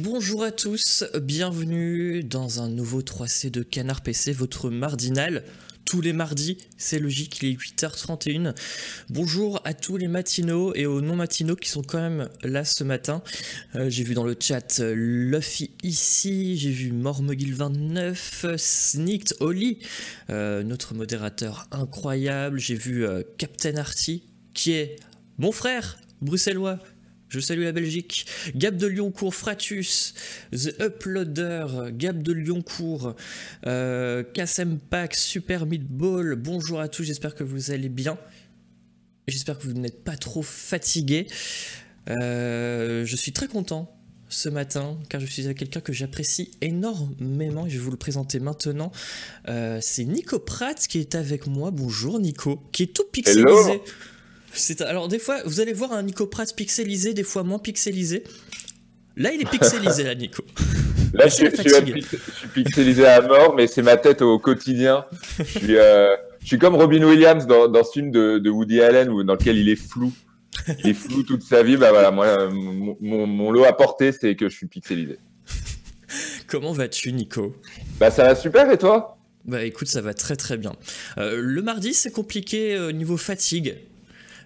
bonjour à tous, bienvenue dans un nouveau 3C de Canard PC, votre mardinal. Tous les mardis, c'est logique, il est 8h31. Bonjour à tous les matinaux et aux non-matinaux qui sont quand même là ce matin. Euh, j'ai vu dans le chat euh, Luffy ici, j'ai vu Mormogil29, Sneaked Oli, euh, notre modérateur incroyable. J'ai vu Captain Arty, qui est mon frère bruxellois je salue la Belgique. Gab de Lyoncourt, Fratus, The Uploader, Gab de Lyoncourt, euh, Kassem Pack, Super Meatball. Bonjour à tous, j'espère que vous allez bien. J'espère que vous n'êtes pas trop fatigués. Euh, je suis très content ce matin car je suis avec quelqu'un que j'apprécie énormément et je vais vous le présenter maintenant. Euh, c'est Nico Pratt qui est avec moi. Bonjour Nico, qui est tout pixelisé. Alors des fois, vous allez voir un Nico Pratt pixelisé, des fois moins pixelisé. Là, il est pixelisé, là, Nico. Là, je, suis, pixelisé à mort, mais c'est ma tête au quotidien. Je suis, euh, comme Robin Williams dans, ce film de, Woody Allen où, dans lequel il est flou. Il est flou toute sa vie. Bah voilà, moi, mon, lot à porter, c'est que je suis pixelisé. Comment vas-tu, Nico? Bah ça va super, et toi? Bah écoute, ça va très très bien. Euh, le mardi, c'est compliqué au niveau fatigue.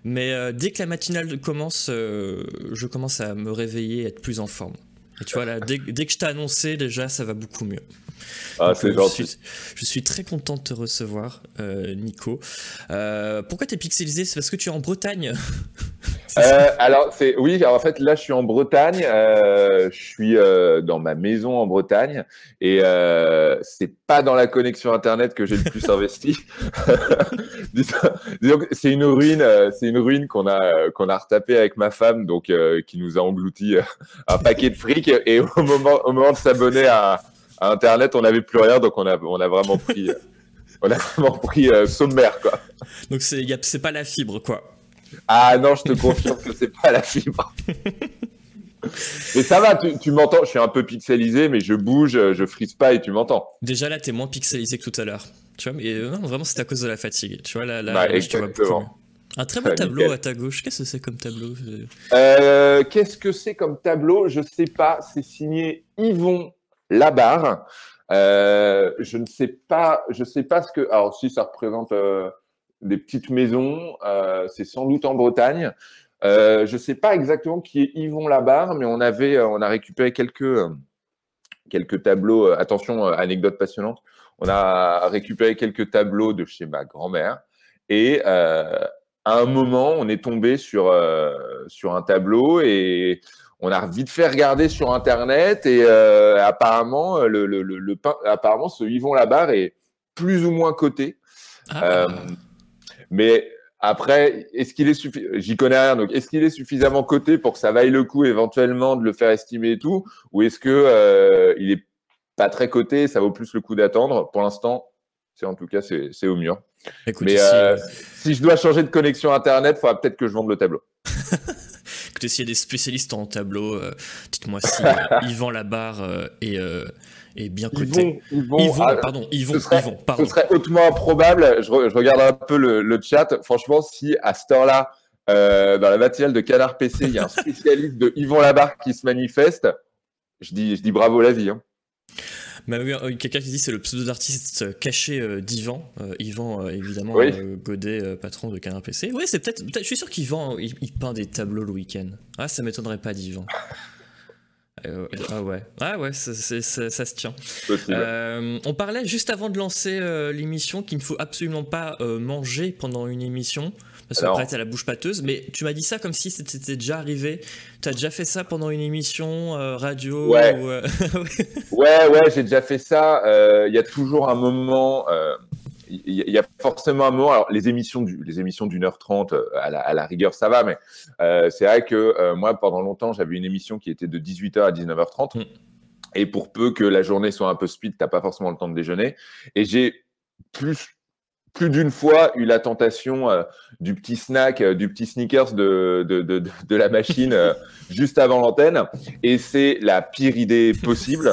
Mais euh, dès que la matinale commence, euh, je commence à me réveiller, et être plus en forme. Et tu vois, là, dès, dès que je t'ai annoncé, déjà, ça va beaucoup mieux. Ah, euh. Je suis, très content de te recevoir, Nico. pourquoi tu es pixelisé? C'est parce que tu es en Bretagne? Alors, c'est oui, en fait, là, je suis en Bretagne. je suis dans ma maison en Bretagne. Et c'est pas dans la connexion Internet que j'ai le plus investi. c'est une ruine, euh, c'est une ruine qu'on a euh, qu'on a retapé avec ma femme, donc euh, qui nous a englouti un paquet de fric. Et au moment au moment de s'abonner à, Internet, on n'avait plus rien, donc on a on a vraiment pris on a vraiment pris sommaire quoi. Donc c'est c'est pas la fibre quoi. Ah non, je te confirme que c'est pas la fibre. Mais ça va, tu, m'entends, je suis un peu pixelisé, mais je bouge, je frise pas et tu m'entends. Déjà là, tu es moins pixelisé que tout à l'heure. Tu vois, mais euh, non, vraiment, c'est à cause de la fatigue. Tu vois, là, là, vois beaucoup Un très beau tableau à ta gauche. Qu'est-ce que c'est comme tableau euh, Qu'est-ce que c'est comme tableau? Je sais pas. C'est signé Yvon Labarre. Euh, je ne sais pas. Je sais pas ce que. Alors, si ça représente des petites maisons, c'est sans doute en Bretagne. je ne sais pas exactement qui est Yvon Labarre, mais on avait, on a récupéré quelques quelques tableaux. Attention, anecdote passionnante on a récupéré quelques tableaux de chez ma grand-mère et euh, à un moment, on est tombé sur, euh, sur un tableau et on a vite fait regarder sur Internet et euh, apparemment, le, le, le, apparemment, ce Yvon Labarre est plus ou moins coté. Ah. mais après, est-ce qu'il est, suffisant J'y connais rien, donc est-ce qu'il est suffisamment coté pour que ça vaille le coup éventuellement de le faire estimer et tout, ou est-ce que il est pas très coté, ça vaut plus le coup d'attendre? Pour l'instant, c'est en tout cas, c'est au mur. Mais euh, si je dois changer de connexion Internet, il faudra peut-être que je vende le tableau. Écoutez, s'il y a des spécialistes en tableau, euh, dites-moi si euh, Yvan Labarre est, est, bien coté. Yvon, Yvon, ah, pardon, Yvon, ce serait, pardon. Ce serait hautement improbable. Je, regarde un peu le, chat. Franchement, si à cette heure-là, dans la matinale de Canard PC, il y a un spécialiste de Yvon Labarre qui se manifeste, je dis, je dis bravo la vie. Hein. Mais oui, quelqu'un qui dit c'est le pseudo d'artiste caché euh, d'Ivan. Euh, Yvan, euh, évidemment, Godet, patron de Canard PC. Oui, c'est peut-être. je suis sûr qu'Yvan, il, il, peint des tableaux le week-end. Ah, ça m'étonnerait pas d'Yvan. ah ouais, ah ouais, ça, ça, se tient. on parlait juste avant de lancer l'émission qu'il ne faut absolument pas manger pendant une émission. Parce qu'après, t'as la bouche pâteuse. Mais tu m'as dit ça comme si c'était déjà arrivé. Tu as déjà fait ça pendant une émission euh, radio Ouais, euh, ouais, ouais j'ai déjà fait ça. Euh, il y a toujours un moment. Il y, a forcément un moment. Alors, les émissions du, les émissions d'une heure trente, à la, à la, rigueur, ça va. Mais c'est vrai que moi, pendant longtemps, j'avais une émission qui était de 18h à 19h30. Mm. Et pour peu que la journée soit un peu speed, t'as pas forcément le temps de déjeuner. Et j'ai plus plus d'une fois eu la tentation euh, du petit snack, euh, du petit sneakers de, de, de, de la machine euh, juste avant l'antenne. Et c'est la pire idée possible.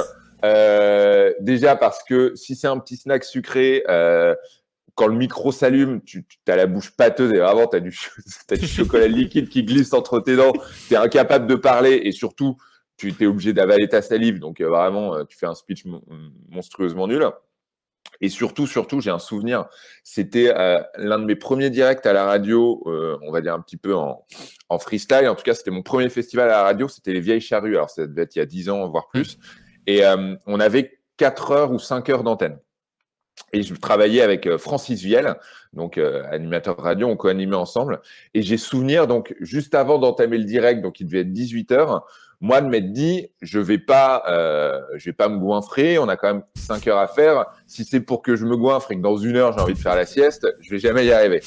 déjà parce que si c'est un petit snack sucré, quand le micro s'allume, tu, tu as la bouche pâteuse et vraiment tu as, du, as du chocolat liquide qui glisse entre tes dents. Tu es incapable de parler et surtout, tu étais obligé d'avaler ta salive. Donc, vraiment, tu fais un speech monstrueusement nul. Et surtout, surtout, j'ai un souvenir, c'était l'un de mes premiers directs à la radio, on va dire un petit peu en, en freestyle. En tout cas, c'était mon premier festival à la radio, c'était les Vieilles Charrues. Alors, ça devait être il y a 10 ans, voire plus. Et on avait 4 heures ou 5 heures d'antenne. Et je travaillais avec euh, Francis Viel, donc euh, animateur radio, on co-animait ensemble. Et j'ai souvenir, donc juste avant d'entamer le direct, donc il devait être 18 heures, moi de m'être dit, je vais pas, euh, je vais pas me goinfrer. On a quand même 5 heures à faire. Si c'est pour que je me goinfre et que dans une heure j'ai envie de faire la sieste, je vais jamais y arriver.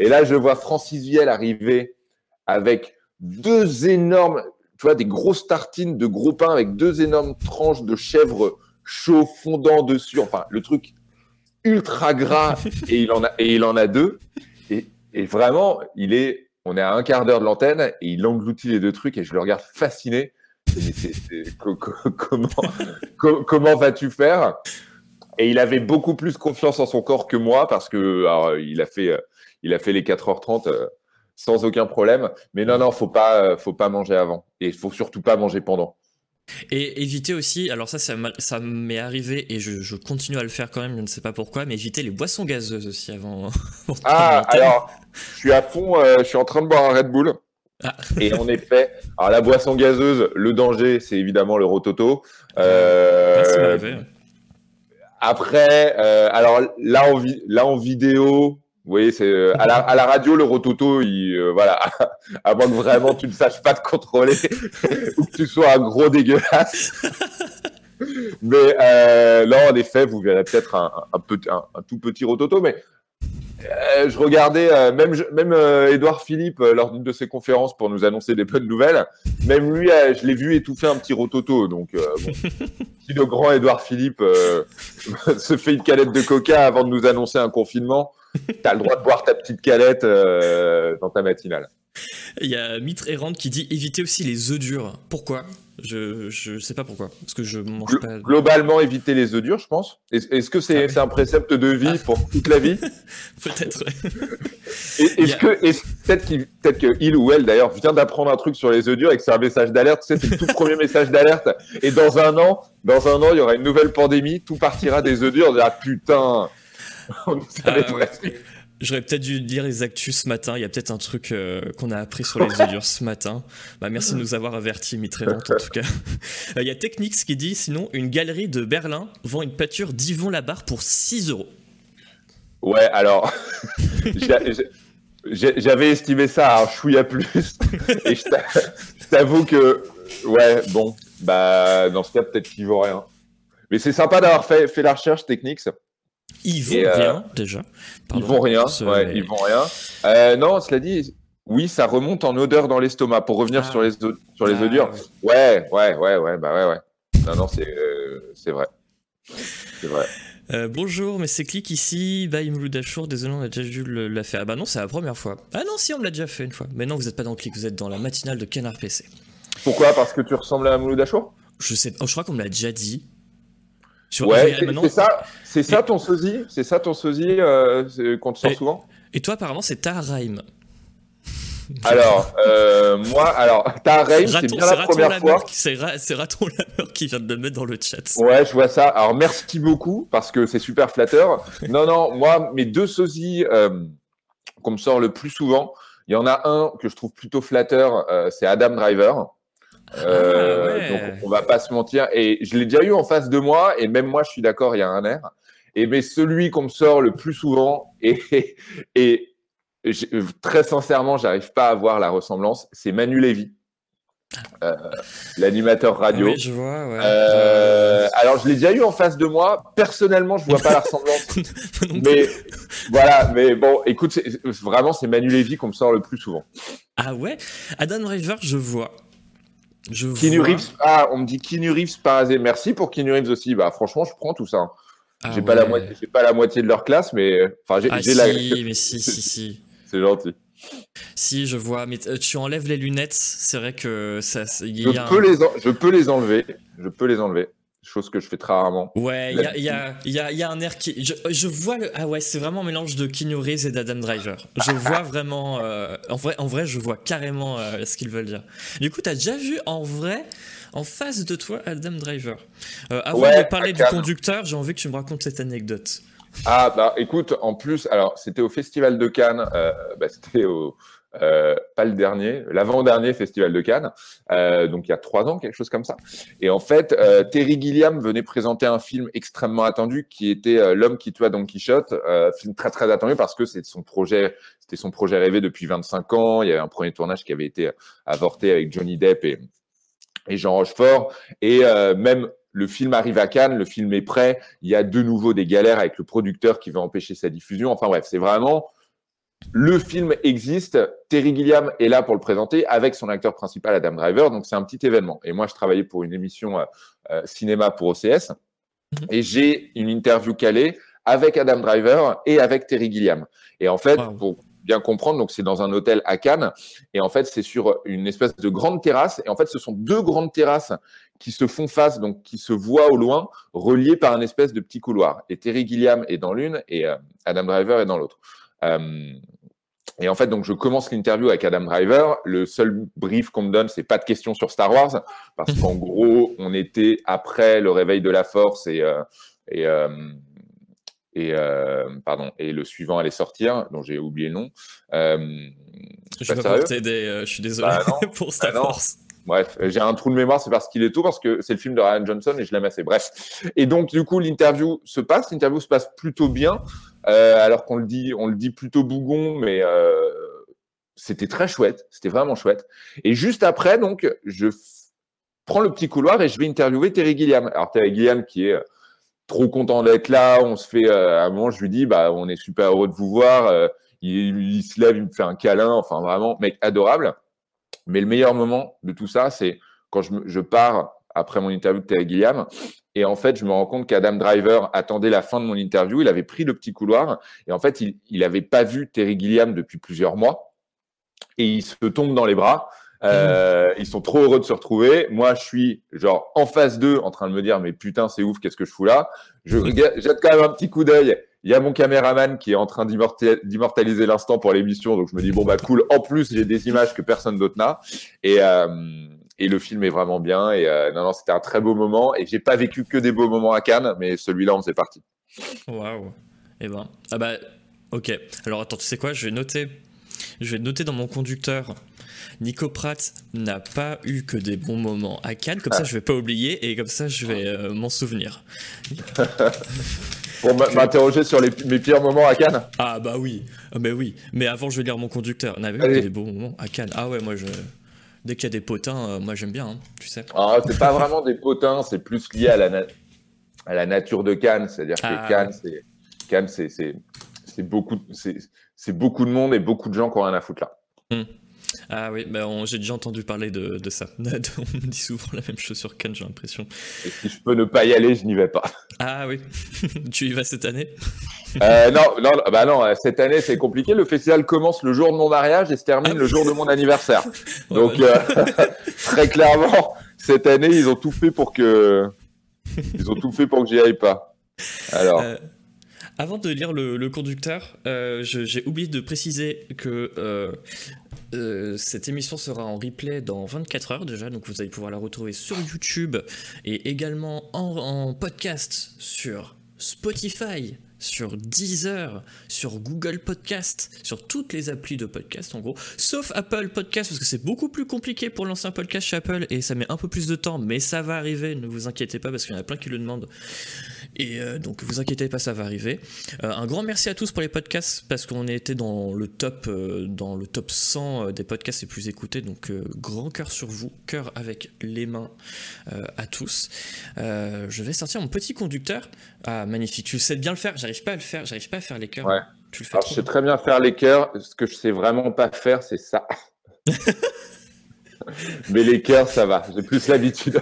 Et là, je vois Francis Viel arriver avec deux énormes, tu vois, des grosses tartines de gros pain avec deux énormes tranches de chèvre chaud fondant dessus. Enfin, le truc ultra gras et il en a, et il en a deux. Et vraiment, il est, on est à un quart d'heure de l'antenne et il engloutit les deux trucs et je le regarde fasciné. comment vas-tu faire? Et il avait beaucoup plus confiance en son corps que moi parce que alors, il a fait les 4h30 euh, sans aucun problème. Mais non non, faut pas faut pas manger avant et il faut surtout pas manger pendant. Et éviter aussi, alors ça, ça m'est arrivé et je, continue à le faire quand même, je ne sais pas pourquoi, mais éviter les boissons gazeuses aussi avant. ah, alors, je suis à fond, euh, je suis en train de boire un Red Bull. Ah. Et en effet, alors la boisson gazeuse, le danger, c'est évidemment le rototo. Euh, après, euh, alors là en, là en vidéo, vous voyez, c'est euh, à, la, à la radio le rototo, il, euh, voilà, à moins que vraiment tu ne saches pas te contrôler ou que tu sois un gros dégueulasse. mais euh, là, en effet, vous verrez peut-être un, un, un, tout petit rototo, mais je regardais même même Edouard Philippe lors d'une de ses conférences pour nous annoncer des bonnes nouvelles. Même lui, je l'ai vu étouffer un petit rototo. Donc, bon, si le grand Edouard Philippe se fait une canette de coca avant de nous annoncer un confinement, tu as le droit de boire ta petite calette euh, dans ta matinale. Il y a Mitre Errante qui dit éviter aussi les œufs durs. Pourquoi? Je, je sais pas pourquoi. Parce que je mange pas. Globalement, éviter les œufs durs, je pense. Est-ce que c'est ah un précepte de vie pour toute la vie? Peut-être. Est-ce que peut-être qu'il peut ou elle d'ailleurs vient d'apprendre un truc sur les œufs durs et que c'est un message d'alerte. Tu sais, c'est le tout premier message d'alerte. Et dans un an, dans un an, il y aura une nouvelle pandémie. Tout partira des œufs durs. Ah putain. Ah J'aurais peut-être dû lire les actus ce matin. Il y a peut-être un truc euh, qu'on a appris sur les audios ce matin. Bah, merci de nous avoir avertis, Mitrevant, en tout cas. Euh, il y a Technics qui dit sinon, une galerie de Berlin vend une pâture d'Yvon Labarre pour 6 euros. Ouais, alors. J'avais estimé ça à un chouïa plus. Et je t'avoue que. Ouais, bon. Bah, dans ce cas, peut-être qu'il vaut rien. Mais c'est sympa d'avoir fait, fait la recherche Technics. Ils vont euh, rien, déjà. ils vont rien, ouais, ils vont rien. Euh, non, cela dit, oui, ça remonte en odeur dans l'estomac. Pour revenir ah. sur les, sur les ah, odeurs. Ouais. ouais, ouais, ouais, bah ouais, ouais. Non, non, c'est euh, vrai. C'est vrai. bonjour, mais c'est clic ici, by Mouloudachour. Désolé, on a déjà dû la faire. Ah bah non, c'est la première fois. Ah non, si, on l'a déjà fait une fois. Mais non, vous n'êtes pas dans clic, vous êtes dans la matinale de Canard PC. Pourquoi? Parce que tu ressembles à Mouloudachour Je sais, oh, je crois qu'on me l'a déjà dit ouais, c'est ça, c'est ça ton sosie, c'est ça ton sosie euh, qu'on te sort souvent? Et toi, apparemment, c'est Taharaim. Alors, euh, moi, alors, Taharaim, c'est bien la première fois. C'est Raton Lameur qui vient de le mettre dans le chat. Ouais, je vois ça. Alors, merci beaucoup parce que c'est super flatteur. non, non, moi, mes deux sosies euh, qu'on me sort le plus souvent, il y en a un que je trouve plutôt flatteur, euh, c'est Adam Driver. Euh, ah donc on va pas se mentir. Et je l'ai déjà eu en face de moi, et même moi je suis d'accord, il y a un air. Et mais celui qu'on me sort le plus souvent, et, et, très sincèrement, j'arrive pas à voir la ressemblance, c'est Manu Lévy. Euh, l'animateur radio. Oui, je vois. Ouais. Euh, alors, je l'ai déjà eu en face de moi. Personnellement, je vois pas la ressemblance. mais voilà. Mais bon, écoute, vraiment, c'est Manu Lévy qu'on me sort le plus souvent. Ah ouais? Adam River, je vois. Je Reeves, ah, on me dit Keanu Reeves parasé. Merci pour Keanu Reeves aussi. Bah, franchement, je prends tout ça. Ah j'ai pas la moitié, j'ai pas la moitié de leur classe, mais enfin, j'ai, ah, si, la. mais si, si, si. C'est gentil. Si, je vois, mais euh, tu enlèves les lunettes, c'est vrai que ça. Y a je, peux les je peux les enlever. Je peux les enlever. Chose que je fais très rarement. Ouais, il y a, y, a, y, a, y a, un air qui. Je, je vois le. Ah ouais, c'est vraiment un mélange de Keanu Reeves et d'Adam Driver. Je vois vraiment. Euh, en, vrai, en vrai, je vois carrément euh, ce qu'ils veulent dire. Du coup, t'as déjà vu en vrai, en face de toi, Adam Driver. Euh, avant Ouais, de parler du conducteur, j'ai envie que tu me racontes cette anecdote. Ah bah écoute, en plus, alors c'était au Festival de Cannes, euh, bah, c'était au euh, pas le dernier, l'avant-dernier Festival de Cannes, euh, donc il y a trois ans, quelque chose comme ça. Et en fait, euh, Terry Gilliam venait présenter un film extrêmement attendu qui était euh, L'homme qui tua Don Quichotte, euh, film très très attendu parce que c'est son projet, c'était son projet rêvé depuis 25 ans. Il y avait un premier tournage qui avait été avorté avec Johnny Depp et, et Jean Rochefort, et euh, même le film arrive à Cannes, le film est prêt, il y a de nouveau des galères avec le producteur qui veut empêcher sa diffusion. Enfin bref, c'est vraiment le film existe. Terry Gilliam est là pour le présenter avec son acteur principal Adam Driver, donc c'est un petit événement. Et moi, je travaillais pour une émission euh, euh, cinéma pour OCS Mhm. et j'ai une interview calée avec Adam Driver et avec Terry Gilliam. Et en fait, Wow. pour bien comprendre, donc c'est dans un hôtel à Cannes et en fait c'est sur une espèce de grande terrasse et en fait ce sont deux grandes terrasses qui se font face, donc qui se voient au loin, reliées par un espèce de petit couloir. Et Terry Gilliam est dans l'une et euh, Adam Driver est dans l'autre. Euh, et en fait, donc je commence l'interview avec Adam Driver. Le seul brief qu'on me donne, c'est pas de questions sur Star Wars, parce qu'en gros, on était après le réveil de la Force et euh, et euh, et euh, pardon et le suivant allait sortir, dont j'ai oublié le nom. Je vais pas t'aider, je suis désolé Bah pour Star Bah. Wars. Bref, j'ai un trou de mémoire, c'est parce qu'il est tôt, parce que c'est le film de Ryan Johnson et je l'aime assez. Bref. Et donc, du coup, l'interview se passe. L'interview se passe plutôt bien, alors qu'on le dit, on le dit plutôt bougon, mais euh, c'était très chouette. C'était vraiment chouette. Et juste après, donc, je prends le petit couloir et je vais interviewer Terry Gilliam. Alors, Terry Gilliam qui est euh, trop content d'être là. On se fait, euh, à un moment, je lui dis, bah, on est super heureux de vous voir. Euh, il, il se lève, il me fait un câlin. Enfin, vraiment, mec adorable. Mais le meilleur moment de tout ça, c'est quand je, je pars après mon interview de Terry Gilliam. Et en fait, je me rends compte qu'Adam Driver attendait la fin de mon interview. Il avait pris le petit couloir. Et en fait, il n'avait pas vu Terry Gilliam depuis plusieurs mois. Et il se tombe dans les bras. Euh, Ils sont trop heureux de se retrouver. Moi, je suis genre en face d'eux, en train de me dire mais putain, c'est ouf, qu'est-ce que je fous là? Je regarde- jette quand même un petit coup d'œil. Il y a mon caméraman qui est en train d'immorta- d'immortaliser l'instant pour l'émission, donc je me dis bon bah cool. En plus, j'ai des images que personne d'autre n'a. Et euh, et le film est vraiment bien. Et euh, non non, c'était un très beau moment. Et j'ai pas vécu que des beaux moments à Cannes, mais celui-là en faisait partie. Waouh. Eh ben, ah bah, ok. Alors attends, tu sais quoi? Je vais noter. Je vais noter dans mon conducteur. Nico Pratt n'a pas eu que des bons moments à Cannes, comme ça je vais pas oublier et comme ça je vais euh, m'en souvenir. Pour m'interroger sur les, mes pires moments à Cannes. Ah bah oui, ah bah oui. Mais avant je vais lire mon conducteur. On avait eu que des bons moments à Cannes. Ah ouais, moi je. Dès qu'il y a des potins, euh, moi j'aime bien, hein, tu sais. Ah, c'est pas vraiment des potins, c'est plus lié à la, na- à la nature de Cannes. C'est-à-dire que Ah, Cannes, c'est Cannes, c'est c'est c'est beaucoup, de- c'est c'est beaucoup de monde et beaucoup de gens qui ont rien à foutre là. Ah oui, bah on- j'ai déjà entendu parler de, de ça. on me dit souvent la même chose sur Cannes, j'ai l'impression. Si je peux ne pas y aller, je n'y vais pas. Ah oui, tu y vas cette année? Euh, non, non, bah non, euh, cette année c'est compliqué. Le festival commence le jour de mon mariage et se termine Ah le jour de mon anniversaire. Donc euh, très clairement, cette année ils ont tout fait pour que ils ont tout fait pour que j'y aille pas. Alors. Euh, avant de lire le, le conducteur, euh, je- j'ai oublié de préciser que euh, euh, cette émission sera en replay dans 24 heures déjà, donc vous allez pouvoir la retrouver sur YouTube et également en, podcast sur Spotify, sur Deezer, sur Google Podcast, sur toutes les applis de podcast en gros, sauf Apple Podcast parce que c'est beaucoup plus compliqué pour lancer un podcast chez Apple et ça met un peu plus de temps, mais ça va arriver, ne vous inquiétez pas parce qu'il y en a plein qui le demandent. Et euh, donc vous inquiétez pas, ça va arriver. Euh, un grand merci à tous pour les podcasts parce qu'on a été dans le top, euh, dans le top 100 euh, des podcasts les plus écoutés. Donc grand cœur sur vous, cœur avec les mains à tous. Je vais sortir mon petit conducteur. Ah magnifique, tu sais bien le faire. J'arrive pas à le faire, j'arrive pas à faire les cœurs. Ouais. Tu le fais Alors, trop je sais bien. très bien faire les cœurs. Ce que je sais vraiment pas faire, c'est ça. Mais les cœurs, ça va. J'ai plus l'habitude.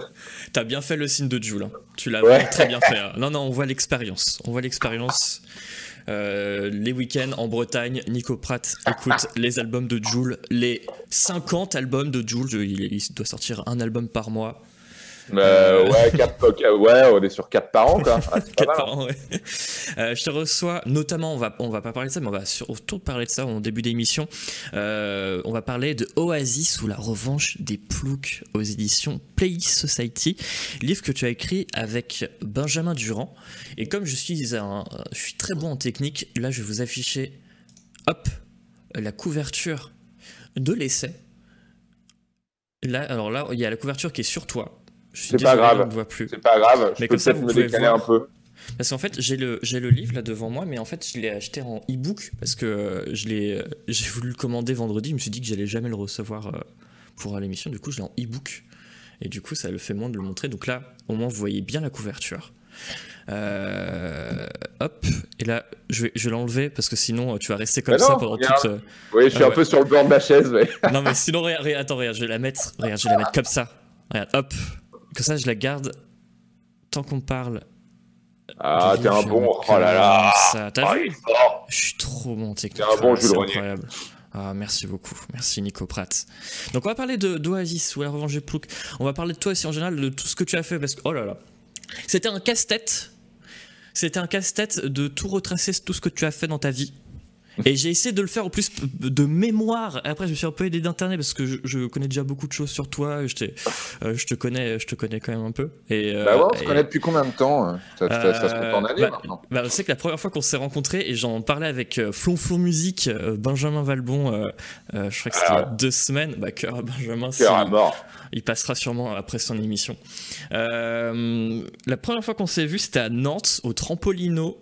T'as bien fait le signe de Jules. hein. Tu l'as Ouais. très bien fait. hein. Non, non, on voit l'expérience. On voit l'expérience. Euh, les week-ends en Bretagne, Nico Pratt écoute les albums de Jules, les 50 albums de Jules. Il doit sortir un album par mois. Euh, ouais, quatre, ouais, on est sur 4 par an, quoi. Ah, quatre par an, ouais. Euh, je te reçois, notamment, on va, on va pas parler de ça, mais on va surtout parler de ça en début d'émission. Euh, on va parler de Oasis ou la revanche des ploucs aux éditions Play Society, livre que tu as écrit avec Benjamin Durand. Et comme je suis, un, je suis très bon en technique, là, je vais vous afficher, hop, la couverture de l'essai. Là, alors là, il y a la couverture qui est sur toi. C'est pas grave. C'est pas grave. Je mais peux peut-être me décaler un peu. Parce qu'en fait, j'ai le, j'ai le livre là devant moi, mais en fait, je l'ai acheté en e-book parce que je l'ai, j'ai voulu le commander vendredi. Je me suis dit que j'allais jamais le recevoir euh, pour l'émission. Du coup, je l'ai en e-book. Et du coup, ça le fait moins de le montrer. Donc là, au moins, vous voyez bien la couverture. Euh, hop, et là, je vais, je vais l'enlever parce que sinon, tu vas rester comme ça pendant toute. Euh, oui, je suis un peu sur le bord de ma chaise. Mais... non, mais sinon, regarde, attends, regarde, je vais la mettre. Regarde, je vais la mettre comme ça. Regarde, hop, que ça, je la garde tant qu'on parle. Ah, t'es un bon. Oh là là. T'as vu Je suis trop bon technique. T'es un bon Jules incroyable. Ah, merci beaucoup. Merci Nico Pratt. Donc, on va parler de d'Oasis ou la revanche de Plouk. On va parler de toi aussi en général, de tout ce que tu as fait parce que, oh là là. C'était un casse-tête. C'était un casse-tête de tout retracer, tout ce que tu as fait dans ta vie. Et j'ai essayé de le faire en plus de mémoire. Après, je me suis un peu aidé d'internet parce que je, connais déjà beaucoup de choses sur toi. Je, euh, je te connais, je te connais quand même un peu. Et, euh, bah ouais, on se connaît depuis combien de temps hein? Ça, ça, se compte en années bah, maintenant. Bah, je sais que la première fois qu'on s'est rencontrés et j'en parlais avec euh, Flonflon Musique, Benjamin Valbon, je crois que c'était ah. deux semaines. Bah, cœur à Benjamin. Cœur à mort. Il passera sûrement après son émission. la première fois qu'on s'est vu, c'était à Nantes, au Trampolino.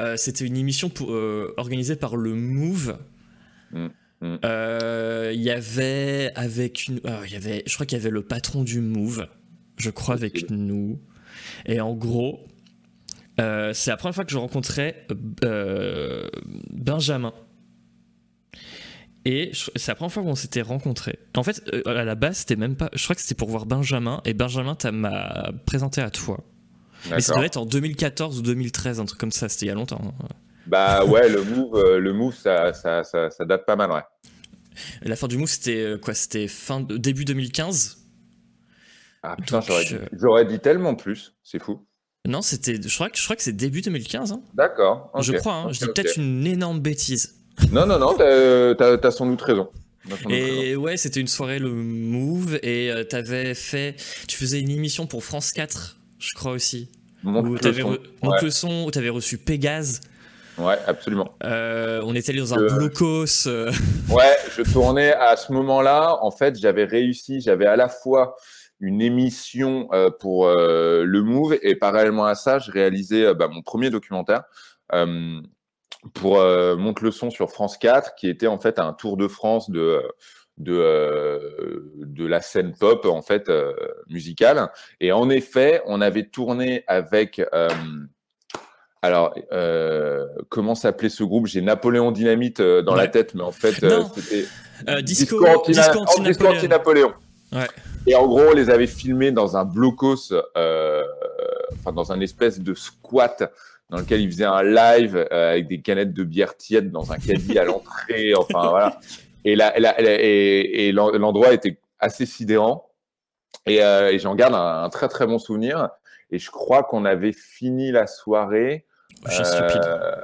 Euh, c'était une émission pour, euh, organisée par le Move. Mm, mm. Euh, il y avait avec une, il y avait, je crois qu'il y avait le patron du Move, je crois avec nous. Et en gros, c'est la première fois que je rencontrais Benjamin. Et c'est la première fois qu'on s'était rencontrés. En fait, à la base, c'était même pas. Je crois que c'était pour voir Benjamin. Et Benjamin m'a présenté à toi. Mais ça doit être en 2014 ou 2013, un truc comme ça, c'était il y a longtemps. Hein. Bah ouais, le move, euh, le move ça, ça, ça, ça, date pas mal, ouais. La fin du move, c'était euh, quoi C'était fin début 2015 Ah putain, euh, j'aurais dit tellement plus, c'est fou. Non, c'était, je crois que je crois que c'est début 2015. Hein. D'accord. Je crois. Hein, je dis peut-être une énorme bêtise. Non, non, non, t'as, as, sans doute raison. Et ouais, c'était une soirée le Move et t'avais fait, tu faisais une émission pour France 4 je crois aussi. où tu avais, le son, où avais reçu Pégase. Ouais, absolument. Euh, on était allé dans un blocos. Euh. Ouais, je tournais à ce moment-là. En fait, j'avais réussi. J'avais à la fois une émission euh, pour le Move et parallèlement à ça, je réalisais bah, mon premier documentaire pour Monte le son sur France 4, qui était en fait un tour de France de de, euh, de la scène pop en fait euh, musicale. Et en effet, on avait tourné avec euh, alors, comment s'appelait ce groupe? J'ai Napoléon Dynamite dans la tête, mais en fait, c'était Disco, Disco Anti-Napoléon. Et en gros, on les avait filmés dans un blocos, enfin dans un espèce de squat dans lequel ils faisaient un live avec des canettes de bière tiède dans un caddie à l'entrée. Enfin voilà. Et, et, l'endroit était assez sidérant. Et, euh, j'en garde un, très très bon souvenir. Et je crois qu'on avait fini la soirée. Euh,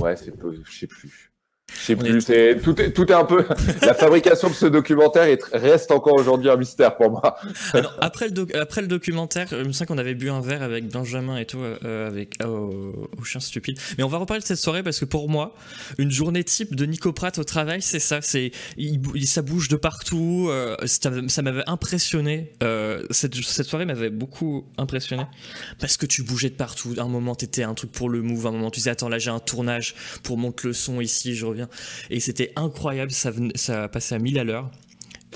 ouais, c'est je sais plus. Je sais plus, tout, est, tout est un peu. la fabrication de ce documentaire est, reste encore aujourd'hui un mystère pour moi. après, le après le documentaire, je me souviens qu'on avait bu un verre avec Benjamin et tout, euh, avec, au, chien stupide. Mais on va reparler de cette soirée parce que pour moi, une journée type de Nico Pratt au travail, c'est ça. C'est, il, ça bouge de partout. Euh, ça, m'avait impressionné. Euh, cette, cette soirée m'avait beaucoup impressionné parce que tu bougeais de partout. un moment, t'étais un truc pour le move. un moment, tu disais, attends, là, j'ai un tournage pour monter le son ici, je reviens et c'était incroyable, ça, ça passait à 1000 à l'heure.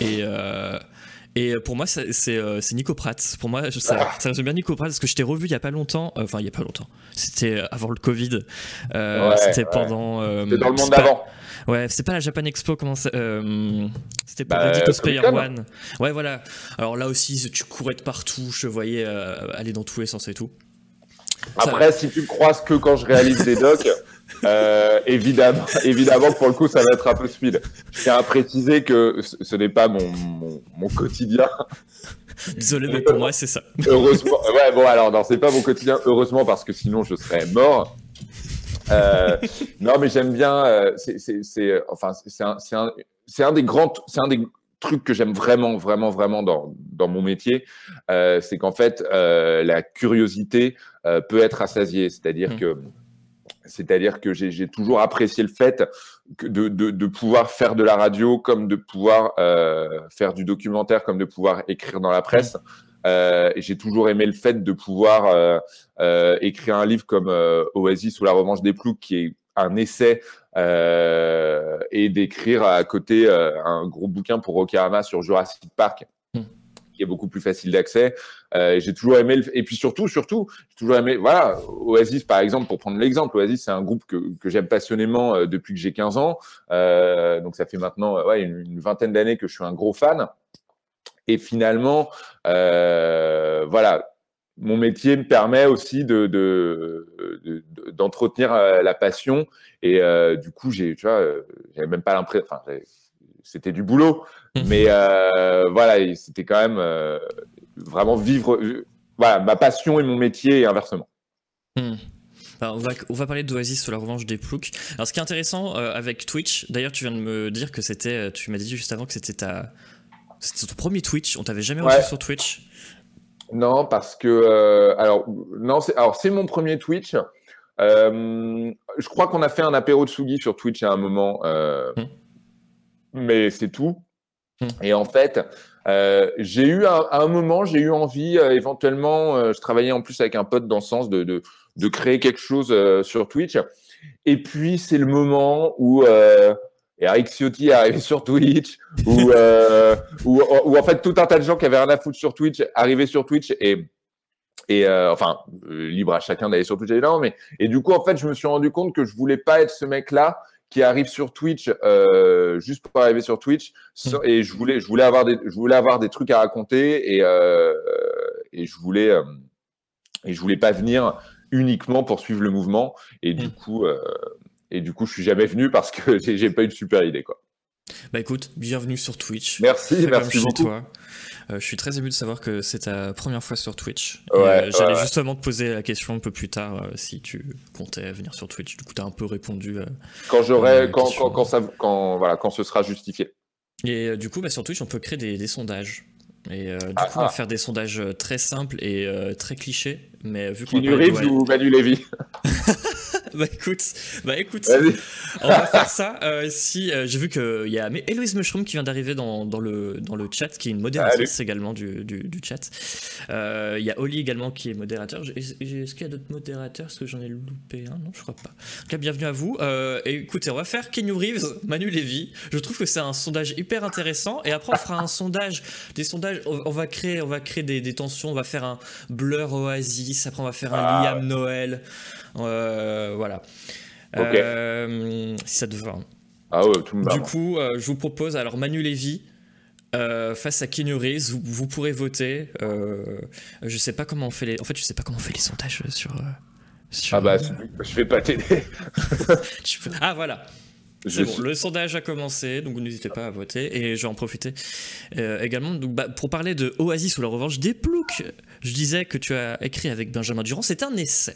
Et, euh, et pour moi, euh, c'est Nico Pratt. Pour moi, ça, ça résume bien Nico Pratt parce que je t'ai revu il y a pas longtemps. Euh, enfin, il y a pas longtemps. C'était avant le Covid. c'était pendant. c'était dans le monde d'avant. Ouais, c'était pas la Japan Expo, comment C'était pour bah, Ready Player One. Ouais, voilà. Alors là aussi, tu courais de partout, je voyais aller dans tous les sens et tout. Après, si tu me croises que quand je réalise des docs, évidemment, évidemment, pour le coup, ça va être un peu speed. Je tiens à préciser que ce n'est pas mon, mon, quotidien. Désolé, mais pour moi, c'est ça. Heureusement. Ouais, bon, alors, non, c'est pas mon quotidien, heureusement, parce que sinon, je serais mort. non, mais j'aime bien. c'est, enfin, c'est un, un, un, des grands, c'est un des truc que j'aime vraiment, vraiment, vraiment dans, dans mon métier, euh, c'est qu'en fait, euh, la curiosité euh, peut être assasiée. C'est-à-dire mmh. que c'est-à-dire que j'ai toujours apprécié le fait de, pouvoir faire de la radio, comme de pouvoir euh, faire du documentaire, comme de pouvoir écrire dans la presse. Euh, j'ai toujours aimé le fait de pouvoir euh, euh écrire un livre comme Oasis ou La Revanche des Ploucs, qui est un essai et d'écrire à côté un gros bouquin pour Rokahama sur Jurassic Park. Qui est beaucoup plus facile d'accès. Euh, j'ai toujours aimé le... et puis surtout, surtout, j'ai toujours aimé. Voilà, Oasis par exemple, pour prendre l'exemple, Oasis c'est un groupe que, que j'aime passionnément euh, depuis que j'ai 15 ans. Euh, donc ça fait maintenant une, vingtaine d'années que je suis un gros fan. Et finalement, voilà, mon métier me permet aussi de, d'entretenir de, la passion. Et du coup, j'ai, tu vois, j'avais même pas l'impression. C'était du boulot, mais voilà, c'était quand même vraiment vivre, voilà, ma passion et mon métier et inversement. Mmh. on, va, on, va, parler d'Oasis sur la revanche des ploucs. Alors, ce qui est intéressant avec Twitch, d'ailleurs, tu viens de me dire que c'était, tu m'as dit juste avant que c'était ta, c'était ton premier Twitch. On t'avait jamais reçu sur Twitch. Non, parce que euh, alors non, c'est alors c'est mon premier Twitch. Euh, je crois qu'on a fait un apéro de Sugi sur Twitch à un moment, euh, mmh. Mais c'est tout. Mmh. Et en fait, j'ai eu à, un moment, j'ai eu envie éventuellement. je travaillais en plus avec un pote dans le sens de de, de créer quelque chose sur Twitch. Et puis c'est le moment où et Eric Ciotti est arrivé sur Twitch, euh, ou, en fait tout un tas de gens qui avaient rien à foutre sur Twitch arrivaient sur Twitch et et euh, enfin euh, libre à chacun d'aller sur Twitch évidemment, mais et du coup en fait je me suis rendu compte que je voulais pas être ce mec là qui arrive sur Twitch juste pour arriver sur Twitch et je voulais je voulais avoir des je voulais avoir des trucs à raconter et et je voulais et je voulais pas venir uniquement pour suivre le mouvement et du mm. coup et du coup, je suis jamais venu parce que j'ai pas une super idée, quoi. Bah écoute, bienvenue sur Twitch. Merci, merci beaucoup. Toi. Euh, je suis très ému de savoir que c'est ta première fois sur Twitch. Euh, j'allais justement te poser la question un peu plus tard euh, si tu comptais venir sur Twitch. Du coup, tu as un peu répondu. quand j'aurai, quand, quand, quand, ça, quand, voilà, quand ce sera justifié. Et du coup, bah, sur Twitch, on peut créer des, des sondages. Et du ah, coup, on va ah. faire des sondages très simples et très clichés. Mais vu qu'on ou Manu Lévy bah écoute, bah écoute, on va faire ça. Euh, si euh, j'ai vu qu'il y a Héloïse Mushroom qui vient d'arriver dans, dans, le, dans le chat, qui est une modératrice également du, du, du chat. Euh, il y a Oli également qui est modérateur. Est-ce qu'il y a d'autres modérateurs? Est-ce que j'en ai loupé un? Non, je crois pas. En tout cas, bienvenue à vous. et écoutez, on va faire Kenny Reeves, Manu Lévy. Je trouve que c'est un sondage hyper intéressant. Et après, on fera un sondage, des sondages. On, va créer, on va créer des, des, tensions. On va faire un Blur Oasis. Après, on va faire un ah, Liam Noël. Euh, voilà. Euh, si ça te va. Ah ouais, tout Du coup, euh, je vous propose alors Manu Lévy. face à Keanu Reeves, vous, pourrez voter. je sais pas comment on fait les. En fait, je sais pas comment on fait les sondages sur. Ah bah, je vais pas t'aider. ah voilà. le sondage a commencé, donc n'hésitez pas à voter. Et je vais en profiter également donc, bah, pour parler de Oasis ou la revanche des ploucs. Je disais que tu as écrit avec Benjamin Durand, c'est un essai.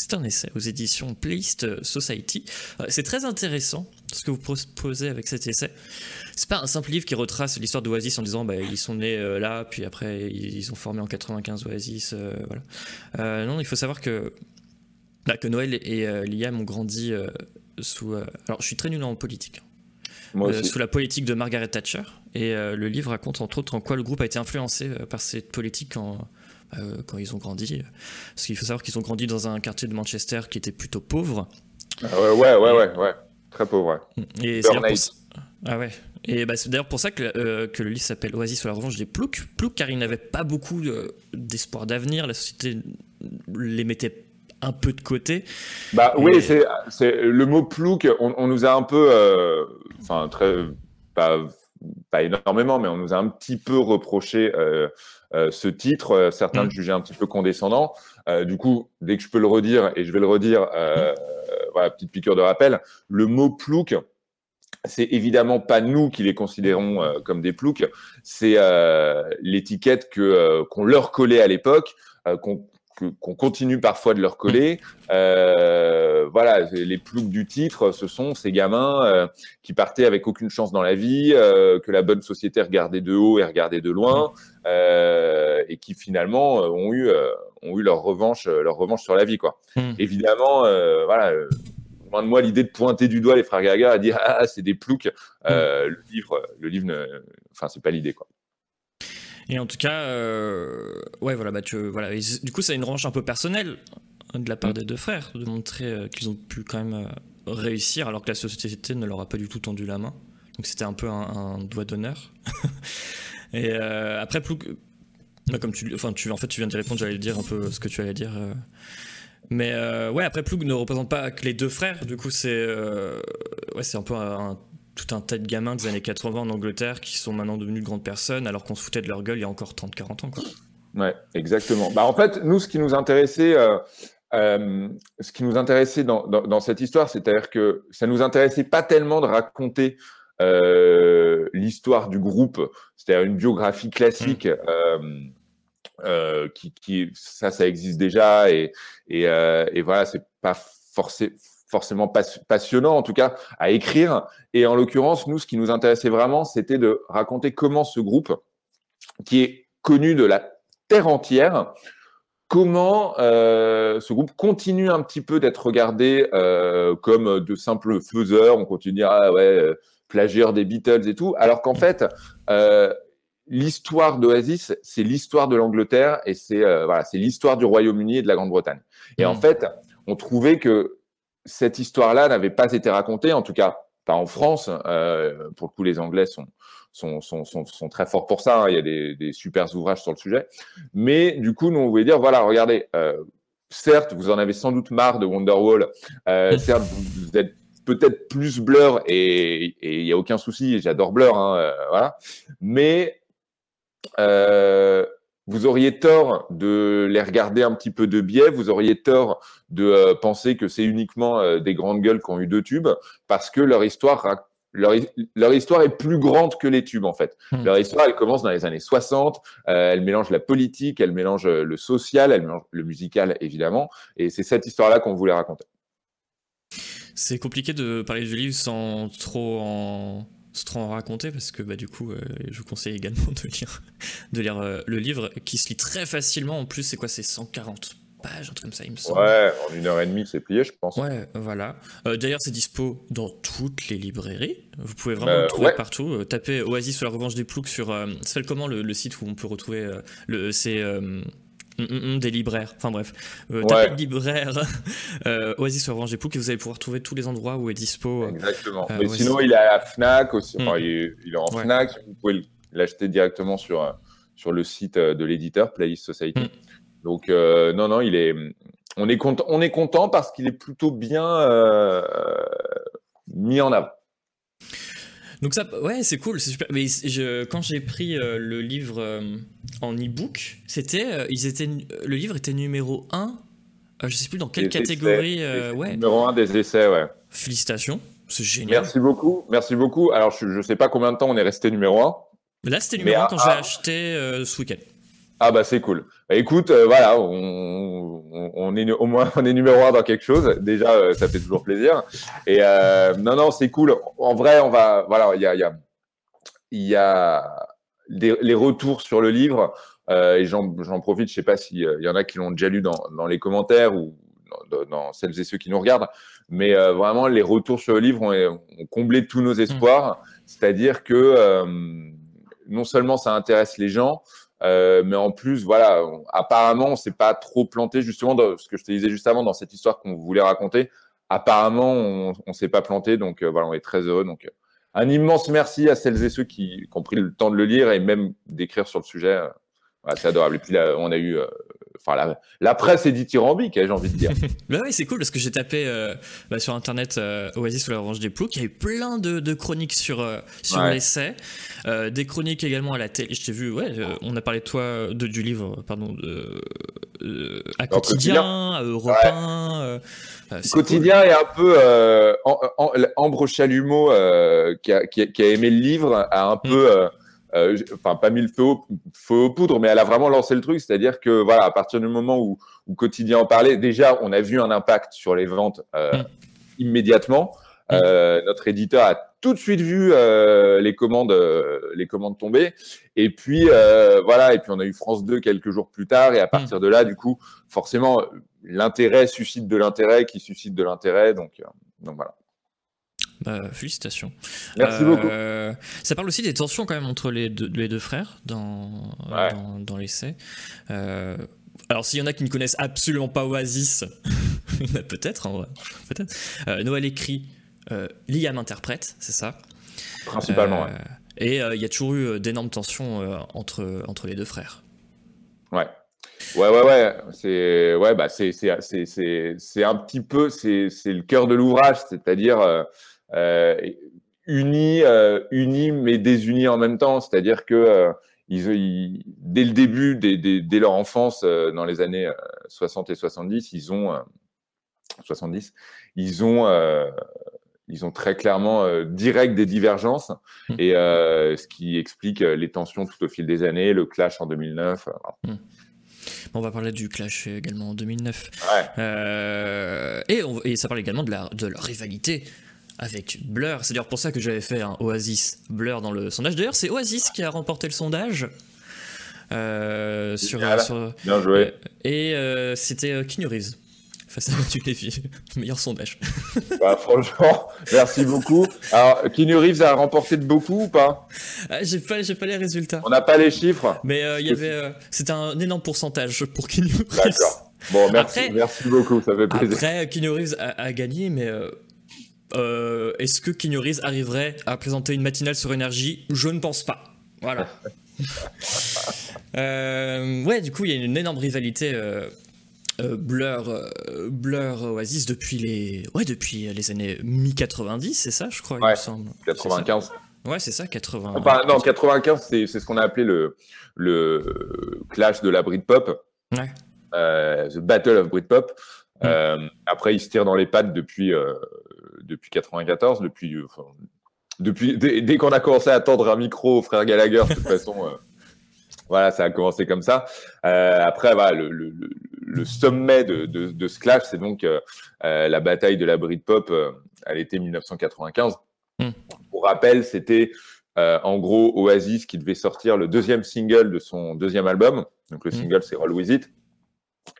C'est un essai aux éditions Playlist Society. Euh, c'est très intéressant ce que vous proposez avec cet essai. C'est pas un simple livre qui retrace l'histoire d'Oasis en disant bah, ils sont nés euh, là, puis après ils ont formé en 95 Oasis. Euh, voilà. non, il faut savoir que, bah, que Noël et Liam ont grandi sous. alors je suis très nul en politique. Hein. sous la politique de Margaret Thatcher. Et le livre raconte entre autres en quoi le groupe a été influencé par cette politique en, quand ils ont grandi. Parce qu'il faut savoir qu'ils ont grandi dans un quartier de Manchester qui était plutôt pauvre. Ah ouais, ouais, ouais, ouais, très pauvre. Ouais. Et c'est ah ouais. Et bah, c'est d'ailleurs pour ça que, euh, que le livre s'appelle Oasis sur la revanche des ploucs. Ploucs car ils n'avaient pas beaucoup d'espoir d'avenir. La société les mettait un peu de côté. Bah oui, c'est le mot plouc. On, nous a un peu, euh, enfin très, pas, pas énormément, mais on nous a un petit peu reproché euh, ce titre. Euh, certains le mm. jugeaient un petit peu condescendant. Euh, du coup, dès que je peux le redire, et je vais le redire, voilà, petite piqûre de rappel, le mot plouc, c'est évidemment pas nous qui les considérons euh, comme des ploucs, c'est euh, l'étiquette que euh, qu'on leur collait à l'époque, qu'on qu'on continue parfois de leur coller. voilà, les ploucs du titre, ce sont ces gamins qui partaient avec aucune chance dans la vie, que la bonne société regardait de haut et regardait de loin, et qui finalement ont eu ont eu leur revanche leur revanche sur la vie quoi. Hmm. Évidemment, voilà loin de moi l'idée de pointer du doigt les frères Gaga à dire ah c'est des ploucs. Euh, mm. Le livre, le livre, ne... enfin c'est pas l'idée quoi. Et en tout cas, euh, ouais voilà bah tu voilà du coup ça a une revanche un peu personnelle de la part mm. des deux frères de montrer euh, qu'ils ont pu quand même réussir alors que la société ne leur a pas du tout tendu la main. Donc c'était un peu un, doigt d'honneur. Et après Plouc, bah, comme tu, enfin tu en fait tu viens de répondre, j'allais dire un peu ce que tu allais dire. Mais euh, ouais, après Ploug ne représente pas que les deux frères. Du coup, c'est euh, ouais, c'est un peu un, tout un tas de gamins des années 80 en Angleterre qui sont maintenant devenus de grandes personnes alors qu'on se foutait de leur gueule il y a encore 30-40 ans. Quoi. Ouais, exactement. Bah, en fait, nous, ce qui nous intéressait, euh, ce qui nous intéressait dans, dans, cette histoire, c'est-à-dire que ça nous intéressait pas tellement de raconter l'histoire du groupe, c'est-à-dire une biographie classique. Euh, qui, qui, ça, ça existe déjà et, et, euh, et voilà, c'est pas forcé, forcément passionnant en tout cas à écrire. Et en l'occurrence, nous, ce qui nous intéressait vraiment, c'était de raconter comment ce groupe, qui est connu de la terre entière, comment euh, ce groupe continue un petit peu d'être regardé euh, comme de simples faiseurs. On continue à ah ouais, euh, plagieur des Beatles et tout, alors qu'en fait, euh, l'histoire d'Oasis, c'est l'histoire de l'Angleterre et c'est voilà, c'est l'histoire du Royaume-Uni et de la Grande-Bretagne. Et en mm. fait, on trouvait que cette histoire-là n'avait pas été racontée, en tout cas pas en France. Euh, pour le coup, les Anglais sont sont, sont, sont, sont très forts pour ça. Hein. Il y a des, des super ouvrages sur le sujet. Mais du coup, nous, on voulait dire, voilà, regardez, euh, certes, vous en avez sans doute marre de Wonderwall. Euh, certes, vous, vous êtes peut-être plus Blur et il n'y a aucun souci, j'adore Blur, hein, euh, voilà. Mais euh, vous auriez tort de les regarder un petit peu de biais, vous auriez tort de euh, penser que c'est uniquement euh, des grandes gueules qui ont eu deux tubes, parce que leur histoire, leur, leur histoire est plus grande que les tubes en fait. Hmm. Leur histoire, elle commence dans les années 60, elle mélange la politique, elle mélange le social, elle mélange le musical évidemment, et c'est cette histoire-là qu'on voulait raconter. C'est compliqué de parler du livre sans trop en se trop en raconter parce que bah, du coup, euh, je vous conseille également de lire, de lire euh, le livre qui se lit très facilement. En plus, c'est quoi C'est 140 pages, un truc comme ça, il me semble. Ouais, en une heure et demie, c'est plié, je pense. Ouais, voilà. Euh, d'ailleurs, c'est dispo dans toutes les librairies. Vous pouvez vraiment le trouver partout. tapez Oasis sur la revanche des ploucs sur. c'est comment le, le, site où on peut retrouver. le, c'est Mm, mm, mm, des libraires. Enfin bref, euh, tapez libraire euh, Oasis sur Orange et et vous allez pouvoir trouver tous les endroits où est dispo. Euh, Exactement. Mais sinon, il est à la Fnac aussi. Enfin, il, est, en Fnac. Vous pouvez l'acheter directement sur, sur le site de l'éditeur Playlist Society. Donc, non, non, il est. On est content, on est content parce qu'il est plutôt bien mis en avant. Donc ça, ouais, c'est cool, c'est super. Mais je, quand j'ai pris euh, le livre euh, en e-book, c'était, euh, ils étaient, le livre était numéro 1 je sais plus dans quelle catégorie. ouais. Numéro 1 des essais, ouais. Félicitations, c'est génial. Merci beaucoup, merci beaucoup. Alors je, ne sais pas combien de temps on est resté numéro 1. Là, c'était numéro 1 quand j'ai acheté ce week-end. Ah bah c'est cool. Bah, écoute, euh, voilà, on, on, est au moins on est numéro un dans quelque chose. Déjà, euh, ça fait toujours plaisir. Et euh, non, non, c'est cool. En vrai, on va, voilà, il y a, il y a, y a les retours sur le livre. et j'en profite. Je sais pas s'il y en a qui l'ont déjà lu dans, dans les commentaires ou dans, dans, celles et ceux qui nous regardent. Mais vraiment, les retours sur le livre ont, ont comblé tous nos espoirs. C'est-à-dire que non seulement ça intéresse les gens, euh, mais en plus, voilà, apparemment, on s'est pas trop planté justement dans ce que je te disais juste avant dans cette histoire qu'on voulait raconter. Apparemment, on, on s'est pas planté, donc euh, voilà, on est très heureux. Donc, euh, un immense merci à celles et ceux qui, ont pris le temps de le lire et même d'écrire sur le sujet. Voilà, c'est adorable. Et puis là, on a eu enfin la, presse est dithyrambique, hein, j'ai envie de dire. bah oui, c'est cool parce que j'ai tapé euh, bah, sur internet euh, Oasis sous la orange des ploucs. Il y a eu plein de, chroniques sur euh, sur l'essai, des chroniques également à la télé. Je t'ai vu, ouais, on a parlé de toi, de, du livre, pardon, de à quotidien, à Europe 1. quotidien est un peu Ambre Chalumeau qui a, qui, a, aimé le livre a un mm. peu euh, enfin pas mis le feu, aux poudres, mais elle a vraiment lancé le truc, c'est-à-dire que voilà, à partir du moment où, où Quotidien en parlait, déjà on a vu un impact sur les ventes euh, mm. immédiatement. Mm. Euh, notre éditeur a tout de suite vu les commandes, les commandes tomber. Et puis voilà, et puis on a eu France 2 quelques jours plus tard. Et à mm. partir de là, du coup, forcément, l'intérêt suscite de l'intérêt qui suscite de l'intérêt. Donc, donc voilà. Bah, félicitations. Merci beaucoup. Euh, ça parle aussi des tensions quand même entre les deux, les deux frères dans, dans, l'essai. Euh, alors s'il y en a qui ne connaissent absolument pas Oasis, peut-être en vrai, peut-être. Euh, Noël écrit, Liam interprète, c'est ça Principalement, ouais. Et il y a toujours eu d'énormes tensions entre, entre les deux frères. Ouais. Ouais, ouais, ouais. C'est ouais, bah, c'est, un petit peu, c'est, c'est le cœur de l'ouvrage, c'est-à-dire euh, unis, euh, unis mais désunis en même temps. C'est-à-dire que euh, ils, dès le début, dès, dès, leur enfance, dans les années 60 et 70, ils ont 70, ils ont ils ont très clairement direct des divergences mmh. et ce qui explique les tensions tout au fil des années, le clash en 2009. Mmh. On va parler du clash également en 2009. et, et, ça parle également de, la, de leur rivalité avec Blur. C'est d'ailleurs pour ça que j'avais fait un Oasis Blur dans le sondage. D'ailleurs, c'est Oasis qui a remporté le sondage. Euh, sur, Bien joué. Et euh, c'était euh, Keanu Reeves face à Mathieu Lévy. Meilleur sondage. Bah, franchement, merci beaucoup. Alors, Keanu Reeves a remporté de beaucoup ou pas? Ah, J'ai pas, pas les résultats. On n'a pas les chiffres. Mais il y avait, c'était un énorme pourcentage pour Keanu Reeves. D'accord. Bon, merci, merci beaucoup, ça fait plaisir. Après, Keanu Reeves a, a gagné, mais euh, est-ce que Keanu arriverait à présenter une matinale sur énergie Je ne pense pas. Voilà. Euh, ouais, du coup, il y a une énorme rivalité euh, Blur, Blur Oasis depuis les, ouais, depuis les années mi-90, c'est ça, je crois, il me semble. 95. Ouais, c'est ça, 80. Enfin, non, 95, c'est ce qu'on a appelé le, le clash de la Britpop. Ouais. the Battle of Britpop. Mm. après, il se tire dans les pattes depuis depuis 94, depuis, euh, depuis dès, qu'on a commencé à attendre un micro au frère Gallagher, de toute façon, euh, voilà, ça a commencé comme ça. Euh, après, voilà, le, le, le, sommet de, de, de ce clash, c'est donc la bataille de la Britpop à l'été 1995. Hmm. Pour rappel, c'était en gros Oasis qui devait sortir le deuxième single de son deuxième album. Donc le hmm. single, c'est Roll With It.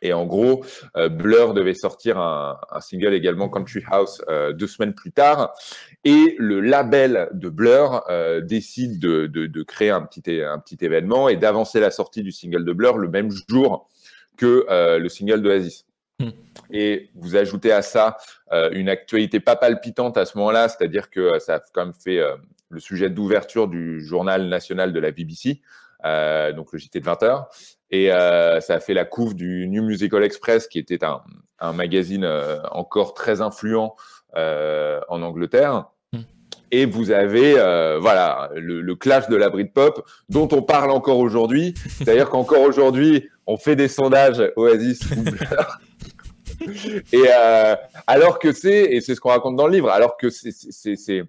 Et en gros, euh, Blur devait sortir un, single également Country House euh, deux semaines plus tard. Et le label de Blur euh, décide de, créer un petit, un petit événement et d'avancer la sortie du single de Blur le même jour que le single d'Oasis. Hmm. Et vous ajoutez à ça une actualité pas palpitante à ce moment-là, c'est-à-dire que ça a quand même fait le sujet d'ouverture du journal national de la BBC, donc le JT de 20h. Et euh, ça a fait la couve du New Musical Express, qui était un, un magazine euh, encore très influent euh, en Angleterre. Hmm. Et vous avez voilà le, le, clash de la Britpop dont on parle encore aujourd'hui. C'est-à-dire qu'encore aujourd'hui, on fait des sondages Oasis et alors que c'est et c'est ce qu'on raconte dans le livre, alors que c'est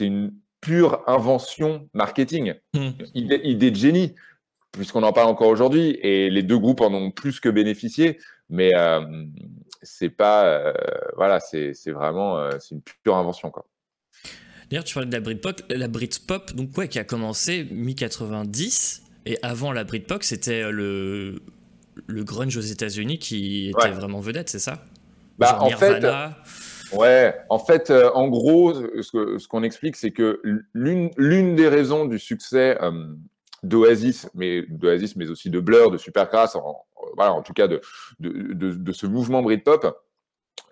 une pure invention marketing, hmm. idée, idée, de génie puisqu'on en parle encore aujourd'hui, et les deux groupes en ont plus que bénéficié, mais euh, c'est pas, euh, voilà, c'est vraiment, euh, c'est une pure invention quoi. D'ailleurs, tu parlais de la Britpop, la Britpop, donc ouais, qui a commencé mi 90, et avant la Britpop, c'était le le grunge aux États-Unis qui était vraiment vedette, c'est ça? Bah en fait. Ouais, en fait, en gros, ce qu'on explique, c'est que l'une des raisons du succès d'Oasis, mais d'Oasis, mais aussi de Blur, de Supergrass, en, voilà, en tout cas de, de, de, de ce mouvement Britpop,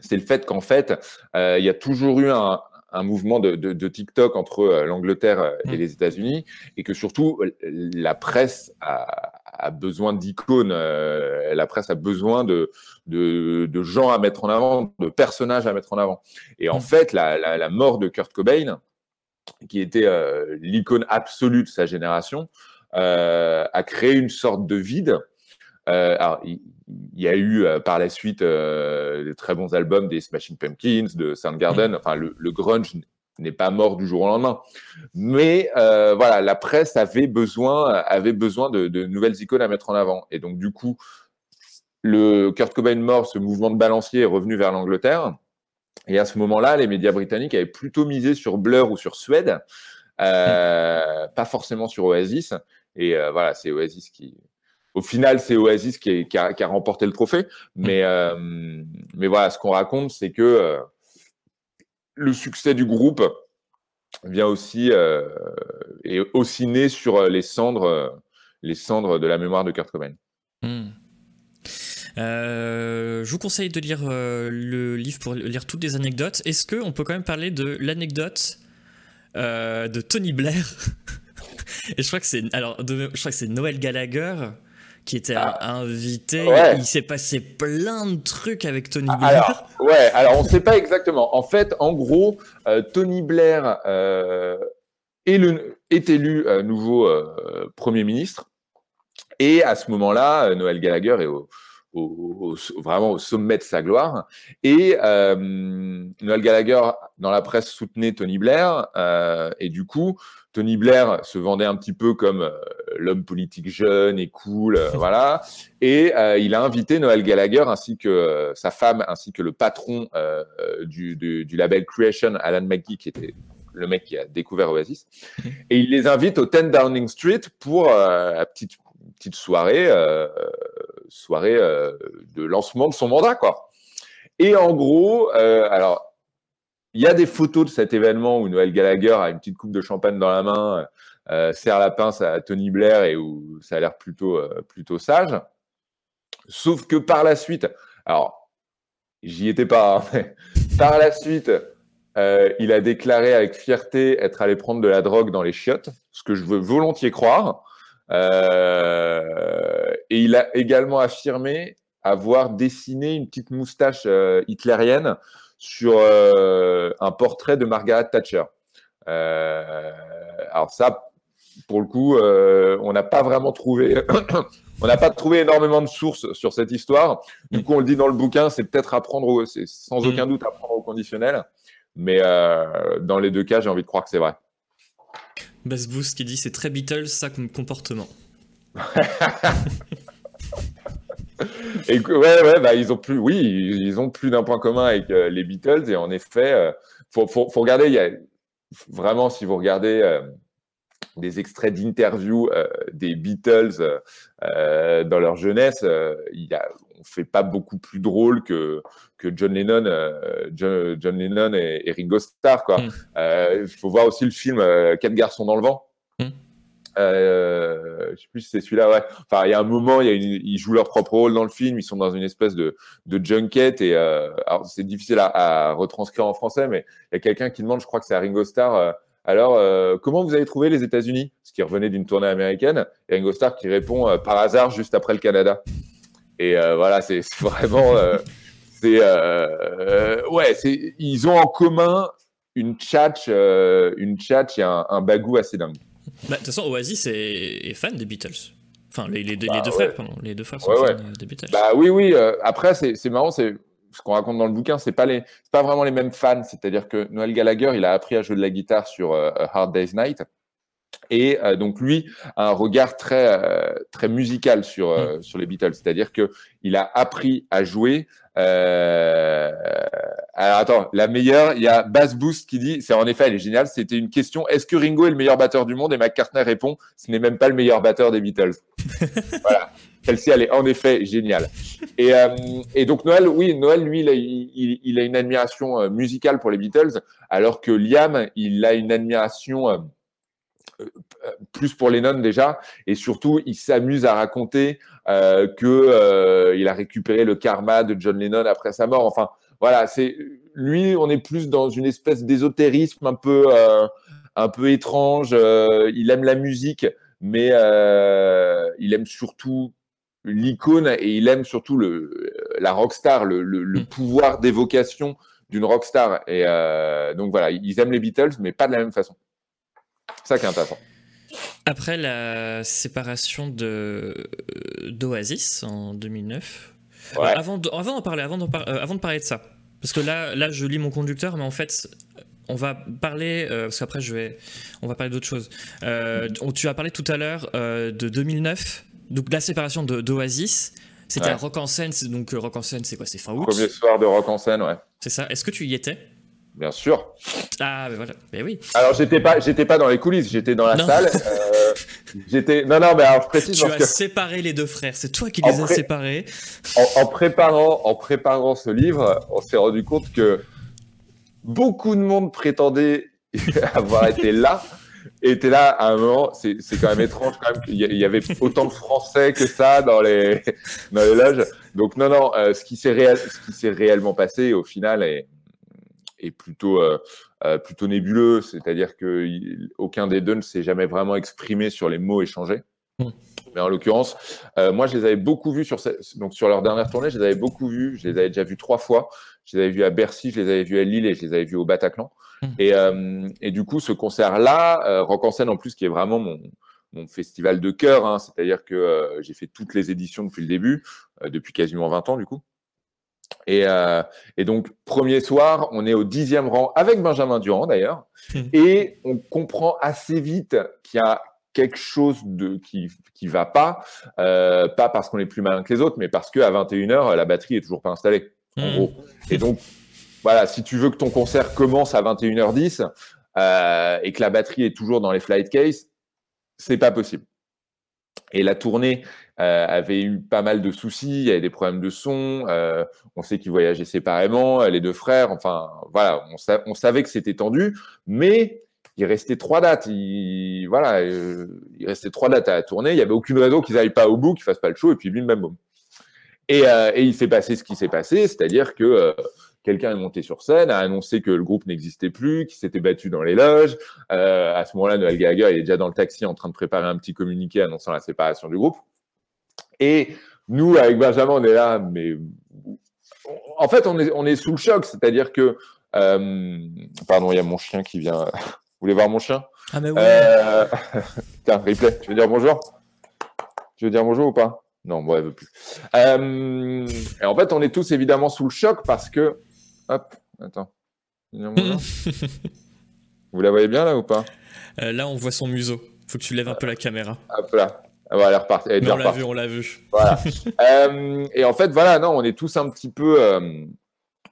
c'est le fait qu'en fait, euh, il y a toujours eu un, un mouvement de, de, de, TikTok entre euh, l'Angleterre et mm. les États-Unis, et que surtout la presse a, a besoin d'icônes, euh, la presse a besoin de, de, gens à mettre en avant, de personnages à mettre en avant. Et en mm. fait, la, la, la, mort de Kurt Cobain, qui était l'icône absolue de sa génération, euh, a créé une sorte de vide alors, il, y a eu par la suite de très bons albums des Smashing Pumpkins, de Soundgarden. Enfin, le, grunge n'est pas mort du jour au lendemain. Mais voilà, la presse avait besoin, avait besoin de, de, nouvelles icônes à mettre en avant. Et donc, du coup, le Kurt Cobain mort, ce mouvement de balancier est revenu vers l'Angleterre. Et à ce moment-là, les médias britanniques avaient plutôt misé sur Blur ou sur Suède, euh, pas forcément sur Oasis. Et euh, voilà, c'est Oasis qui. Au final, c'est Oasis qui, a, remporté le trophée. Mais, euh, mais voilà, ce qu'on raconte, c'est que le succès du groupe vient aussi est aussi né sur les cendres, les cendres de la mémoire de Kurt Cobain. Euh, je vous conseille de lire euh, le livre pour lire toutes les anecdotes. Est-ce qu'on peut quand même parler de l'anecdote euh, de Tony Blair? Et je crois que c'est alors je crois que c'est Noël Gallagher qui était ah. invité. Il s'est passé plein de trucs avec Tony Blair. Alors, ouais, alors on ne sait pas exactement. En fait, en gros, Tony Blair est, le, est, élu nouveau Premier ministre. Et à ce moment-là, Noël Gallagher est au, vraiment au sommet de sa gloire. Et euh, Noël Gallagher, dans la presse, soutenait Tony Blair. Euh, et du coup, Tony Blair se vendait un petit peu comme euh, l'homme politique jeune et cool, voilà. Et il a invité Noël Gallagher ainsi que sa femme, ainsi que le patron du, du, label Creation, Alan McGee, qui était le mec qui a découvert Oasis. Et il les invite au 10 Downing Street pour la petite petite soirée, euh, soirée euh, de lancement de son mandat, quoi. Et en gros, euh, alors, il y a des photos de cet événement où Noël Gallagher a une petite coupe de champagne dans la main, serre la pince à Tony Blair et où ça a l'air plutôt, plutôt sage. Sauf que par la suite, alors, j'y étais pas, hein, par la suite, il a déclaré avec fierté être allé prendre de la drogue dans les chiottes, ce que je veux volontiers croire. Euh, et il a également affirmé avoir dessiné une petite moustache euh, hitlérienne sur euh, un portrait de Margaret Thatcher. alors ça, pour le coup, on n'a pas vraiment trouvé, on n'a pas trouvé énormément de sources sur cette histoire. Du coup, on le dit dans le bouquin, c'est peut-être à prendre, c'est sans aucun mm. doute à prendre au conditionnel, mais dans les deux cas, j'ai envie de croire que c'est vrai. Bass Boost qui dit c'est très Beatles ça comme comportement. Et ouais, ouais, bah, ils ont plus, oui, ils ont plus d'un point commun avec euh, les Beatles et en effet, euh, faut, faut, faut, regarder, il y a vraiment si vous regardez euh, des extraits d'interviews des Beatles dans leur jeunesse, il y a, on fait pas beaucoup plus drôle que que John Lennon, John, Lennon et, Ringo Starr quoi. Hmm. Il faut voir aussi le film Quatre garçons dans le vent. Hmm. Euh, je sais plus si c'est celui-là, ouais. Enfin, il y a un moment, ils jouent leur propre rôle dans le film. Ils sont dans une espèce de, junket et euh, c'est difficile à, retranscrire en français, mais il y a quelqu'un qui demande, je crois que c'est à Ringo Starr. Euh, alors, euh, comment vous avez trouvé les États-Unis? Ce qui revenait d'une tournée américaine. Et Ringo Starr qui répond par hasard juste après le Canada. Et voilà, c'est vraiment, c'est ouais, ils ont en commun une chat, une et un, un bagou assez dingue. Bah, de toute façon, Oasis est, fan des Beatles. Enfin, les, deux, bah, frères, pardon. Les deux frères sont fans des Beatles. Bah oui, oui. Euh, après, c'est marrant, c'est ce qu'on raconte dans le bouquin, c'est pas les, pas vraiment les mêmes fans. C'est-à-dire que Noël Gallagher, il a appris à jouer de la guitare sur euh, Hard Day's Night. Et euh, donc lui a un regard très très musical sur mm. sur les Beatles, c'est-à-dire que il a appris à jouer alors attends, la meilleure, il y a Bass Boost qui dit, c'est en effet, elle est géniale, c'était une question, est-ce que Ringo est le meilleur batteur du monde? Et McCartney répond, ce n'est même pas le meilleur batteur des Beatles. voilà, celle-ci, elle est en effet géniale. Et, euh, et donc Noël, oui, Noël, lui, il a, il, il a, une admiration euh, musicale pour les Beatles, alors que Liam, il a une admiration plus pour Lennon déjà, et surtout il s'amuse à raconter euh, que euh, il a récupéré le karma de John Lennon après sa mort. Enfin, voilà, c'est lui, on est plus dans une espèce d'ésotérisme un peu euh, un peu étrange. Euh, il aime la musique, mais euh, il aime surtout l'icône et il aime surtout le la rockstar, le, le, le mm. pouvoir d'évocation d'une rockstar. Et donc voilà, ils aiment les Beatles, mais pas de la même façon. Ça qui est intéressant. Après la séparation de d'Oasis en 2009. Avant, de, avant, parler, avant, avant de parler de ça, parce que là, là, je lis mon conducteur, mais en fait, on va parler, parce qu'après, je vais, on va parler d'autre chose. tu as parlé tout à l'heure de 2009, donc la séparation d'Oasis. C'était à Rock en scène, donc Rock en scène, c'est quoi C'est fin août Premier soir de Rock en scène, ouais. C'est ça. Est-ce que tu y étais? Bien sûr. Ah, mais voilà. Mais oui. Alors, j'étais pas, j'étais pas dans les coulisses, j'étais dans la salle. J'étais. Non, non, mais alors je précise. Tu as séparé les deux frères. C'est toi qui les as séparés. En, préparant, en préparant ce livre, on s'est rendu compte que beaucoup de monde prétendait avoir été là. Et était là à un moment, c'est quand même étrange quand même qu'il y avait autant de Français que ça dans les, dans les loges. Donc non, non, euh, ce qui s'est réel, réellement passé au final est, est plutôt, euh, plutôt nébuleux, c'est-à-dire qu'aucun des deux ne s'est jamais vraiment exprimé sur les mots échangés. Mm. Mais en l'occurrence, euh, moi, je les avais beaucoup vus sur, donc sur leur dernière tournée, je les avais beaucoup vus. Je les avais déjà vus trois fois. Je les avais vus à Bercy, je les avais vus à Lille et je les avais vus au Bataclan. Mm. Et, et, du coup, ce concert-là, Rock en scène en plus, qui est vraiment mon, mon festival de cœur, hein, c'est-à-dire que j'ai fait toutes les éditions depuis le début, depuis quasiment 20 ans du coup. Euh, et, donc, premier soir, on est au dixième rang avec Benjamin Durand d'ailleurs. Et on comprend assez vite qu'il y a quelque chose de, qui ne va pas. Euh, pas parce qu'on est plus malin que les autres, mais parce qu'à 21h, la batterie est toujours pas installée. En hmm. gros. Et donc, voilà, si tu veux que ton concert commence à 21h10 euh, et que la batterie est toujours dans les flight cases, c'est pas possible. Et la tournée euh, avait eu pas mal de soucis, il y avait des problèmes de son, euh, on sait qu'ils voyageaient séparément, les deux frères, enfin voilà, on, savait que c'était tendu, mais il restait trois dates, il, voilà, euh, il restait trois dates à la tournée, il n'y avait aucune raison qu'ils n'aillent pas au bout, qu'ils fassent pas le show, et puis bim bam boum. Et, et il s'est passé ce qui s'est passé, c'est-à-dire que quelqu'un est monté sur scène, a annoncé que le groupe n'existait plus, qu'il s'était battu dans les loges. Euh, à ce moment-là, Noël Gallagher est déjà dans le taxi en train de préparer un petit communiqué annonçant la séparation du groupe. Et nous, avec Benjamin, on est là, mais en fait, on est, on est sous le choc. C'est-à-dire que. Euh... Pardon, il y a mon chien qui vient. Vous voulez voir mon chien? Ah, mais oui. Euh... Tiens, replay, tu veux dire bonjour? Tu veux dire bonjour ou pas? Non, moi, elle veut plus. Euh... Et en fait, on est tous évidemment sous le choc parce que. Hop, attends. Vous la voyez bien là ou pas? Euh, Là, on voit son museau. Faut que tu lèves un peu la caméra. Hop là. Voilà, elle on l'a vu, on l'a vu. Voilà. Euh, et en fait, voilà, non, on est tous un petit peu, euh,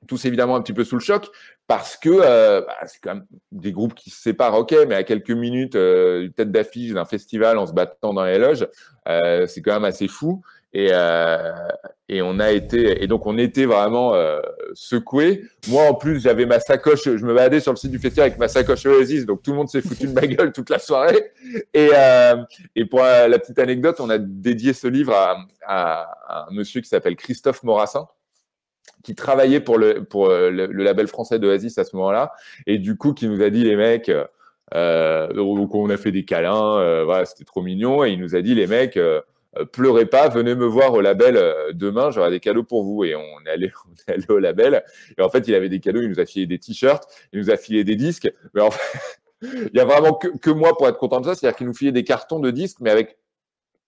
tous évidemment un petit peu sous le choc parce que euh, bah, c'est quand même des groupes qui se séparent, ok, mais à quelques minutes, une tête d'affiche d'un festival en se battant dans les loges, c'est quand même assez fou. Et, euh, et on a été, et donc on était vraiment euh, secoués. Moi, en plus, j'avais ma sacoche, je me baladais sur le site du festival avec ma sacoche Oasis, donc tout le monde s'est foutu de ma gueule toute la soirée. Et, euh, et pour la petite anecdote, on a dédié ce livre à, à, un monsieur qui s'appelle Christophe Morassin qui travaillait pour le, pour le, label français d'Oasis à ce moment-là, et du coup, qui nous a dit, les mecs, euh, donc on a fait des câlins, voilà, c'était trop mignon, et il nous a dit, les mecs, euh, pleurez pas, venez me voir au label euh, demain, j'aurai des cadeaux pour vous. Et on est, allé, on est allé au label. Et en fait, il avait des cadeaux, il nous a filé des t-shirts, il nous a filé des disques. Mais en fait, il y a vraiment que, moi pour être content de ça. C'est-à-dire qu'il nous filait des cartons de disques, mais avec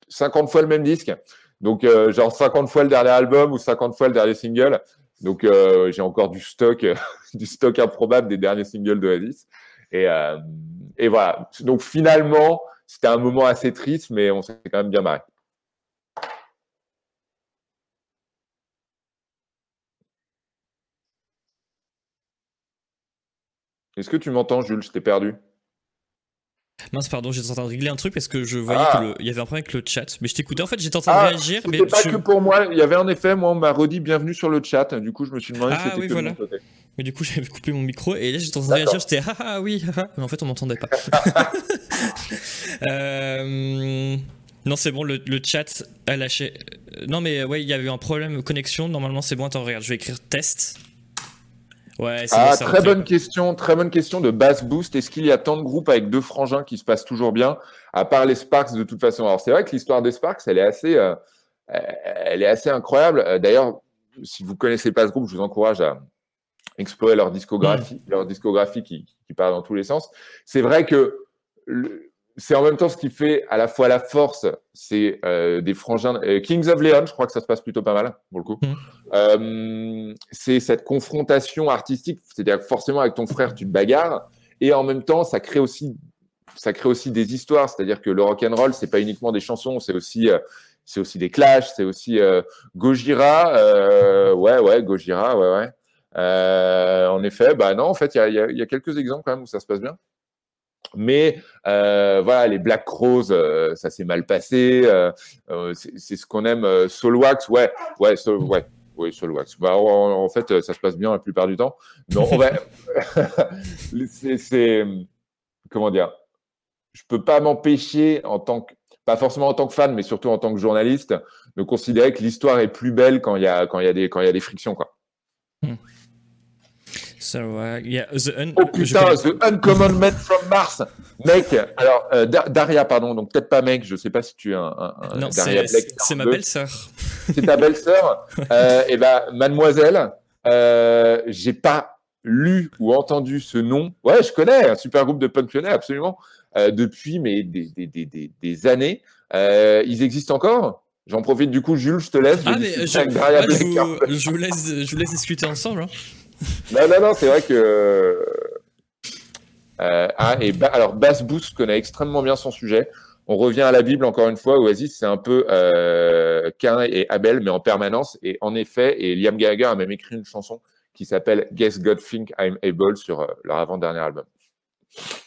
50 fois le même disque. Donc, euh, genre 50 fois le dernier album ou 50 fois le dernier single. Donc, j'ai encore du stock, du stock improbable des derniers singles de Oasis. Et, et voilà. Donc, finalement, c'était un moment assez triste, mais on s'est quand même bien marré. Est-ce que tu m'entends, Jules? Je t'ai perdu. Mince, pardon, j'étais en train de régler un truc parce que je voyais ah. qu'il y avait un problème avec le chat. Mais je t'écoutais, en fait, j'étais en train de ah, réagir. Mais pas que pour moi, il y avait en effet, moi, on m'a redit bienvenue sur le chat. Du coup, je me suis demandé si ah c'était oui, voilà. Mais du coup, j'avais coupé mon micro et là, j'étais en train de réagir. J'étais ah, ah oui, mais en fait, on m'entendait pas. euh... Non, c'est bon, le, chat a lâché. Non, mais ouais, il y avait un problème connexion. Normalement, c'est bon. Attends, regarde, je vais écrire test. Ouais, ah, très bonne question, très bonne question de Bass Boost. Est-ce qu'il y a tant de groupes avec deux frangins qui se passent toujours bien, à part les Sparks de toute façon? Alors c'est vrai que l'histoire des Sparks, elle est assez, euh, elle est assez incroyable. Euh, d'ailleurs, si vous connaissez pas ce groupe, je vous encourage à explorer leur discographie, mm. leur discographie qui, qui, part dans tous les sens. C'est vrai que c'est en même temps ce qui fait à la fois la force, c'est euh, des frangins. Euh, Kings of Leon, je crois que ça se passe plutôt pas mal, pour le coup. Mhm. Euh, c'est cette confrontation artistique, c'est-à-dire que forcément avec ton frère, tu te bagarres, et en même temps, ça crée aussi, ça crée aussi des histoires, c'est-à-dire que le rock and roll, c'est pas uniquement des chansons, c'est aussi, c'est aussi des clashs, c'est aussi Gojira, ouais, ouais, Gojira, ouais, ouais. En effet, bah non, en fait, il y y a quelques exemples quand même où ça se passe bien. Mais euh, voilà, les Black Crows, euh, ça s'est mal passé. euh, c'est ce qu'on aime. Soulwax, ouais, ouais, ouais, oui, Soulwax. Bah, en, fait, ça se passe bien la plupart du temps. Non, on va. c'est, comment dire Je peux pas m'empêcher en tant que pas forcément en tant que fan, mais surtout en tant que journaliste, de considérer que l'histoire est plus belle quand il y a quand il y a des quand il y a des frictions quoi. So, uh, yeah, the un- Oh je putain, connais- The Uncommon Man from Mars, mec. Alors euh, Da- Daria, pardon, donc peut-être pas mec. Je sais pas si tu es un, un- Non, Daria c'est Black c'est ma 42. belle-sœur. C'est ta belle-sœur. Euh, et ben, mademoiselle, euh, j'ai pas lu ou entendu ce nom. Ouais, je connais un super groupe de punk lyonnais, absolument. Euh, depuis mais des, des, des, des, des années. Euh, ils existent encore? J'en profite du coup, Jules, je te laisse. Ah, Je mais je, ouais, je vous, je vous laisse, je vous laisse discuter ensemble. hein. Non, non, non, c'est vrai que. Euh, ah, et ba- alors, Bass Boost connaît extrêmement bien son sujet. On revient à la Bible encore une fois. Oasis, c'est un peu euh, Cain et Abel, mais en permanence. Et en effet, et Liam Gallagher a même écrit une chanson qui s'appelle Guess God Think I'm Able sur euh, leur avant-dernier album.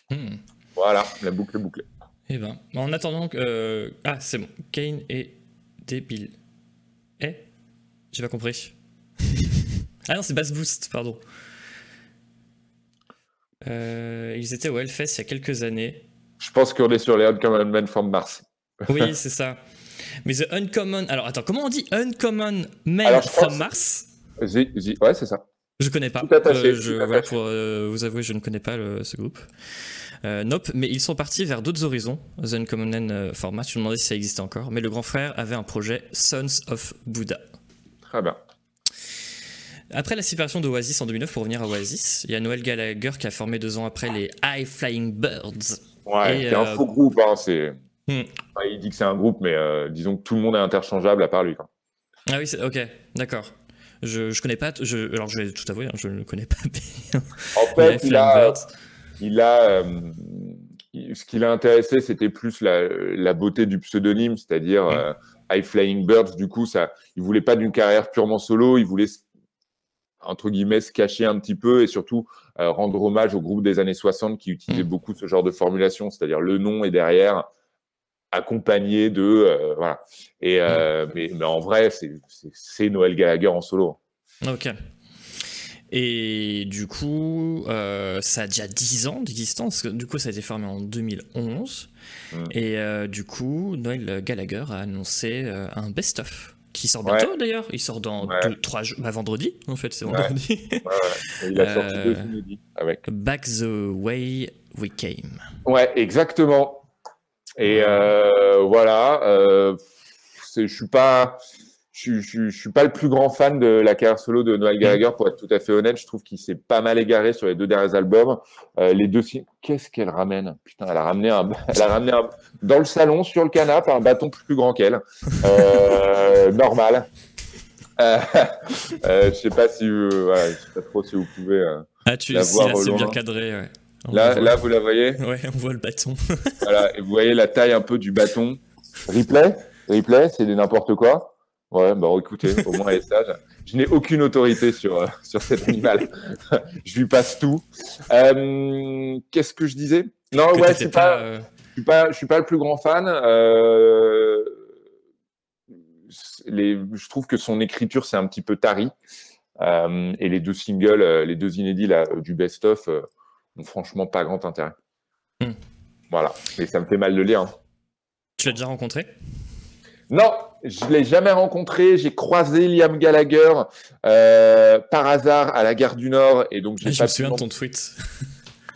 Hmm. Voilà, la boucle est bouclée. Eh ben, en attendant que. euh, Ah, c'est bon. Kane est débile. Eh J'ai pas compris. Ah non, c'est Bass Boost, pardon. Euh, ils étaient au Hellfest il y a quelques années. Je pense qu'on est sur les Uncommon Men from Mars. Oui, c'est ça. Mais The Uncommon. Alors attends, comment on dit Uncommon Alors, je from pense- Mars? Zi- zi- Ouais, c'est ça. Je connais pas. Tout attaché, Euh, je, tout voilà, attaché. pour euh, vous avouer, je ne connais pas le- ce groupe. Euh, nope, mais ils sont partis vers d'autres horizons. The Uncommon Man euh, Format, je me demandais si ça existait encore. Mais le grand frère avait un projet Sons of Buddha. Très bien. Après la séparation d'Oasis en 2009, pour revenir à Oasis, il y a Noel Gallagher qui a formé deux ans après les High Flying Birds. Ouais, c'est un euh, faux groupe. Hein, c'est... Hmm. Enfin, il dit que c'est un groupe, mais euh, disons que tout le monde est interchangeable à part lui. Quoi. Ah oui, c'est- ok, d'accord. Je, je connais pas, je, alors je vais tout avouer, hein, je ne connais pas bien. En fait, il a, Birds. il a, euh, ce qui l'a intéressé, c'était plus la, la beauté du pseudonyme, c'est-à-dire Mm. euh, High Flying Birds. Du coup, ça, il voulait pas d'une carrière purement solo, il voulait entre guillemets se cacher un petit peu et surtout euh, rendre hommage au groupe des années 60 qui utilisait Mm. beaucoup ce genre de formulation, c'est-à-dire le nom est derrière accompagné de euh, voilà. Et euh, mais, mais en vrai, c'est- Noël Gallagher en solo. Ok. Et du coup, ça a déjà 10 ans d'existence. Du coup, ça a été formé en 2011. Mm. Et du coup, Noël Gallagher a annoncé un best-of qui sort Ouais. bientôt d'ailleurs. Il sort dans Ouais. deux, trois jours. Bah, vendredi, en fait, c'est vendredi. Ouais, il a sorti Euh, deux inédits avec. Back the way we came. Ouais, exactement. Et euh, voilà, euh, c'est- je suis pas, je, je, je suis pas le plus grand fan de la carrière solo de Noël Gallagher, pour être tout à fait honnête. Je trouve qu'il s'est pas mal égaré sur les deux derniers albums. Euh, les deux, qu'est-ce qu'elle ramène? Putain, elle a ramené un, elle a ramené un, dans le salon sur le canapé un bâton plus grand qu'elle. Euh, normal. Euh, je sais pas si, vous- voilà, je sais pas trop si vous pouvez. Ah, tu La si, voir là, c'est bien cadré. Ouais. Là, là, vous la voyez? Ouais, on voit le bâton. Voilà, et vous voyez la taille un peu du bâton. Replay? Replay, c'est n'importe quoi. Ouais, bah écoutez, au moins elle est sage. Je n'ai aucune autorité sur, euh, sur cet animal. je lui passe tout. Euh, Qu'est-ce que je disais? Non, Que ouais, c'est pas, euh, je suis pas, je suis pas le plus grand fan. Les, je trouve que son écriture c'est un petit peu tari. Et les deux singles, les deux inédits là, du best-of, euh, ont franchement pas grand intérêt. Hmm. Voilà, et ça me fait mal de lire. hein. Tu l'as déjà rencontré? Non, je l'ai jamais rencontré. J'ai croisé Liam Gallagher euh, par hasard à la gare du Nord et donc j'ai Ah, Je me souviens de ton tweet.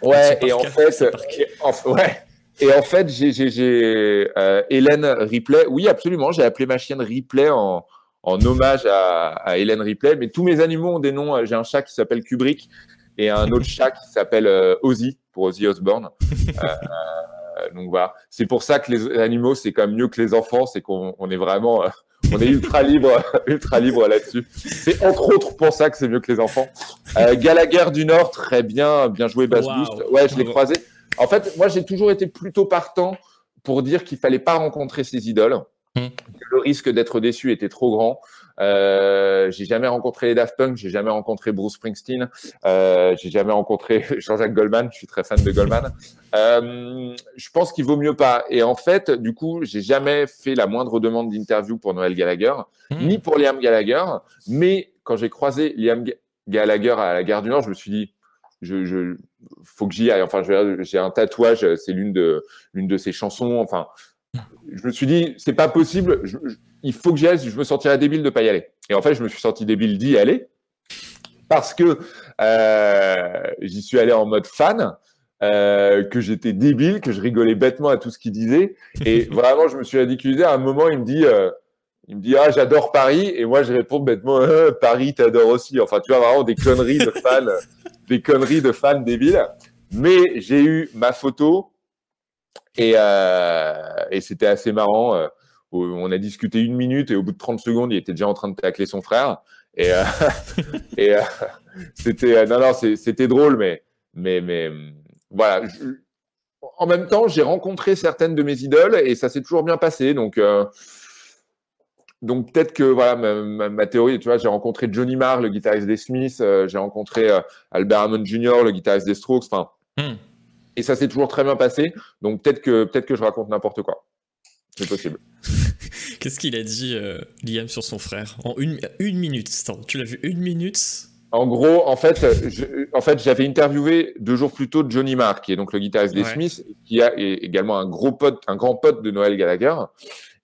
Ouais, et en fait, et en, ouais. Et en fait, j'ai, j'ai, j'ai euh, Hélène Ripley. Oui, absolument. J'ai appelé ma chienne Ripley en, en hommage à, à Hélène Ripley. Mais tous mes animaux ont des noms. J'ai un chat qui s'appelle Kubrick et un autre chat qui s'appelle euh, Ozzy pour Ozzy Osbourne. Euh, donc voilà. C'est pour ça que les animaux, c'est quand même mieux que les enfants, c'est qu'on on est vraiment, euh, on est ultra libre, ultra libre là-dessus. C'est entre autres pour ça que c'est mieux que les enfants. Euh, Gallagher du Nord, très bien, bien joué Bass Wow. Boost. Ouais, je l'ai croisé. En fait, moi, j'ai toujours été plutôt partant pour dire qu'il fallait pas rencontrer ses idoles. Le risque d'être déçu était trop grand. Euh, j'ai jamais rencontré les Daft Punk, j'ai jamais rencontré Bruce Springsteen, euh, j'ai jamais rencontré Jean-Jacques Goldman. Je suis très fan de Goldman. Euh, je pense qu'il vaut mieux pas. Et en fait, du coup, j'ai jamais fait la moindre demande d'interview pour Noël Gallagher, Hmm. ni pour Liam Gallagher. Mais quand j'ai croisé Liam Ga- Gallagher à la gare du Nord, je me suis dit, je, je faut que j'y aille. Enfin, j'ai un tatouage, c'est l'une de l'une de ses chansons. Enfin, je me suis dit, c'est pas possible. je- je- il faut que j'y aille. Je me sentirais débile de pas y aller. Et en fait, je me suis senti débile d'y aller parce que euh, j'y suis allé en mode fan. euh, que j'étais débile, que je rigolais bêtement à tout ce qu'il disait. Et vraiment, je me suis ridiculisé. À un moment, il me dit, euh, il me dit, ah, j'adore Paris. Et moi, je réponds bêtement, Euh, Paris, t'adores aussi. Enfin, tu vois, vraiment des conneries de fans, des conneries de fans débiles. Mais j'ai eu ma photo et, euh, et c'était assez marrant. euh, on a discuté une minute et au bout de 30 secondes, il était déjà en train de tacler son frère. Et, euh, c'était, non, non, drôle, mais, mais, mais hum, voilà. en même temps, j'ai rencontré certaines de mes idoles et ça s'est toujours bien passé. Donc, donc peut-être que voilà ma, théorie, tu vois, j'ai rencontré Johnny Marr, le guitariste des Smiths, j'ai rencontré Albert Hammond Jr., le guitariste des Strokes. Enfin, Hmm. Et ça s'est toujours très bien passé. Donc peut-être que peut-être que je raconte n'importe quoi. C'est possible. Qu'est-ce qu'il a dit, euh, Liam, sur son frère? En une, une minute. Attends, tu l'as vu une minute? En gros, en fait, je- en fait, j'avais interviewé deux jours plus tôt Johnny Marr, qui est donc le guitariste des Ouais. Smiths, qui a, est également un gros pote, un grand pote de Noël Gallagher,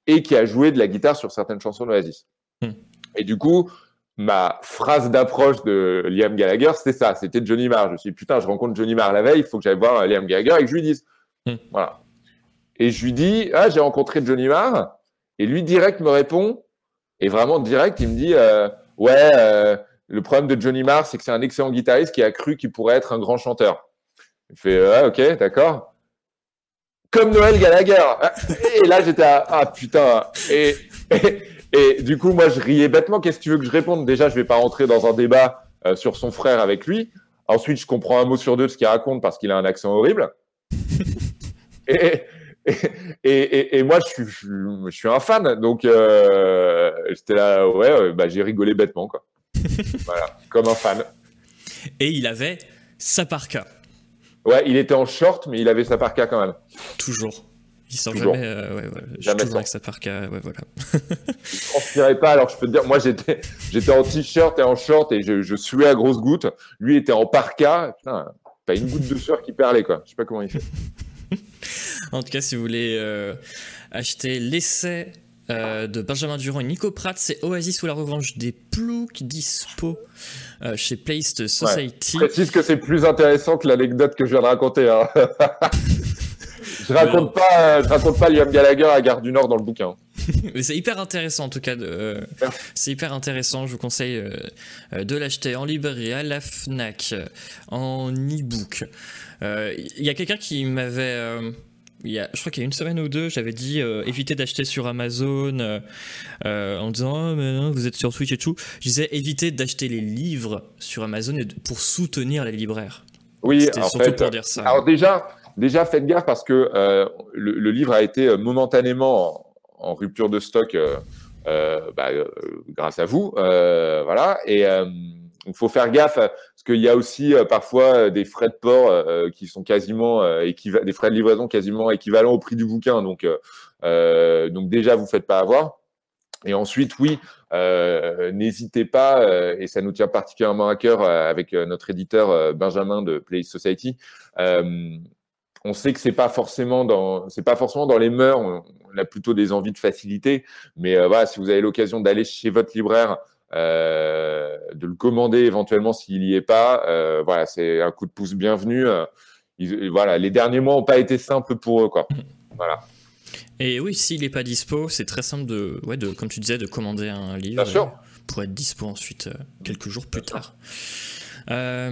et qui a joué de la guitare sur certaines chansons d'Oasis. Hmm. Et du coup, ma phrase d'approche de Liam Gallagher, c'était ça, c'était Johnny Marr. Je me suis dit, putain, je rencontre Johnny Marr la veille, il faut que j'aille voir Liam Gallagher et que je lui dise. Hmm. Voilà. Et je lui dis, ah, j'ai rencontré Johnny Marr, et lui direct me répond, et vraiment direct, il me dit, euh, ouais, euh, le problème de Johnny Marr, c'est que c'est un excellent guitariste qui a cru qu'il pourrait être un grand chanteur. Il fait, ouais, ok, d'accord. Comme Noël Gallagher. Et là, j'étais à, ah putain. Et, et, et du coup, moi, je riais bêtement. Qu'est-ce que tu veux que je réponde? Déjà, je vais pas rentrer dans un débat euh, sur son frère avec lui. Ensuite, je comprends un mot sur deux de ce qu'il raconte parce qu'il a un accent horrible. et, et, et, et moi, je suis, je, suis- je suis un fan. Donc, euh, j'étais là, ouais, euh, bah, j'ai rigolé bêtement, quoi. voilà, comme un fan. Et il avait sa parka. Ouais, il était en short, mais il avait sa parka quand même. Toujours. Il sort Toujours. jamais. euh, ouais, ouais. Je suis Jamais toujours avec parka. Ouais, voilà. Je transpirais pas, alors je peux te dire, moi j'étais, j'étais en t-shirt et en short et je, je suais à grosses gouttes. Lui était en parka. Putain, pas une goutte de sueur qui perlait, quoi. Je sais pas comment il fait. En tout cas, si vous voulez euh, acheter l'essai euh, de Benjamin Durand et Nico Pratt, c'est Oasis ou la revanche des ploucs dispo euh, chez Placed Society. Je précise que c'est plus intéressant que l'anecdote que je viens de raconter. hein. je raconte pas, je raconte pas Liam Gallagher à Gare du Nord dans le bouquin. Mais c'est hyper intéressant en tout cas. euh, c'est hyper intéressant. Je vous conseille euh, euh, de l'acheter en librairie, à la Fnac, euh, en e-book. Euh, Il y a quelqu'un qui m'avait. il y a, je crois qu'il y a une semaine ou deux, j'avais dit euh, évitez d'acheter sur Amazon euh, en disant oh, mais non, vous êtes sur Twitch et tout. Je disais évitez d'acheter les livres sur Amazon et de- pour soutenir les libraires. Oui, en surtout fait. pour dire ça. Alors déjà, déjà faites gaffe parce que euh, le, livre a été euh, momentanément en, rupture de stock euh, bah, grâce à vous, voilà. Et il faut faire gaffe parce qu'il y a aussi parfois des frais de port qui sont quasiment des frais de livraison quasiment équivalents au prix du bouquin. Donc, donc déjà, vous faites pas avoir. Et ensuite, oui, n'hésitez pas, et ça nous tient particulièrement à cœur avec notre éditeur Benjamin de Play Society. On sait que c'est pas forcément dans, c'est pas forcément dans les mœurs. On, on a plutôt des envies de facilité, mais euh, voilà, si vous avez l'occasion d'aller chez votre libraire, euh, de le commander éventuellement s'il y est pas, euh, voilà, c'est un coup de pouce bienvenu. ils- voilà, les derniers mois ont pas été simples pour eux, quoi. Voilà. Et oui, s'il n'est pas dispo, c'est très simple de, ouais, de, comme tu disais, de commander un livre Bien sûr. pour être dispo ensuite quelques jours plus Bien sûr. Tard.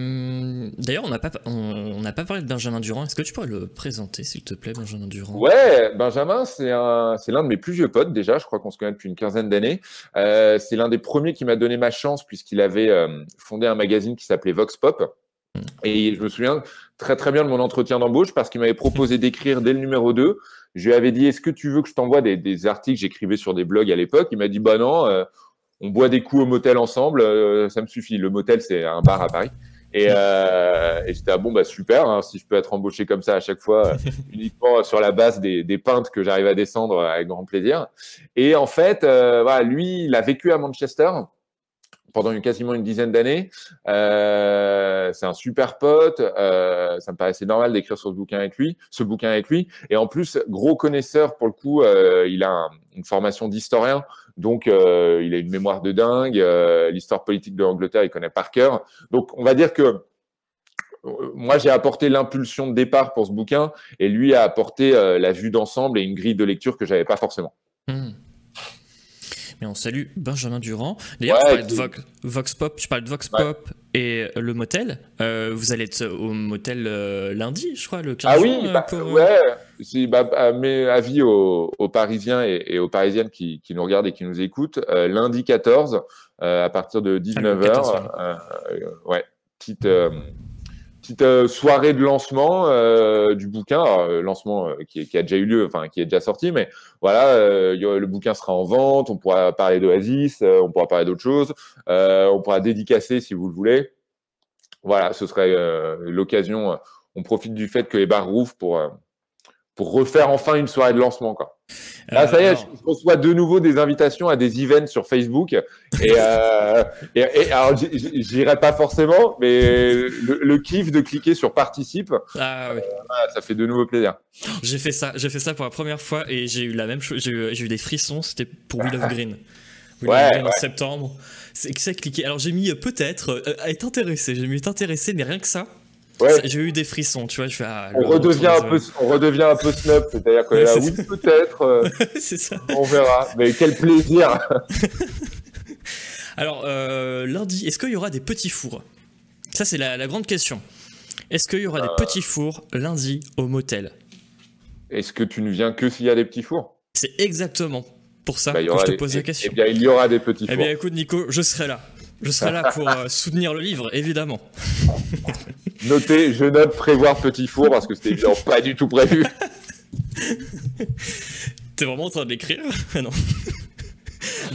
D'ailleurs, on n'a pas, on, pas parlé de Benjamin Durand. Est-ce que tu pourrais le présenter, s'il te plaît, Benjamin Durand? Ouais, Benjamin, c'est l'un de mes plus vieux potes déjà. Je crois qu'on se connaît depuis une quinzaine d'années. c'est l'un des premiers qui m'a donné ma chance puisqu'il avait fondé un magazine qui s'appelait Vox Pop. Hmm. Et je me souviens très très bien de mon entretien d'embauche parce qu'il m'avait proposé d'écrire dès le numéro 2 je lui avais dit, est-ce que tu veux que je t'envoie des, articles? Que j'écrivais sur des blogs à l'époque Il m'a dit, bah non, euh, on boit des coups au motel ensemble, euh, ça me suffit. Le motel, c'est un bar à Paris. Et, euh, et j'étais ah, bon bah super hein, si je peux être embauché comme ça à chaque fois uniquement sur la base des, des pintes que j'arrive à descendre avec grand plaisir. Et en fait voilà lui il a vécu à Manchester pendant une, quasiment une dizaine d'années. Euh, c'est un super pote. Euh, ça me paraissait normal d'écrire sur ce bouquin avec lui, ce bouquin avec lui. Et en plus, gros connaisseur pour le coup. Euh, il a une formation d'historien, donc euh, il a une mémoire de dingue. Euh, l'histoire politique de l'Angleterre, il connaît par cœur. Donc, on va dire que moi, j'ai apporté l'impulsion de départ pour ce bouquin, et lui a apporté la vue d'ensemble et une grille de lecture que j'avais pas forcément. Mmh. Mais on salue Benjamin Durand. D'ailleurs, tu de Vox, Pop, je parle de Vox Pop et le motel. Euh, vous allez être au motel euh, lundi, je crois, le 15 Ah oui, bah, ouais. Si, bah, mes avis aux, Parisiens et, aux Parisiennes qui, nous regardent et qui nous écoutent. Euh, lundi 14, à partir de 19h. Ah, ouais, petite petite euh, soirée de lancement euh, du bouquin, euh, lancement qui, qui, a déjà eu lieu, enfin qui est déjà sorti, mais voilà, le bouquin sera en vente, on pourra parler d'Oasis, on pourra parler d'autres choses, on pourra dédicacer si vous le voulez. Voilà, ce serait l'occasion. on profite du fait que les bars rouvrent pour pour refaire enfin une soirée de lancement. Quoi. Là, ça y est, je reçois de nouveau des invitations à des events sur Facebook. Et, euh, et, alors, j'irai pas forcément, mais le, kiff de cliquer sur participe, ah, oui. Euh, ça fait de nouveau plaisir. J'ai fait ça, j'ai fait ça pour la première fois et j'ai eu la même chose. J'ai eu, des frissons. C'était pour Will of Green. Will of Green en septembre. C'est que ça cliqué. Alors j'ai mis euh, peut-être euh, être intéressé. J'ai mis être intéressé, mais rien que ça. J'ai eu des frissons, tu vois. Je fais, ah, on, redevient un peu, on redevient un peu snob, c'est-à-dire que là, oui, peut-être, euh, on verra. Mais quel plaisir Alors, euh, lundi, est-ce qu'il y aura des petits fours? Ça, c'est la, grande question. Est-ce qu'il y aura des euh. petits fours lundi au motel? Est-ce que tu ne viens que s'il y a des petits fours? C'est exactement pour ça bah, que je te pose la question. Eh bien, il y aura des petits fours. Eh bien, écoute, Nico, je serai là. Je serai là pour soutenir le livre, évidemment. Notez, je note prévoir petit four parce que c'était évidemment pas du tout prévu. T'es vraiment en train de l'écrire ah Non.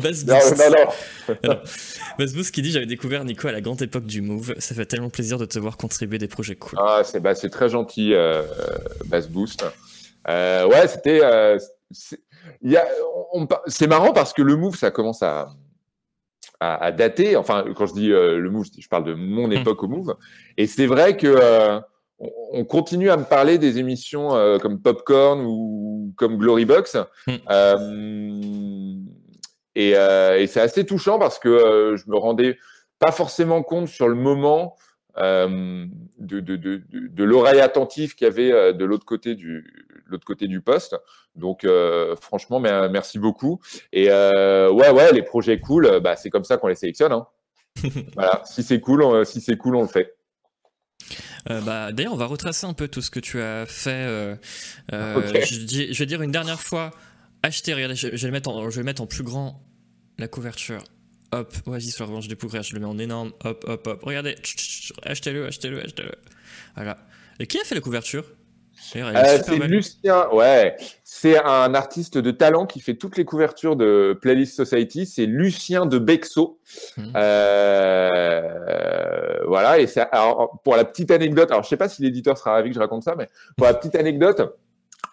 Bass non, non, non. qui dit J'avais découvert Nico à la grande époque du Move. Ça fait tellement plaisir de te voir contribuer des projets cool. Ah, c'est bah, très gentil, euh, Bass Boost. Euh, ouais, c'était. Euh, c'est marrant parce que le Move, ça commence à, à, dater. Enfin, quand je dis euh, le move, je parle de mon hmm. époque au move. Et c'est vrai que euh, on, continue à me parler des émissions euh, comme Popcorn ou comme Glorybox. Hmm. et, et c'est assez touchant parce que je me rendais pas forcément compte sur le moment de, de, de, de l'oreille attentive qu'il y avait de l'autre côté du l'autre côté du poste. Donc, euh, franchement, merci beaucoup. Et euh, ouais, ouais, les projets cool, bah, c'est comme ça qu'on les sélectionne. Hein. voilà, si c'est cool, on, si c'est cool, on le fait. Euh, bah, D'ailleurs, on va retracer un peu tout ce que tu as fait. je, vais dire une dernière fois, acheter, regardez, je, vais, le mettre en, je vais mettre en plus grand la couverture. Hop, vas-y sur la revanche du Pougre, je le mets en énorme. Hop, hop, hop. Regardez, achetez-le, achetez-le, achetez-le. Voilà. Et qui a fait la couverture? Euh, c'est Lucien, ouais. C'est un artiste de talent qui fait toutes les couvertures de Playlist Society. C'est Lucien de Bexo. Hmm. Euh, voilà. Et pour la petite anecdote, alors je sais pas si l'éditeur sera ravi que je raconte ça, mais pour la petite anecdote,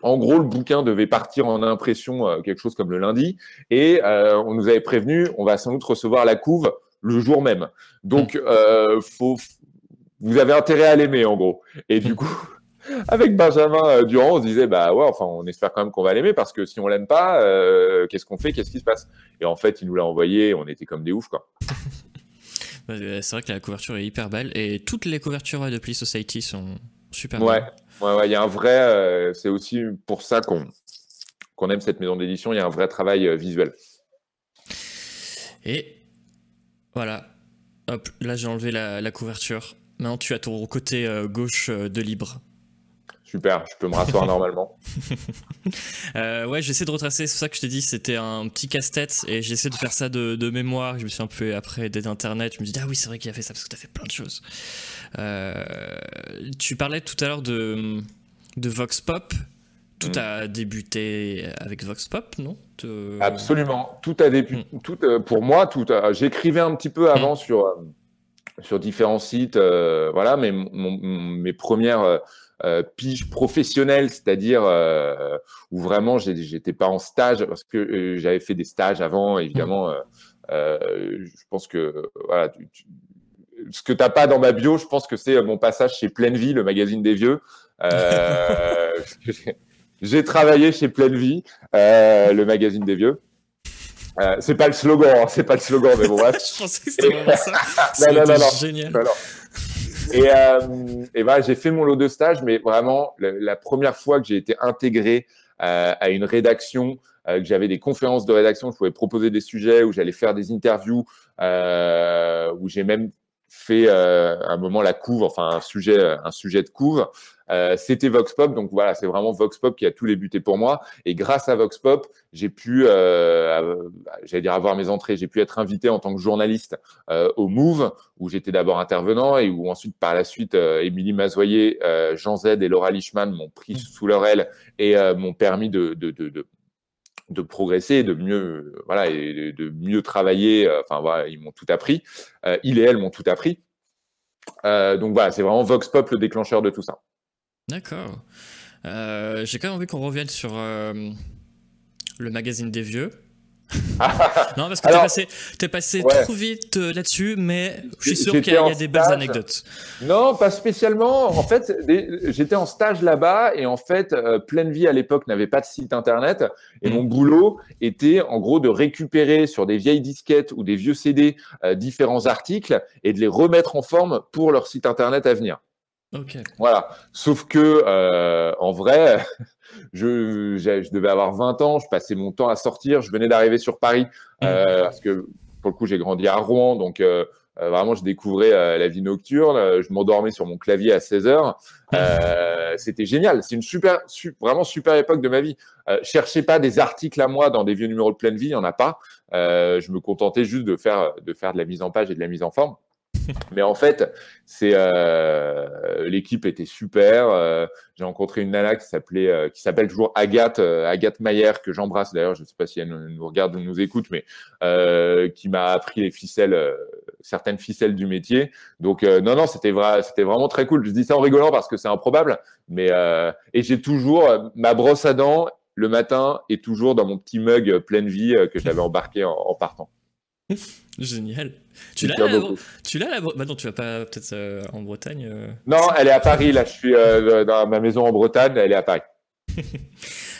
en gros, le bouquin devait partir en impression euh, quelque chose comme le lundi, et on nous avait prévenu, on va sans doute recevoir la couve le jour même. Donc, hmm. faut, vous avez intérêt à l'aimer, en gros. Et du hmm. coup, avec Benjamin euh, Durand, on se disait bah ouais, enfin on espère quand même qu'on va l'aimer parce que si on l'aime pas, euh, qu'est-ce qu'on fait, qu'est-ce qui se passe? Et en fait, il nous l'a envoyé, on était comme des oufs quoi. c'est vrai que la couverture est hyper belle et toutes les couvertures de Play Society sont super ouais. belles. Ouais, ouais, il y a un vrai, euh, c'est aussi pour ça qu'on qu'on aime cette maison d'édition, il y a un vrai travail visuel. Et voilà, Hop, là j'ai enlevé la, couverture. Maintenant tu as ton côté gauche de libre. Super, je peux me rasseoir normalement. Euh, ouais, j'essaie de retracer, c'est ça que je t'ai dit, c'était un petit casse-tête et j'essaie de faire ça de, mémoire. Je me suis un peu après d'internet, je me dis ah oui, c'est vrai qu'il a fait ça parce que tu as fait plein de choses. Euh, tu parlais tout à l'heure de, de Vox Pop. Tout mm. a débuté avec Vox Pop, non? Absolument. Tout a débuté. Mm. Tout, euh, pour moi, tout. J'écrivais un petit peu avant mm. sur sur différents sites, voilà, mais mes premières euh, pige professionnelle, c'est-à-dire euh, où vraiment j'étais pas en stage parce que euh, j'avais fait des stages avant, évidemment. je pense que voilà, ce que t'as pas dans ma bio, je pense que c'est mon passage chez Pleine Vie, le magazine des vieux. j'ai travaillé chez Pleine Vie, le magazine des vieux. c'est pas le slogan, hein, c'est pas le slogan, mais bon bref. je pensais que c'était ça. non, non, non, génial. Et, euh, et voilà, j'ai fait mon lot de stage, mais vraiment, la, première fois que j'ai été intégré euh, à une rédaction, euh, que j'avais des conférences de rédaction, je pouvais proposer des sujets, où j'allais faire des interviews, euh, où j'ai même fait euh, un moment la couve, enfin un sujet, un sujet de couve. Euh, c'était Vox Pop, donc voilà, c'est vraiment Vox Pop qui a tout débuté pour moi. Et grâce à Vox Pop, j'ai pu, euh, j'allais dire avoir mes entrées, j'ai pu être invité en tant que journaliste euh, au Move, où j'étais d'abord intervenant et où ensuite par la suite, Émilie Mazoyer, Jean Z et Laura Lichman m'ont pris sous leur aile et m'ont permis de, de, de, de de progresser, de mieux, voilà, et de mieux travailler. Enfin voilà, ils m'ont tout appris. il et elle m'ont tout appris. donc voilà, c'est vraiment Vox Pop le déclencheur de tout ça. D'accord. Euh, j'ai quand même envie qu'on revienne sur euh, le magazine des vieux. non, parce que t'es passé, es passé trop vite euh, là-dessus, mais je suis sûr qu'il y, a des belles anecdotes. Non, pas spécialement. En fait, j'étais en stage là-bas et en fait, Pleine Vie à l'époque n'avait pas de site internet et mm. mon boulot était en gros de récupérer sur des vieilles disquettes ou des vieux CD différents articles et de les remettre en forme pour leur site internet à venir. Voilà. Sauf que, euh, en vrai, je, je, devais avoir 20 ans, je passais mon temps à sortir, je venais d'arriver sur Paris, mmh. euh, parce que pour le coup, j'ai grandi à Rouen, donc euh, euh vraiment, je découvrais euh, la vie nocturne, je m'endormais sur mon clavier à 16 heures. C'était génial, c'est une super, vraiment super époque de ma vie. cherchez pas des articles à moi dans des vieux numéros de pleine vie, il n'y en a pas. je me contentais juste de faire, de faire de la mise en page et de la mise en forme. Mais en fait, c'est euh, l'équipe était super. Euh, j'ai rencontré une nana qui s'appelait, euh, qui s'appelle toujours Agathe, Agathe Mayer que j'embrasse d'ailleurs. Je ne sais pas si elle nous, regarde ou nous écoute, mais qui m'a appris les ficelles, certaines ficelles du métier. Donc non, non, c'était vrai, c'était vraiment très cool. Je dis ça en rigolant parce que c'est improbable, mais et j'ai toujours ma brosse à dents le matin et toujours dans mon petit mug pleine vie que j'avais embarqué en partant. Génial. Tu l'as, la... tu l'as la... Bah non, tu vas pas peut-être euh, en Bretagne. Euh. Non, elle est à Paris. Là, je suis euh, dans ma maison en Bretagne. Elle est à Paris.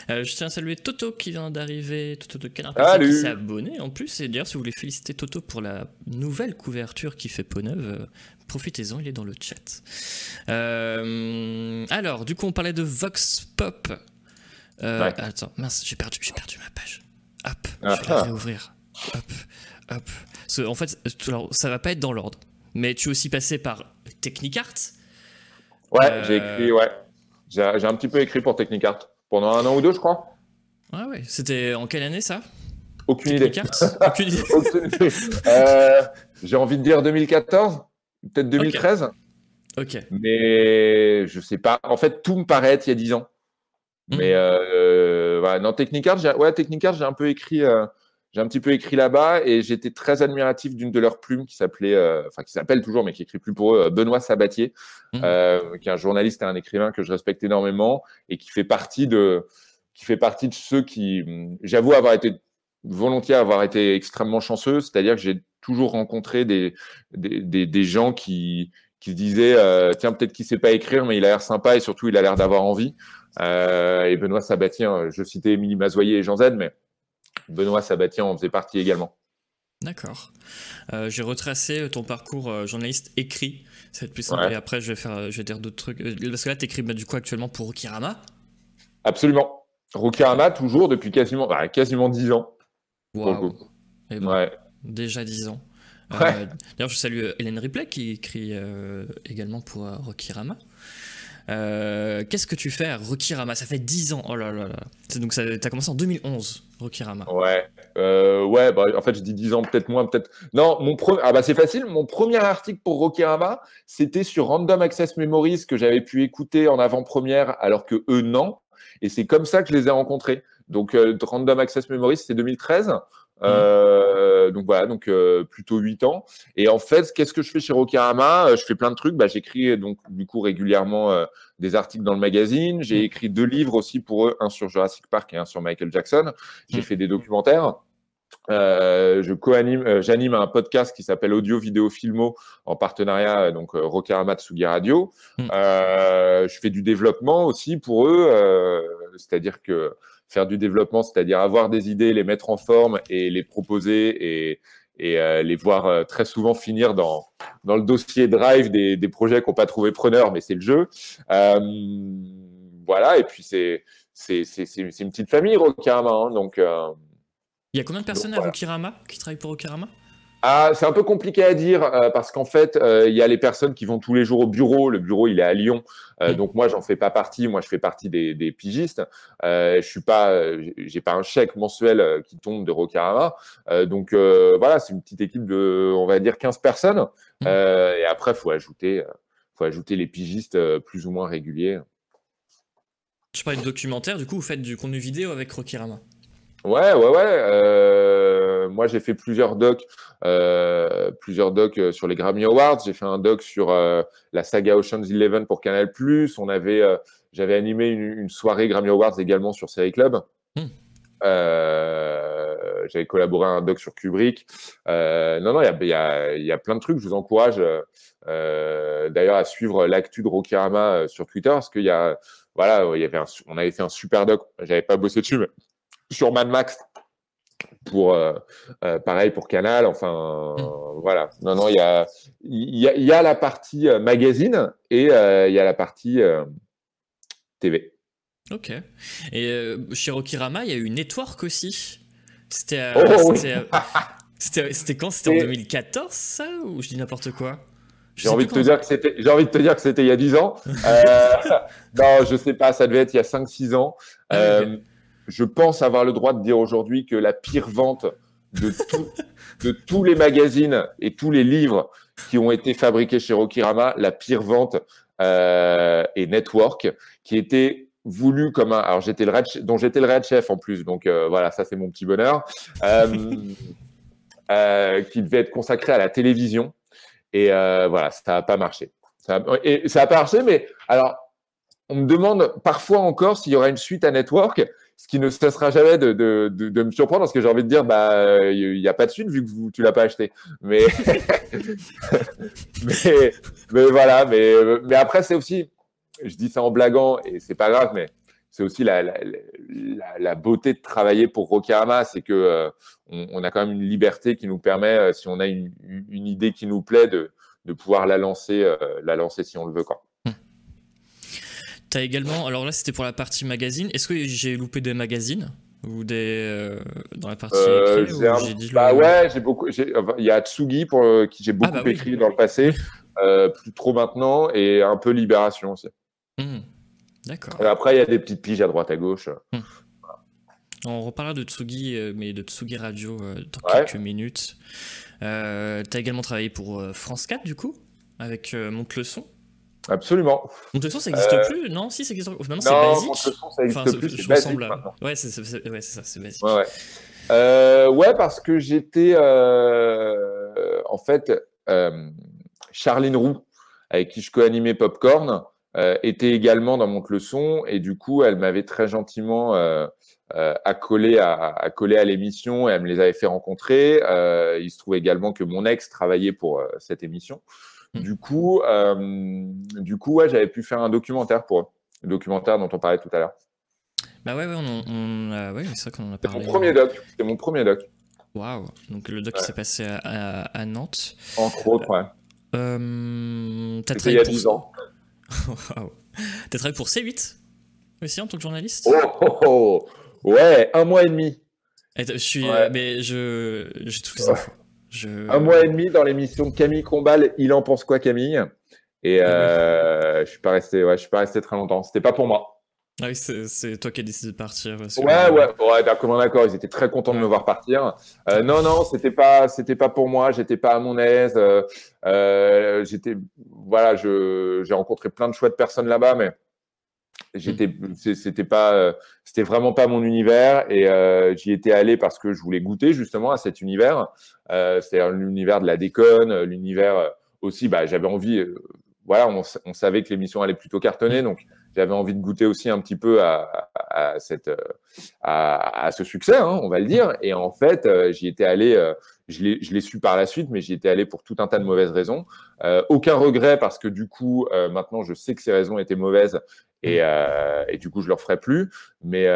je tiens à saluer Toto qui vient d'arriver, Toto de Canard qui s'est abonné en plus. Et d'ailleurs, si vous voulez féliciter Toto pour la nouvelle couverture qui fait peau neuve, profitez-en, il est dans le chat. alors, du coup, on parlait de Vox Pop. Attends, mince, j'ai perdu, j'ai perdu ma page. Hop, je vais la ah. réouvrir. Hop. Hop. en fait, ça va pas être dans l'ordre. Mais tu es aussi passé par Technicart. Ouais, euh, j'ai écrit, ouais. J'ai un petit peu écrit pour Technicart. Pendant un an ou deux, je crois. Ouais, ouais. C'était en quelle année ça? Aucune idée. Aucune idée. Euh, j'ai envie de dire 2014, peut-être 2013. ok. Mais je sais pas. En fait, tout me paraît être il y a 10 ans. Hmm. Mais euh, voilà. non, Technicart, ouais, Technicart, j'ai un peu écrit j'ai un petit peu écrit là-bas et j'étais très admiratif d'une de leurs plumes qui s'appelait, euh, enfin qui s'appelle toujours, mais qui écrit plus pour eux, euh, Benoît Sabatier, mmh. euh, qui est un journaliste et un écrivain que je respecte énormément et qui fait partie de, qui fait partie de ceux qui, j'avoue avoir été volontiers avoir été extrêmement chanceux, c'est-à-dire que j'ai toujours rencontré des, des, des, des, gens qui, qui se disaient tiens peut-être qu'il sait pas écrire mais il a l'air sympa et surtout il a l'air d'avoir envie. et Benoît Sabatier, je citais Émilie Mazoyer et Jean Z, mais Benoît Sabatian en faisait partie également. D'accord. Euh, j'ai retracé euh, ton parcours euh, journaliste écrit. Ça va être plus simple. Et après, je vais, faire, je vais dire d'autres trucs. Parce que là, tu écris bah, du coup actuellement pour Rokirama Absolument. Rokirama, toujours depuis quasiment, bah, quasiment 10 ans. Waouh. Eh ben, ouais. Déjà 10 ans. D'ailleurs, je salue Hélène Ripley qui écrit également pour Rokirama. Qu'est-ce que tu fais à Rokirama Ça fait 10 ans. Oh là là là. Donc, ça as commencé en 2011, Rokirama. Ouais. ouais, bah, en fait, je dis 10 ans, peut-être moins, peut-être. Non, mon premier. Ah, bah, c'est facile. Mon premier article pour Rokirama, c'était sur Random Access Memories que j'avais pu écouter en avant-première, alors que eux, non. Et c'est comme ça que je les ai rencontrés. Donc, euh, Random Access Memories, c'est 2013. Mmh. Euh, donc voilà, donc euh, plutôt 8 ans. Et en fait, qu'est-ce que je fais chez Rokirama Je fais plein de trucs. Bah, j'écris donc du coup régulièrement des articles dans le magazine. J'ai mmh. écrit deux livres aussi pour eux, un sur Jurassic Park et un sur Michael Jackson. J'ai mmh. fait des documentaires. je co-anime, j'anime un podcast qui s'appelle Audio Vidéo Filmo en partenariat donc Rokirama Tsugi Radio. je fais du développement aussi pour eux, c'est-à-dire que faire du développement, c'est-à-dire avoir des idées, les mettre en forme et les proposer et, et euh, les voir euh, très souvent finir dans, dans le dossier Drive des, des projets qui n'ont pas trouvé preneur, mais c'est le jeu. Euh, voilà, et puis c'est une petite famille, Rokirama. Hein, donc, Il y a combien de personnes à Rokirama qui travaillent pour Rokirama? Ah, c'est un peu compliqué à dire euh, parce qu'en fait, euh, il y a les personnes qui vont tous les jours au bureau. Le bureau, il est à Lyon, euh, mm. donc moi, j'en fais pas partie. Moi, je fais partie des, des pigistes. je suis pas, j'ai pas un chèque mensuel qui tombe de Rocarama. donc voilà, c'est une petite équipe de, on va dire, 15 personnes. Mm. et après, faut ajouter, faut ajouter les pigistes plus ou moins réguliers. Je parlais de documentaire. Du coup, vous faites du contenu vidéo avec Rokirama. Ouais, ouais, ouais. Moi, j'ai fait plusieurs docs euh, plusieurs docs euh, sur les Grammy Awards. J'ai fait un doc sur euh, la saga Ocean's Eleven pour Canal+. On avait, j'avais animé une, soirée Grammy Awards également sur Série Club. Hmm. j'avais collaboré à un doc sur Kubrick. non, non, il y a, y a, plein de trucs. Je vous encourage d'ailleurs à suivre l'actu de Rokirama sur Twitter parce qu'il y a, voilà, y avait on avait fait un super doc. J'avais pas bossé dessus, mais sur Mad Max pour euh, euh, pareil pour Canal. Enfin, mm. voilà. Non, non, il y a, y, y a la partie euh, magazine et il y a la partie TV. Ok. Et chez Rokirama, il y a eu Network aussi. C'était oh, c'était quand? C'était en 2014, ça Ou je dis n'importe quoi? J'ai envie, de te dire que c'était, j'ai envie de te dire que c'était il y a 10 ans. non, je sais pas, ça devait être il y a 5-6 ans. Ah, je pense avoir le droit de dire aujourd'hui que la pire vente de, tous les magazines et tous les livres qui ont été fabriqués chez Rokirama, la pire vente euh, est Network, qui était voulu comme un. Alors j'étais le dont j'étais le red chef en plus, donc euh, voilà, ça c'est mon petit bonheur, euh, qui devait être consacré à la télévision. Et voilà, ça n'a pas marché. Ça et ça n'a pas marché, mais alors on me demande parfois encore s'il y aura une suite à Network ce qui ne cessera jamais de, me surprendre parce que j'ai envie de dire, bah, il n'y a pas de suite vu que vous, tu l'as pas acheté. Mais, voilà. Mais, après, c'est aussi, je dis ça en blaguant et c'est pas grave, mais c'est aussi la, beauté de travailler pour Rokirama, c'est que euh, on, a quand même une liberté qui nous permet, euh, si on a une, idée qui nous plaît, de, pouvoir la lancer, euh, la lancer si on le veut. Quoi. T'as également, alors là c'était pour la partie magazine. Est-ce que j'ai loupé des magazines ou des euh, dans la partie euh, dit Bah ouais, j'ai beaucoup. Il y a Tsugi pour euh, qui j'ai ah, beaucoup bah écrit dans le passé, plus trop maintenant, et un peu Libération aussi. Mmh. D'accord. Après il y a des petites piges à droite à gauche. Mmh. On reparlera de Tsugi, mais de Tsugi Radio dans quelques minutes. T'as également travaillé pour France 4 du coup, avec Monte le son. Absolument. Monte-le-son, ça n'existe euh, plus Non, si, ça existe. Maintenant, c'est basique. Monte-le-son, ça n'existe plus. C'est basique. Ouais, c'est ça, c'est basique. Ouais, ouais. Euh, ouais, parce que j'étais. Euh, en fait, Charline Roux, avec qui je co-animais Popcorn, était également dans Monte-le-son. Et du coup, elle m'avait très gentiment accolé à, accolé à l'émission et elle me les avait fait rencontrer. il se trouve également que mon ex travaillait pour cette émission. Mmh. Du coup, euh, du coup ouais, j'avais pu faire un documentaire pour eux, le documentaire dont on parlait tout à l'heure. Bah ouais, ouais, on, on ouais c'est vrai qu'on en a parlé. Mon premier doc. C'était mon premier doc. Waouh. Donc le doc qui s'est passé à, à, Nantes. Entre autres, ouais. Euh, travaillé il y a 10 ans. wow. T'as travaillé pour C8 aussi en tant que journaliste? Oh, oh, oh, Ouais, un mois et demi. je suis, mais je, j'ai toutes les infos. Un mois et demi dans l'émission de Camille Combal. Il en pense quoi, Camille? Et ah euh, je suis pas resté, ouais, je suis pas resté très longtemps. C'était pas pour moi. Ah oui, c'est toi qui as décidé de partir. Ouais, ouais, ouais, d'accord, d'accord. Ils étaient très contents de me voir partir. Euh, non, non, c'était pas, c'était pas pour moi. J'étais pas à mon aise. Euh j'étais, voilà, je, j'ai rencontré plein de chouettes personnes là-bas, mais j'étais, c'était pas, c'était vraiment pas mon univers. Et euh, j'y étais allé parce que je voulais goûter justement à cet univers. Euh, c'est-à-dire l'univers de la déconne, l'univers aussi. Bah, j'avais envie. voilà, on, on, savait que l'émission allait plutôt cartonner, donc j'avais envie de goûter aussi un petit peu à, à, cette, à, à ce succès, hein, on va le dire. Et en fait, euh, j'y étais allé, euh, je l'ai su par la suite, mais j'y étais allé pour tout un tas de mauvaises raisons. Euh, aucun regret parce que du coup, euh, maintenant, je sais que ces raisons étaient mauvaises et, euh, et du coup, je ne le referai plus. Mais,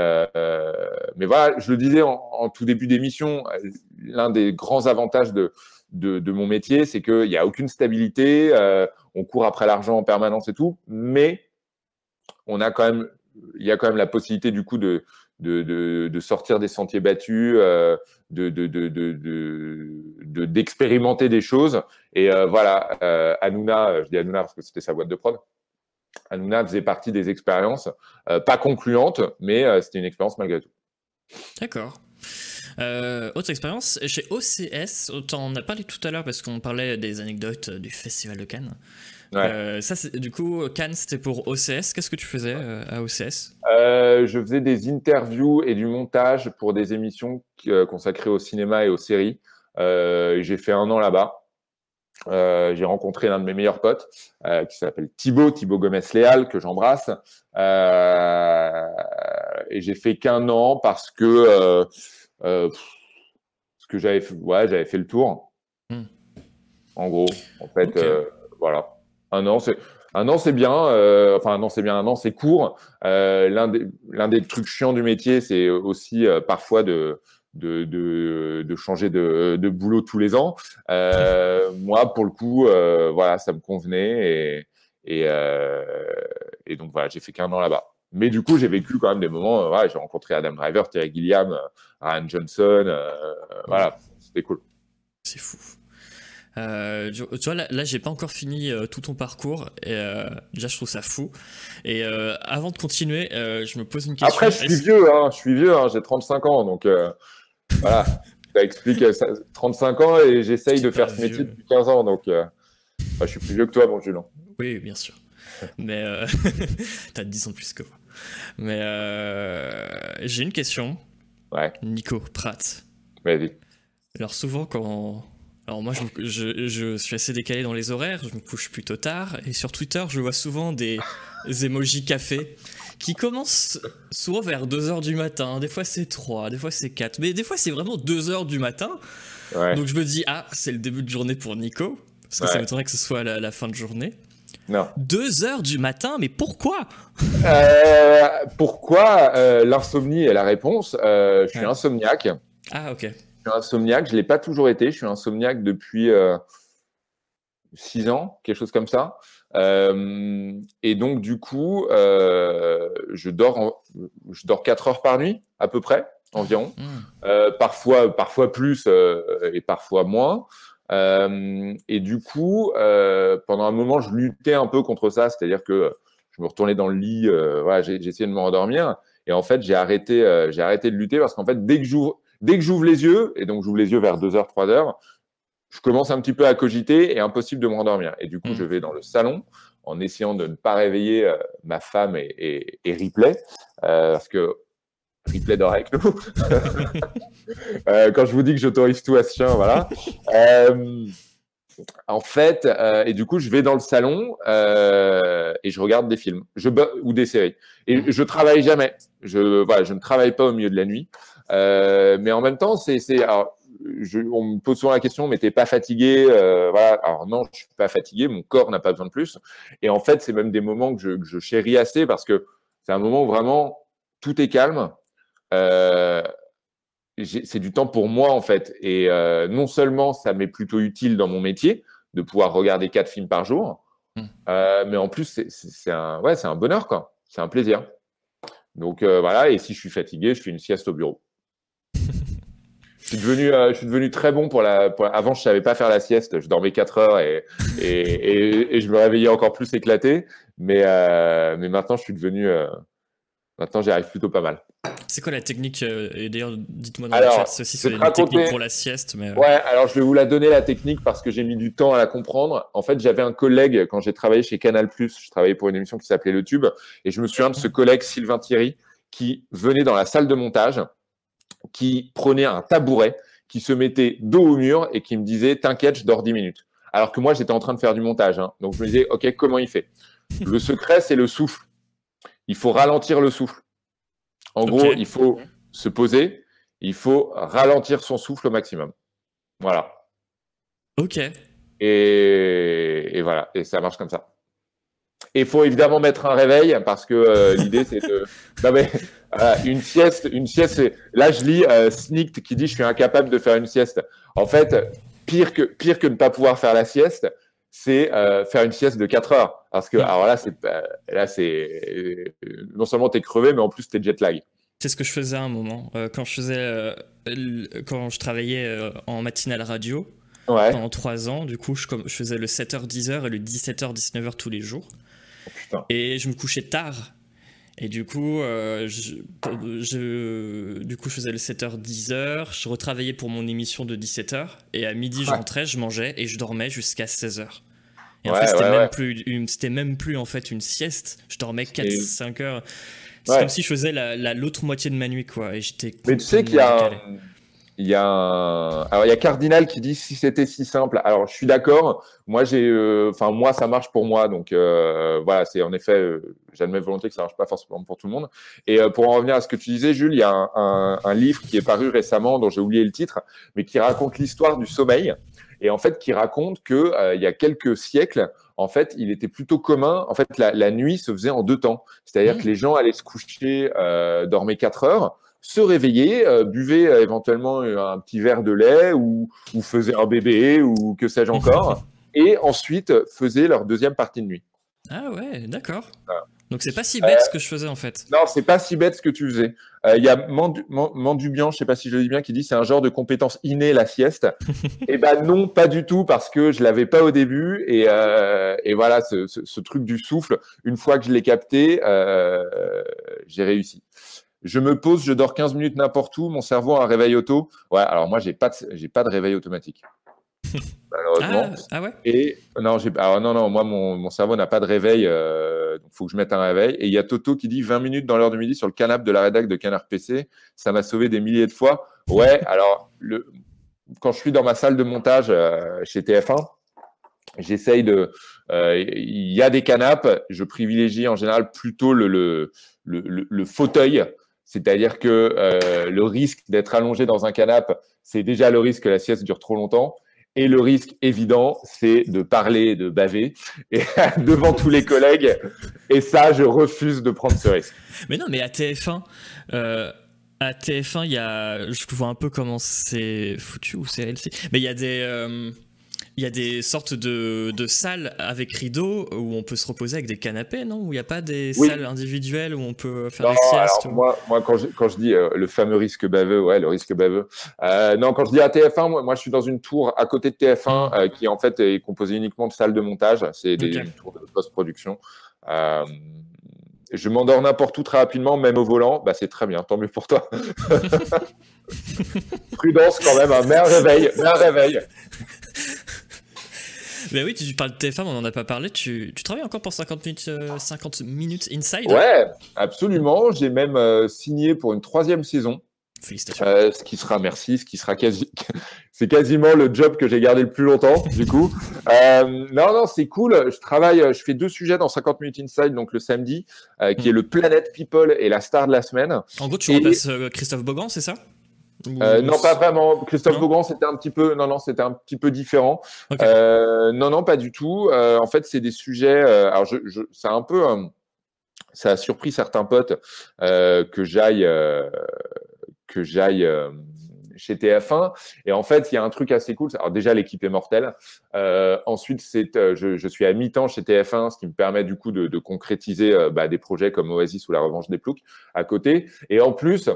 mais voilà, je le disais en, en tout début d'émission, l'un des grands avantages de, de, de mon métier, c'est qu'il n'y a aucune stabilité, on court après l'argent en permanence et tout, mais on a quand même, il y a quand même la possibilité du coup de, de, de, sortir des sentiers battus, euh, de, d'expérimenter des choses. Et euh, voilà, euh, Hanouna, je dis Hanouna parce que c'était sa boîte de prod. Hanouna faisait partie des expériences, pas concluantes, mais c'était une expérience malgré tout. D'accord. autre expérience, chez OCS, on en a parlé tout à l'heure parce qu'on parlait des anecdotes du Festival de Cannes. Euh, ça, du coup, Cannes, c'était pour OCS. Qu'est-ce que tu faisais euh, à OCS euh, Je faisais des interviews et du montage pour des émissions consacrées au cinéma et aux séries. j'ai fait un an là-bas. j'ai rencontré l'un de mes meilleurs potes qui s'appelle Thibaut, Thibaut Gomez-Léal, que j'embrasse. et j'ai fait qu'un an parce que, parce que j'avais ouais, j'avais fait le tour. Hmm. En gros, en fait, voilà. Un an, c'est un an, c'est bien. Euh, enfin, un an, c'est bien. Un an, c'est court. Euh, l'un des l'un des trucs chiants du métier, c'est aussi euh, parfois de de, de, de changer de, de, boulot tous les ans. moi, pour le coup, voilà, ça me convenait et et, et donc voilà, j'ai fait qu'un an là-bas. Mais du coup, j'ai vécu quand même des moments. Voilà, j'ai rencontré Adam Driver, Terry Gilliam, Ryan Johnson. voilà, c'était cool. C'est fou. Euh, tu vois, là, là j'ai pas encore fini euh, tout ton parcours. Et euh, déjà, je trouve ça fou. Et avant de continuer, je me pose une question. Après, je suis vieux, hein, je suis vieux, hein, j'ai 35 ans, donc voilà. ça explique 35 ans et j'essaye de faire ce métier depuis 15 ans, donc je suis plus vieux que toi, bon Julien. Oui, bien sûr. Mais t'as 10 ans de plus que moi. Mais j'ai une question. Ouais. Nico Pratt. Vas-y. Alors souvent quand alors moi, je, je, suis assez décalé dans les horaires, je me couche plutôt tard, et sur Twitter, je vois souvent des, emojis café qui commencent souvent vers 2h du matin, des fois c'est 3, des fois c'est 4, mais des fois c'est vraiment 2h du matin. Donc je me dis, ah, c'est le début de journée pour Nico, parce que ça m'étonnerait que ce soit la, la fin de journée. Non. 2 heures du matin, mais pourquoi? Euh, Pourquoi? Euh, L'insomnie est la réponse. Euh, je suis insomniaque. Ah, ok suis insomniaque. Je ne l'ai pas toujours été. Je suis insomniaque depuis euh, six ans, quelque chose comme ça. Euh, et donc, du coup, euh, je, dors je dors 4 heures par nuit, à peu près, environ. Mmh. parfois, parfois plus et parfois moins. et du coup, pendant un moment, je luttais un peu contre ça, c'est-à-dire que je me retournais dans le lit, voilà, essayé de me rendormir. Et en fait, j'ai arrêté, j'ai arrêté de lutter parce qu'en fait, dès que j'ouvre, Dès que j'ouvre les yeux, et donc j'ouvre les yeux vers 2h, 3h, je commence un petit peu à cogiter et impossible de me rendormir. Et du coup, je mm. vais dans le salon en essayant de ne pas réveiller euh, ma femme et, Ripley, euh, parce que Ripley dort avec nous. Euh, quand je vous dis que j'autorise tout à ce chien, voilà. en fait, et du coup, je vais dans le salon et je regarde des films je, ou des séries. Et je travaille jamais. Je, voilà, je ne travaille pas au milieu de la nuit. Euh, mais en même temps, c'est, on me pose souvent la question, mais t'es pas fatigué euh, Voilà. Alors non, je suis pas fatigué. Mon corps n'a pas besoin de plus. Et en fait, c'est même des moments que je, que je chéris assez parce que c'est un moment où vraiment tout est calme. Euh, c'est du temps pour moi en fait. Et euh, non seulement ça m'est plutôt utile dans mon métier de pouvoir regarder quatre films par jour, mmh. euh, mais en plus c'est, c'est un, ouais, c'est un bonheur quoi. C'est un plaisir. Donc euh, voilà. Et si je suis fatigué, je fais une sieste au bureau. Je suis devenu, euh, je suis devenu très bon pour la. Avant, je savais pas faire la sieste. Je dormais 4 heures et, et, et, je me réveillais encore plus éclaté. Mais, euh, mais maintenant, je suis devenu. Euh, maintenant, j'y arrive plutôt pas mal. C'est quoi la technique Et d'ailleurs, dites-moi dans le chat si c'est une technique pour la sieste. Mais... Ouais, alors je vais vous la donner la technique parce que j'ai mis du temps à la comprendre. En fait, j'avais un collègue quand j'ai travaillé chez Canal+. Je travaillais pour une émission qui s'appelait Le Tube, et je me souviens de ce collègue Sylvain Thierry qui venait dans la salle de montage qui prenait un tabouret, qui se mettait dos au mur et qui me disait T'inquiète, je dors 10 minutes. Alors que moi, j'étais en train de faire du montage. Hein. Donc je me disais Ok, comment il fait? Le secret, c'est le souffle. Il faut ralentir le souffle. En gros, il faut se poser, il faut ralentir son souffle au maximum. Voilà. Ok. Et, et voilà, et ça marche comme ça. Et il faut évidemment mettre un réveil parce que euh, l'idée c'est de. Non mais une sieste, une sieste. Là je lis euh, Sneaked qui dit je suis incapable de faire une sieste. En fait, pire que pire que ne pas pouvoir faire la sieste, c'est euh, faire une sieste de 4 heures. Parce que alors là c'est là c'est non seulement tu es crevé mais en plus tu es jet lag. C'est ce que je faisais à un moment quand je faisais quand je travaillais en matinale radio. Pendant 3 ans, du coup, je, je faisais le 7h-10h et le 17h-19h tous les jours. Et je me couchais tard. Et du coup, euh, je, du coup, je faisais le 7h, 10h. Je retravaillais pour mon émission de 17h. Et à midi, je rentrais, je mangeais et je dormais jusqu'à 16h. Et en fait, c'était même, plus une, même plus en fait une sieste. Je dormais 4-5 heures. C'est comme si je faisais l'autre la, moitié de ma nuit, quoi. Et j'étais. Mais tu sais qu'il y a. Il y a alors il y a Cardinal qui dit si c'était si simple. Alors je suis d'accord. Moi j'ai, euh, enfin moi ça marche pour moi. Donc euh, voilà, c'est en effet, euh, j'admets volontiers que ça marche pas forcément pour tout le monde. Et pour en revenir à ce que tu disais, Jules, il y a un, un, livre qui est paru récemment dont j'ai oublié le titre, mais qui raconte l'histoire du sommeil et en fait qui raconte que il y a quelques siècles, en fait, il était plutôt commun. En fait, la, la nuit se faisait en deux temps. C'est-à-dire mmh. que les gens allaient se coucher, dormaient quatre heures se réveiller, euh, buvait euh, éventuellement un petit verre de lait ou, ou faisait un bébé ou que sais-je encore, et ensuite faisait leur deuxième partie de nuit. Ah ouais, d'accord. Donc c'est pas si bête ce que je faisais en fait. Non, c'est pas si bête ce que tu faisais. Il y a Mandubian, je sais pas si je le dis bien, qui dit c'est un genre de compétence innée la sieste. eh ben non, pas du tout parce que je l'avais pas au début et, et voilà ce, ce, truc du souffle. Une fois que je l'ai capté, j'ai réussi je me pose, je dors 15 minutes n'importe où, mon cerveau a un réveil auto. Ouais, alors moi, j'ai pas pas de réveil automatique. Malheureusement. Ah, ah, ouais? Et non, alors non, non, moi, mon, mon cerveau n'a pas de réveil, euh, il faut que je mette un réveil. Et il y a Toto qui dit 20 minutes dans l'heure de midi sur le canapé de la rédac de Canard PC. Ça m'a sauvé des milliers de fois. Ouais, alors, le, quand je suis dans ma salle de montage euh, chez TF1, j'essaye de. Euh, il y a des canapes, je privilégie en général plutôt le, le, le, le fauteuil c'est-à-dire que euh, le risque d'être allongé dans un canapé, c'est déjà le risque que la sieste dure trop longtemps. Et le risque évident, c'est de parler, de baver devant tous les collègues. Et ça, je refuse de prendre ce risque. Mais non, mais à TF1, euh, à TF1, il y a, je vois un peu comment c'est foutu ou c'est LC, mais il y a des, euh, il y a des sortes de, de, salles avec rideaux où on peut se reposer avec des canapés, non? Où il n'y a pas des salles individuelles où on peut faire des siestes Moi, moi quand, je, quand je dis euh, le fameux risque baveux, ouais, le risque baveux. Euh, non, quand je dis à TF1, moi, moi, je suis dans une tour à côté de TF1 mm. euh, qui en fait est composée uniquement de salles de montage. C'est des tours de post-production. je m'endors n'importe où très rapidement, même au volant. Bah, c'est très bien, tant mieux pour toi. Prudence quand même, un hein. un réveil, un réveil. Mais oui, tu parles de TF1, on n'en a pas parlé. Tu, tu, travailles encore pour 50 minutes, 50 euh, minutes Inside Ouais, absolument. J'ai même euh, signé pour une troisième saison. Félicitations. Euh, ce qui sera, merci, ce qui sera quasi, c'est quasiment le job que j'ai gardé le plus longtemps, du coup. non, non, c'est cool. Je travaille, je fais deux sujets dans 50 minutes inside, donc le samedi, qui est hmm. le Planet People et la star de la semaine. En gros, tu remplaces Christophe Bogan, c'est ça? Euh, non, pas vraiment. Christophe Beaugrand, c'était un petit peu, non, non, c'était un petit peu différent. Euh, non, non, pas du tout. Euh, en fait, c'est des sujets. alors, je, je c'est un peu, ça a surpris certains potes que j'aille, que j'aille chez TF1. Et en fait, il y a un truc assez cool. Alors déjà, l'équipe est mortelle. ensuite, c'est, je, je, suis à mi-temps chez TF1, ce qui me permet du coup de, de concrétiser bah, des projets comme Oasis ou La Revanche des Ploucs à côté. Et en plus,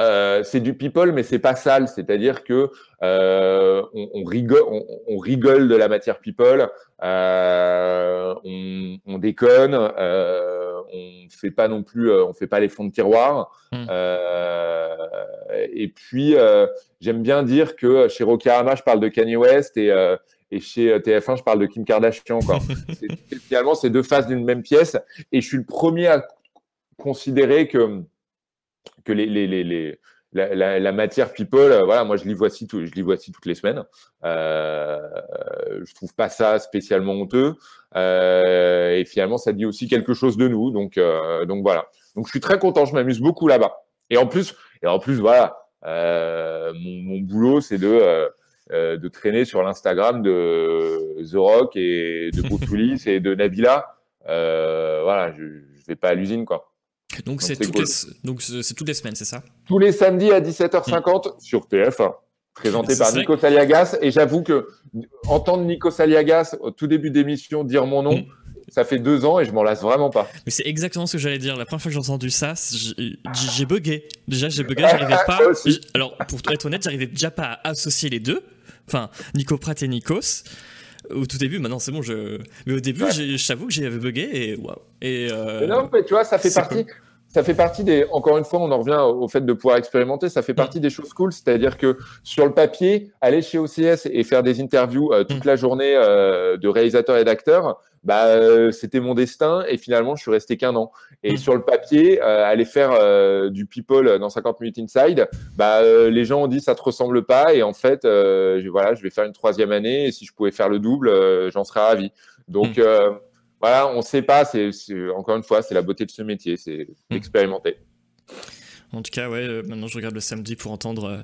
euh, c'est du people, mais c'est pas sale. C'est-à-dire que euh, on, rigole, on, rigole de la matière people, euh, on, déconne, on fait pas non plus, on fait pas les fonds de tiroir. Hmm. et puis j'aime bien dire que chez Rokirama, je parle de Kanye West et et chez TF1, je parle de Kim Kardashian. finalement, c'est deux faces d'une même pièce. Et je suis le premier à considérer que que les, les, les, la, la, matière people, euh, voilà, moi je l'y tout, je l'y toutes les semaines. Euh, je trouve pas ça spécialement honteux. Euh, et finalement, ça dit aussi quelque chose de nous. Donc, euh, donc voilà. Donc je suis très content, je m'amuse beaucoup là-bas. Et en plus, et en plus, voilà, mon, mon, boulot, c'est de de traîner sur l'Instagram de The Rock et de Willis et de Nabila. voilà, je, je vais pas à l'usine, quoi. Donc c'est toutes, les... semaines, c'est ça? Tous les samedis à 17h50 sur TF1, présenté par Nico Saliagas. Et j'avoue que entendre Nico Saliagas au tout début d'émission dire mon nom, mm. ça fait deux ans et je m'en lasse vraiment pas. Mais c'est exactement ce que j'allais dire. La première fois que j'ai entendu ça, j'ai bugué. Déjà, j'ai bugué, j'arrivais pas. Alors, pour être honnête, j'arrivais déjà pas à associer les deux. Enfin, Nico Pratt et Nikos au tout début, maintenant c'est bon, je. Mais au début, j'avoue que j'avais bugué et waouh. Et euh, non, mais tu vois, ça fait partie ça fait partie des, encore une fois, on en revient au fait de pouvoir expérimenter, ça fait mm. partie des choses cool, c'est-à-dire que sur le papier, aller chez OCS et faire des interviews euh, toute mm. la journée euh, de réalisateurs et d'acteurs, bah, euh, c'était mon destin et finalement, je suis resté qu'un an. Et mm. sur le papier, aller faire du people dans 50 minutes inside, bah, les gens ont dit ça te ressemble pas et en fait, je, voilà, je vais faire une troisième année et si je pouvais faire le double, j'en serais ravi. Donc, voilà, on ne sait pas. C'est encore une fois, c'est la beauté de ce métier, c'est hmm. expérimenter. En tout cas, ouais. Euh, maintenant, je regarde le samedi pour entendre. Euh,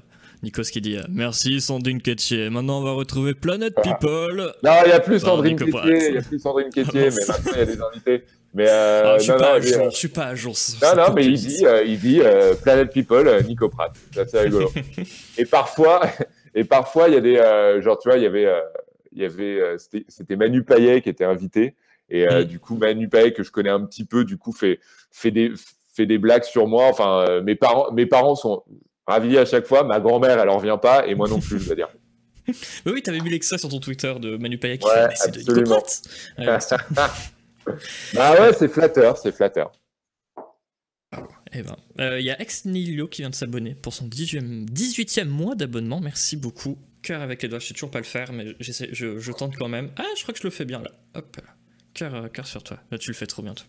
Nikos qui dit euh, Merci Sandrine Kettier. Maintenant, on va retrouver Planète ah. People. Non, il n'y a plus Sandrine Kettier. Il n'y a plus Sandrine Kettier, mais maintenant, il y a des invités. Mais ah, je, suis pas à jour, je suis pas à jour. Non, non, mais il dit, il dit Planète People, Nico Pratt. C'est rigolo. et parfois, et parfois, il y a des. genre, tu vois, il y avait. il y avait c'était Manu Payet qui était invité. Et euh, mm. du coup, Manu Paye, que je connais un petit peu, du coup, fait, fait, des, fait des blagues sur moi. Enfin, euh, mes, parents, mes parents sont ravis à chaque fois. Ma grand-mère, elle en revient pas, et moi non plus, je veux dire. Mais oui, avais mis l'extrait sur ton Twitter de Manu Paye qui ouais, fait absolument. bah ouais, c'est flatteur, c'est flatteur. Eh ben, euh, il y a Ex Nihilo qui vient de s'abonner pour son 18e, 18e mois d'abonnement. Merci beaucoup. Cœur avec les doigts, je sais toujours pas le faire, mais je, je, tente quand même. Ah, je crois que je le fais bien là. Hop là. Euh, cœur, sur toi. Là, tu le fais trop bien, toi.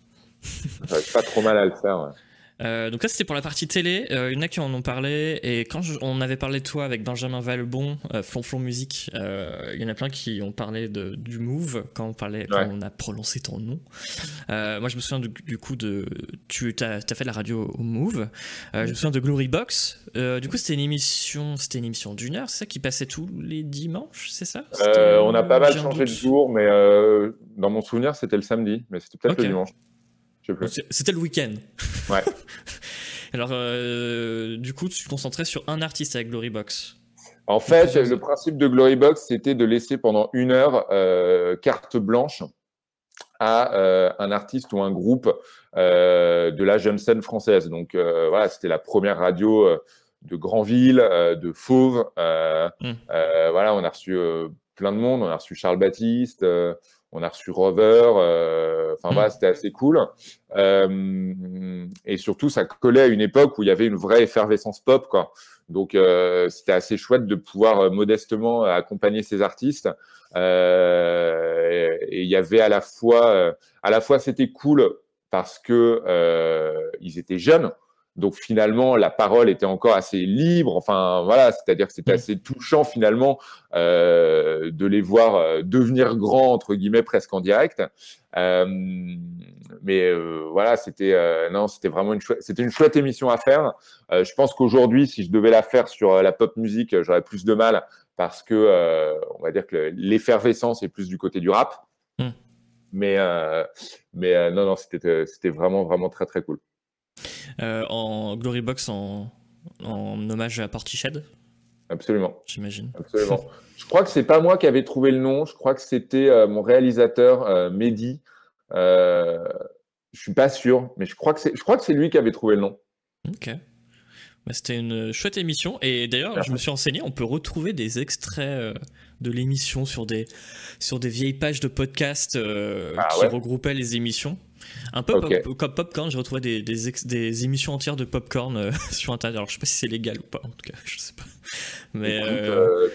pas trop mal à le faire. Euh, donc là, c'était pour la partie télé. Euh, il y en a qui en ont parlé. Et quand on avait parlé de toi avec Benjamin Valbon, euh, Flonflon Musique, il y en a plein qui ont parlé de, du Move quand on, parlait, quand on a prononcé ton nom. moi, je me souviens du, coup de. Tu as, as, fait de la radio au Move. je me souviens de Glory Box. du coup, c'était une émission, c'était une émission d'une heure, c'est ça qui passait tous les dimanches, c'est ça? On a pas mal changé de jour, mais dans mon souvenir, c'était le samedi, mais c'était peut-être le dimanche. C'était le week-end. Ouais. Alors, euh, du coup, tu te concentrais sur un artiste avec Glorybox. En fait, le principe de Glorybox, c'était de laisser pendant une heure euh, carte blanche à euh, un artiste ou un groupe de la jeune scène française. Donc voilà, c'était la première radio de Granville, de Fauve. Hmm. voilà, on a reçu plein de monde. On a reçu Charles Baptiste on a reçu Rover. Euh, enfin, voilà, mm. c'était assez cool. Euh, et surtout, ça collait à une époque où il y avait une vraie effervescence pop, quoi. Donc, euh, c'était assez chouette de pouvoir modestement accompagner ces artistes. et il y avait à la fois, à la fois, c'était cool parce que ils étaient jeunes. Donc finalement, la parole était encore assez libre. Enfin voilà, c'est-à-dire que c'était mm. assez touchant finalement euh, de les voir euh, devenir grands entre guillemets presque en direct. Euh, mais euh, voilà, c'était euh, non, c'était vraiment une chouette, c'était une chouette émission à faire. je pense qu'aujourd'hui, si je devais la faire sur la pop musique, j'aurais plus de mal parce que on va dire que l'effervescence est plus du côté du rap. Mm. Mais mais non non, c'était c'était vraiment vraiment très très cool. Euh, en Glory Box en, en hommage à Portiched Absolument. J'imagine. Absolument. je crois que c'est pas moi qui avais trouvé le nom. Je crois que c'était euh, mon réalisateur euh, Mehdi. Euh, je suis pas sûr, mais je crois que c'est, je crois que c'est lui qui avait trouvé le nom. Ok. Bah, c'était une chouette émission. Et d'ailleurs, je me suis renseigné, on peut retrouver des extraits de l'émission sur des, sur des vieilles pages de podcast ah qui regroupaient les émissions. Un peu comme Popcorn, j'ai retrouvé des, des, des, émissions entières de Popcorn sur Internet. Alors, je sais pas si c'est légal ou pas, en tout cas, je sais pas. Mais.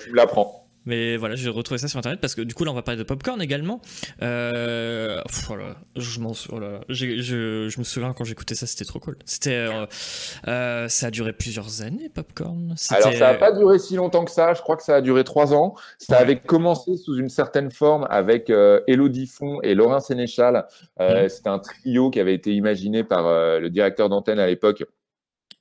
tu me l'apprends. Mais voilà, j'ai retrouvé ça sur internet parce que du coup là on va parler de popcorn également. Euh, voilà, je m'en voilà, je, je, me souviens quand j'écoutais ça, c'était trop cool. C'était, euh, euh, ça a duré plusieurs années popcorn. Alors ça n'a pas duré si longtemps que ça. Je crois que ça a duré trois ans. Ça avait commencé sous une certaine forme avec Elodie Font et Laurent Sénéchal. Mm. C'était un trio qui avait été imaginé par le directeur d'antenne à l'époque.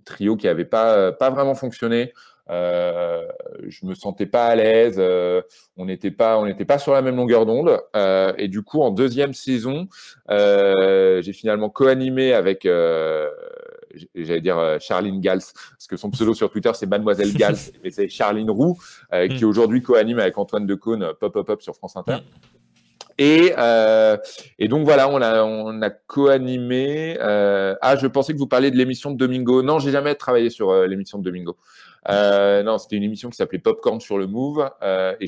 Trio qui n'avait pas pas vraiment fonctionné. Euh, je me sentais pas à l'aise. Euh, on n'était pas, on n'était pas sur la même longueur d'onde. Euh, et du coup, en deuxième saison, j'ai finalement co-animé avec j'allais dire Charline Gals, parce que son pseudo sur Twitter c'est Mademoiselle Gals, mais c'est Charline Roux, qui mm. aujourd'hui co-anime avec Antoine Decaune Pop Pop Pop sur France Inter. Mm. Et, et donc voilà, on a, on a co-animé. ah, je pensais que vous parliez de l'émission de Domingo. Non, j'ai jamais travaillé sur l'émission de Domingo. Euh, non, c'était une émission qui s'appelait Popcorn sur le Move. Euh, et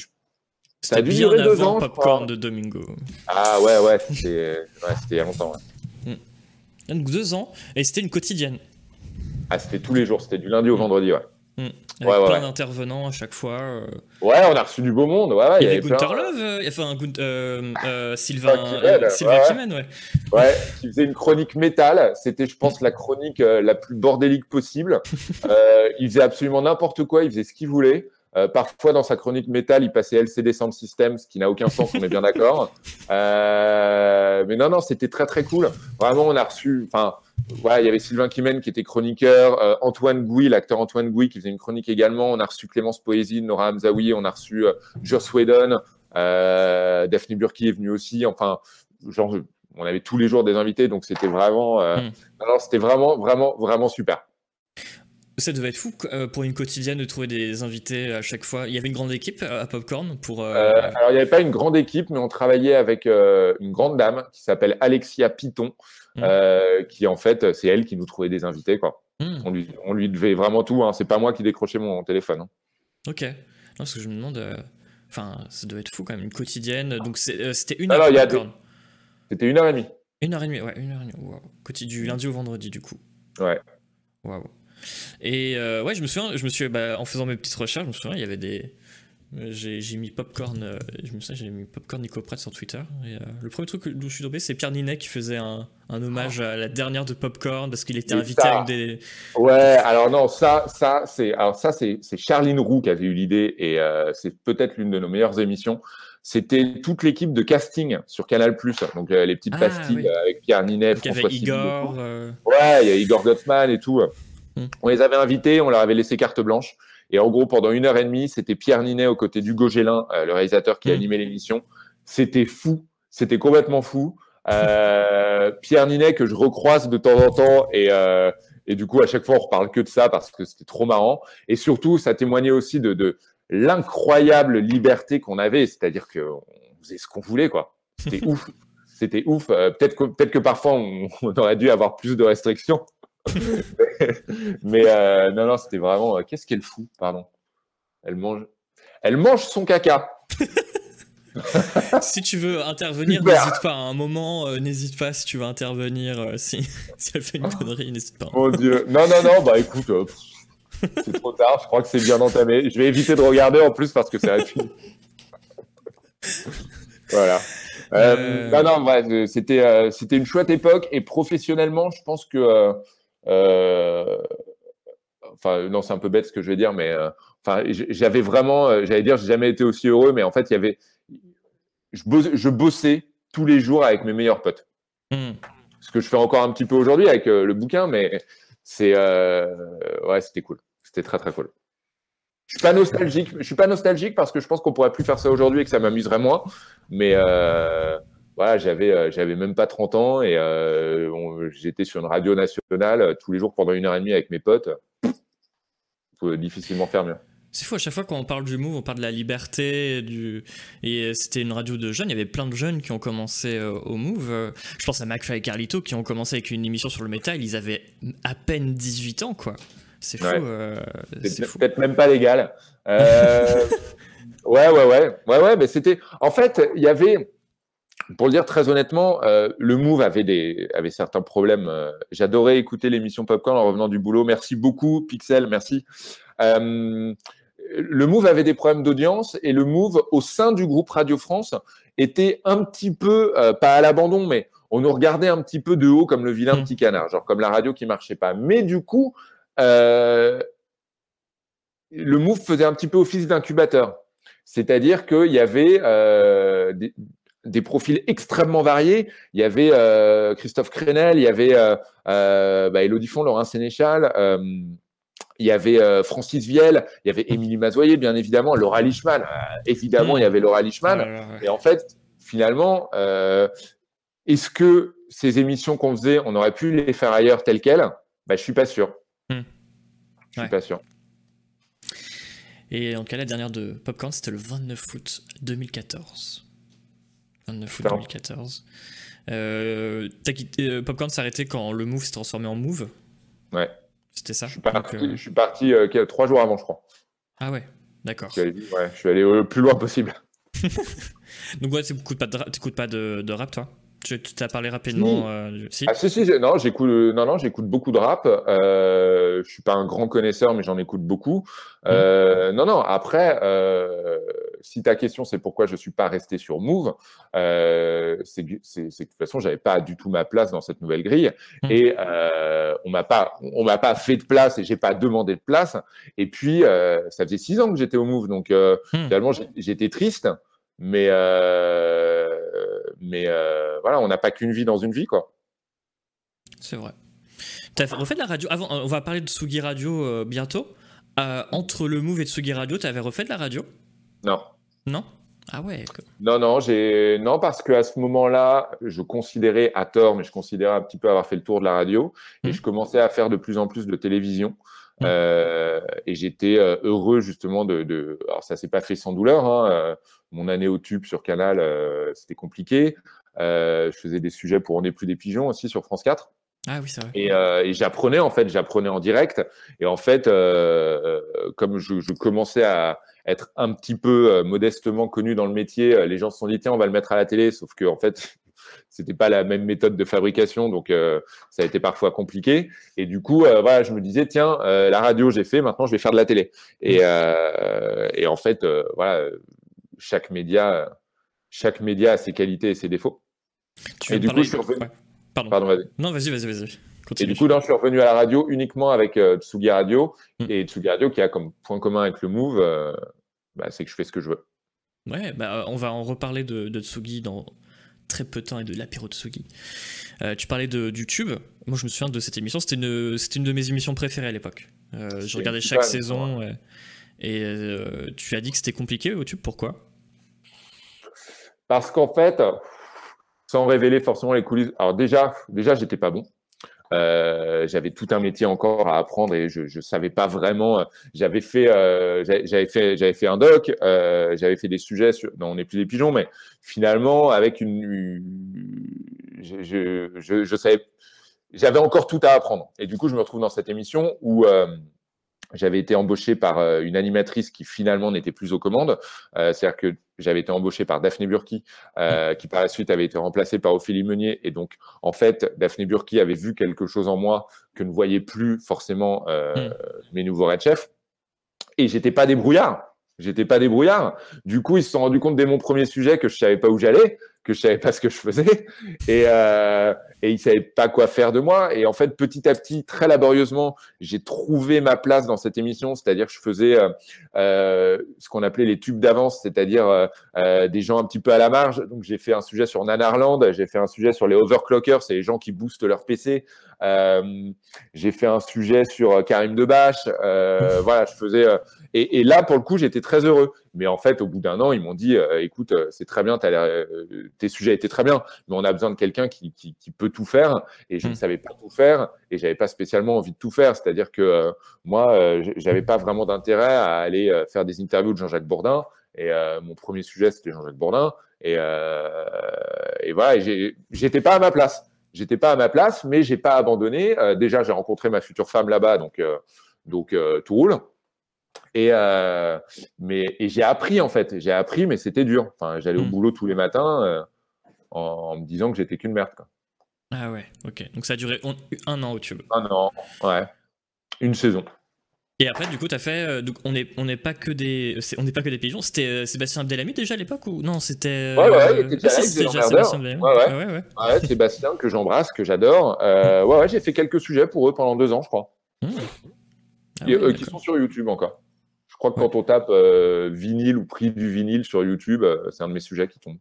ça a dû durer deux ans. Popcorn de Domingo. Ah ouais, ouais, c'était il y a longtemps. Ouais. Hmm. deux ans, et c'était une quotidienne. Ah, c'était tous les jours, c'était du lundi au vendredi, ouais. Hmm. Avec plein d'intervenants à chaque fois. Euh. Ouais, on a reçu du beau monde. Ouais, il y, avait Gunther Love, avait un euh, Sylvain, Sylvain Kimen, ouais. Ouais, qui faisait une chronique métal. C'était, je pense, la chronique la plus bordélique possible. il faisait absolument n'importe quoi, il faisait ce qu'il voulait. parfois, dans sa chronique métal, il passait LCD Sound System, ce qui n'a aucun sens, on est bien d'accord. mais non, non, c'était très, très cool. Vraiment, on a reçu. Enfin, voilà, il y avait Sylvain Kimen qui était chroniqueur, euh, Antoine Gouy, l'acteur Antoine Gouy qui faisait une chronique également. On a reçu Clémence Poésie, Nora Hamzaoui, on a reçu euh, Joss Whedon, euh, Daphne Burki est venue aussi. Enfin, genre, on avait tous les jours des invités, donc c'était vraiment, euh, hmm. c'était vraiment, vraiment, vraiment super. Ça devait être fou pour une quotidienne de trouver des invités à chaque fois. Il y avait une grande équipe à Popcorn pour. alors il n'y avait pas une grande équipe, mais on travaillait avec une grande dame qui s'appelle Alexia Piton, Mm. Euh, qui en fait, c'est elle qui nous trouvait des invités. Quoi. Mm. On, lui, on lui devait vraiment tout. Hein. C'est pas moi qui décrochais mon téléphone. Hein. Ok. Non, parce que je me demande. Euh, enfin, ça doit être fou quand même, une quotidienne. Donc euh, c'était une heure. C'était une heure et demie. Une heure et demie, ouais, une heure et demie. Wow. Du lundi au vendredi, du coup. Ouais. Waouh. Et ouais, je me souviens, je me suis, bah, en faisant mes petites recherches, je me souviens, il y avait des, j'ai mis Popcorn, euh, je me souviens, j'ai mis Popcorn Nico Pratt sur Twitter. Et, euh, le premier truc d'où je suis tombé, c'est Pierre Ninet qui faisait un, un hommage à la dernière de Popcorn parce qu'il était invité à une des. Ouais, alors non, ça, ça c'est, alors ça c'est, Charline Roux qui avait eu l'idée et euh, c'est peut-être l'une de nos meilleures émissions. C'était toute l'équipe de casting sur Canal+. Donc les petites ah, pastilles avec Pierre Ninet, François Igor. Ouais, il y a Igor Gottman et tout. Hmm. On les avait invités, on leur avait laissé carte blanche. Et en gros, pendant une heure et demie, c'était Pierre Ninet aux côtés d'Hugo Gélin, euh, le réalisateur qui a mmh. animé l'émission. C'était fou, c'était complètement fou. Euh, Pierre Ninet que je recroise de temps en temps et, euh, et du coup à chaque fois on reparle que de ça parce que c'était trop marrant et surtout ça témoignait aussi de, de l'incroyable liberté qu'on avait, c'est-à-dire qu'on faisait ce qu'on voulait quoi. C'était ouf, c'était ouf. Euh, peut-être que peut-être que parfois on, on, aurait dû avoir plus de restrictions, mais euh, non, non, c'était vraiment. Euh, qu'est-ce qu'elle fout Pardon. Elle mange. Elle mange son caca. si tu veux intervenir, n'hésite pas. À un moment, euh, n'hésite pas si tu veux intervenir. si, si, elle fait une connerie, n'hésite pas. Mon Dieu. Non, non, non. Bah écoute, c'est trop tard. Je crois que c'est bien entamé. Je vais éviter de regarder en plus parce que c'est fini. voilà. non, non, bref, c'était c'était une chouette époque et professionnellement, je pense que enfin, non, c'est un peu bête ce que je vais dire, mais euh, enfin, j'avais vraiment, euh, j'allais dire, j'ai jamais été aussi heureux, mais en fait, il y avait, je, bossais, tous les jours avec mes meilleurs potes. Hmm. Ce que je fais encore un petit peu aujourd'hui avec le bouquin, mais c'est, ouais, c'était cool. C'était très très cool. Je suis pas nostalgique. Je suis pas nostalgique parce que je pense qu'on pourrait plus faire ça aujourd'hui et que ça m'amuserait moins. Mais voilà, j'avais euh, j'avais même pas 30 ans et euh, j'étais sur une radio nationale euh, tous les jours pendant une heure et demie avec mes potes. Faut difficilement faire mieux. C'est fou, à chaque fois quand on parle du Move, on parle de la liberté. Du... Et c'était une radio de jeunes. Il y avait plein de jeunes qui ont commencé au Move. Je pense à McFly et Carlito qui ont commencé avec une émission sur le métal. Ils avaient à peine 18 ans, quoi. C'est fou. c'est peut-être même pas légal. ouais, ouais, ouais, ouais, ouais, mais c'était. En fait, il y avait pour le dire très honnêtement, euh, le Move avait, des, avait certains problèmes. Euh, j'adorais écouter l'émission Popcorn en revenant du boulot. Merci beaucoup, Pixel, merci. Euh, le Move avait des problèmes d'audience et le Move, au sein du groupe Radio France, était un petit peu, pas à l'abandon, mais on nous regardait un petit peu de haut comme le vilain mmh. petit canard, genre comme la radio qui marchait pas. Mais du coup, le Move faisait un petit peu office d'incubateur. C'est-à-dire qu'il y avait des, des profils extrêmement variés. Il y avait euh, Christophe Crenel, il y avait euh, euh, bah, Elodie Font, Laurent Sénéchal, il y avait Francis Viel, il y avait Émilie Mazoyer, bien évidemment, Laura Lichman, évidemment, il y avait Laura Lichman. Et en fait, finalement, est-ce que ces émissions qu'on faisait, on aurait pu les faire ailleurs telles quelles? Bah, Je suis pas sûr. Hmm. Je suis pas sûr. Et en cas, la dernière de Popcorn, c'était le 29 août 2014. 29 août 2014. Euh, quitté, euh, Popcorn s'est arrêté quand le Move s'est transformé en Move? Ouais. C'était ça? Je suis parti, euh, je suis parti euh, trois jours avant, je crois. Ah ouais, d'accord. Je, ouais, je suis allé le plus loin possible. Donc ouais, tu n'écoutes pas, de, pas de, de rap, toi? Tu t'as parlé rapidement. Euh, si. Ah, si, si, non, j'écoute, non, non, j'écoute beaucoup de rap. Euh, je suis pas un grand connaisseur, mais j'en écoute beaucoup. Euh, Non, non, après, euh, si ta question c'est pourquoi je suis pas resté sur Move, euh, c'est que de toute façon, j'avais pas du tout ma place dans cette nouvelle grille. Mmh. Et euh, on m'a pas, on m'a pas fait de place et j'ai pas demandé de place. Et puis, ça faisait six ans que j'étais au Move, donc mmh. finalement, j'étais triste. Mais, euh, mais euh, voilà, on n'a pas qu'une vie dans une vie, quoi. C'est vrai. Tu as refait de la radio avant, On va parler de Sugi Radio euh, bientôt. entre le Move et Tsugi Radio, tu avais refait de la radio? Non. Non? Ah ouais. Non, non, j'ai non parce qu'à ce moment-là, je considérais à tort, mais je considérais un petit peu avoir fait le tour de la radio et mmh. je commençais à faire de plus en plus de télévision. Mmh. et j'étais heureux justement de, de, Alors ça s'est pas fait sans douleur. Hein, mon année au tube sur Canal, euh, c'était compliqué. Euh, je faisais des sujets pour On n'est plus des pigeons aussi sur France 4. Ah oui, c'est vrai. Euh, et, j'apprenais en fait, j'apprenais en direct. Et en fait, comme je, commençais à être un petit peu modestement connu dans le métier, les gens se sont dit tiens, on va le mettre à la télé. Sauf que en fait, c'était pas la même méthode de fabrication, donc ça a été parfois compliqué. Et du coup, voilà, je me disais tiens, la radio j'ai fait, maintenant je vais faire de la télé. Et, et en fait, voilà, chaque média, chaque média a ses qualités et ses défauts. et du coup, je suis revenu... Pardon. Non, vas-y, vas-y, vas-y. Et du coup, là, je suis revenu à la radio uniquement avec euh, Tsugi Radio. Hmm. Et Tsugi Radio, qui a comme point commun avec le Move, euh, bah, c'est que je fais ce que je veux. Ouais, bah, on va en reparler de, de Tsugi dans très peu de temps et de l'apéro Tsugi. Euh, tu parlais de, du Tube. Moi, je me souviens de cette émission. C'était une, une de mes émissions préférées à l'époque. Euh, je regardais chaque saison. Et tu as dit que c'était compliqué au Tube. Pourquoi? Parce qu'en fait, sans révéler forcément les coulisses, alors déjà, déjà, j'étais pas bon. Euh, j'avais tout un métier encore à apprendre et je ne savais pas vraiment. J'avais fait, euh, j'avais fait, j'avais fait un doc, euh, j'avais fait des sujets sur. Non, on n'est plus des pigeons, mais finalement, avec une, je, je, je, je savais, j'avais encore tout à apprendre. Et du coup, je me retrouve dans cette émission où euh, j'avais été embauché par euh, une animatrice qui finalement n'était plus aux commandes. Euh, c'est-à-dire que j'avais été embauché par Daphné Burki, euh, qui par la suite avait été remplacée par Ophélie Meunier. Et donc, en fait, Daphné Burki avait vu quelque chose en moi que ne voyaient plus forcément hmm. mes nouveaux red chefs. Et j'étais pas débrouillard. J'étais pas débrouillard. Du coup, ils se sont rendus compte dès mon premier sujet que je savais pas où j'allais, que je savais pas ce que je faisais. Et, euh, et ils savaient pas quoi faire de moi. Et en fait, petit à petit, très laborieusement, j'ai trouvé ma place dans cette émission, c'est-à-dire que je faisais euh, euh ce qu'on appelait les tubes d'avance, c'est-à-dire euh, euh, des gens un petit peu à la marge. Donc, j'ai fait un sujet sur Nanarland, j'ai fait un sujet sur les overclockers, c'est les gens qui boostent leur PC. Euh, j'ai fait un sujet sur Karim Debache. voilà, je faisais. Et, et, là, pour le coup, j'étais très heureux. Mais en fait, au bout d'un an, ils m'ont dit, écoute, c'est très bien, tes sujets étaient très bien, mais on a besoin de quelqu'un qui, qui, qui peut tout faire et je ne hmm. savais pas tout faire et j'avais pas spécialement envie de tout faire. C'est-à-dire que euh, moi, euh, j'avais pas vraiment d'intérêt à aller euh, faire des interviews de Jean-Jacques Bourdin et mon premier sujet c'était Jean-Jacques Bourdin et, et voilà, j'étais pas à ma place. J'étais pas à ma place, mais j'ai pas abandonné. déjà, j'ai rencontré ma future femme là-bas, donc donc tout roule. Et, mais, et j'ai appris en fait, j'ai appris, mais c'était dur. Enfin, j'allais au hmm. boulot tous les matins en, me disant que j'étais qu'une merde. Quoi. Ah ouais, ok. Donc ça a duré un an au tube. Un an, ouais. Une saison. Et après, du coup, tu as fait. Euh, donc, on n'est on est pas que des, on n'est pas que des pigeons. C'était euh, Sébastien Abdelhamid déjà à l'époque ou? Non C'était. Ouais, ouais, il était déjà, Sébastien Ouais, ouais. ouais, ouais. ouais Sébastien que j'embrasse, que j'adore. Euh, ouais, ouais, j'ai fait quelques sujets pour eux pendant deux ans, je crois. Mmh. Ah qui sont sur YouTube encore. Je crois que quand on tape vinyle ou prix du vinyle sur YouTube, c'est un de mes sujets qui tombe.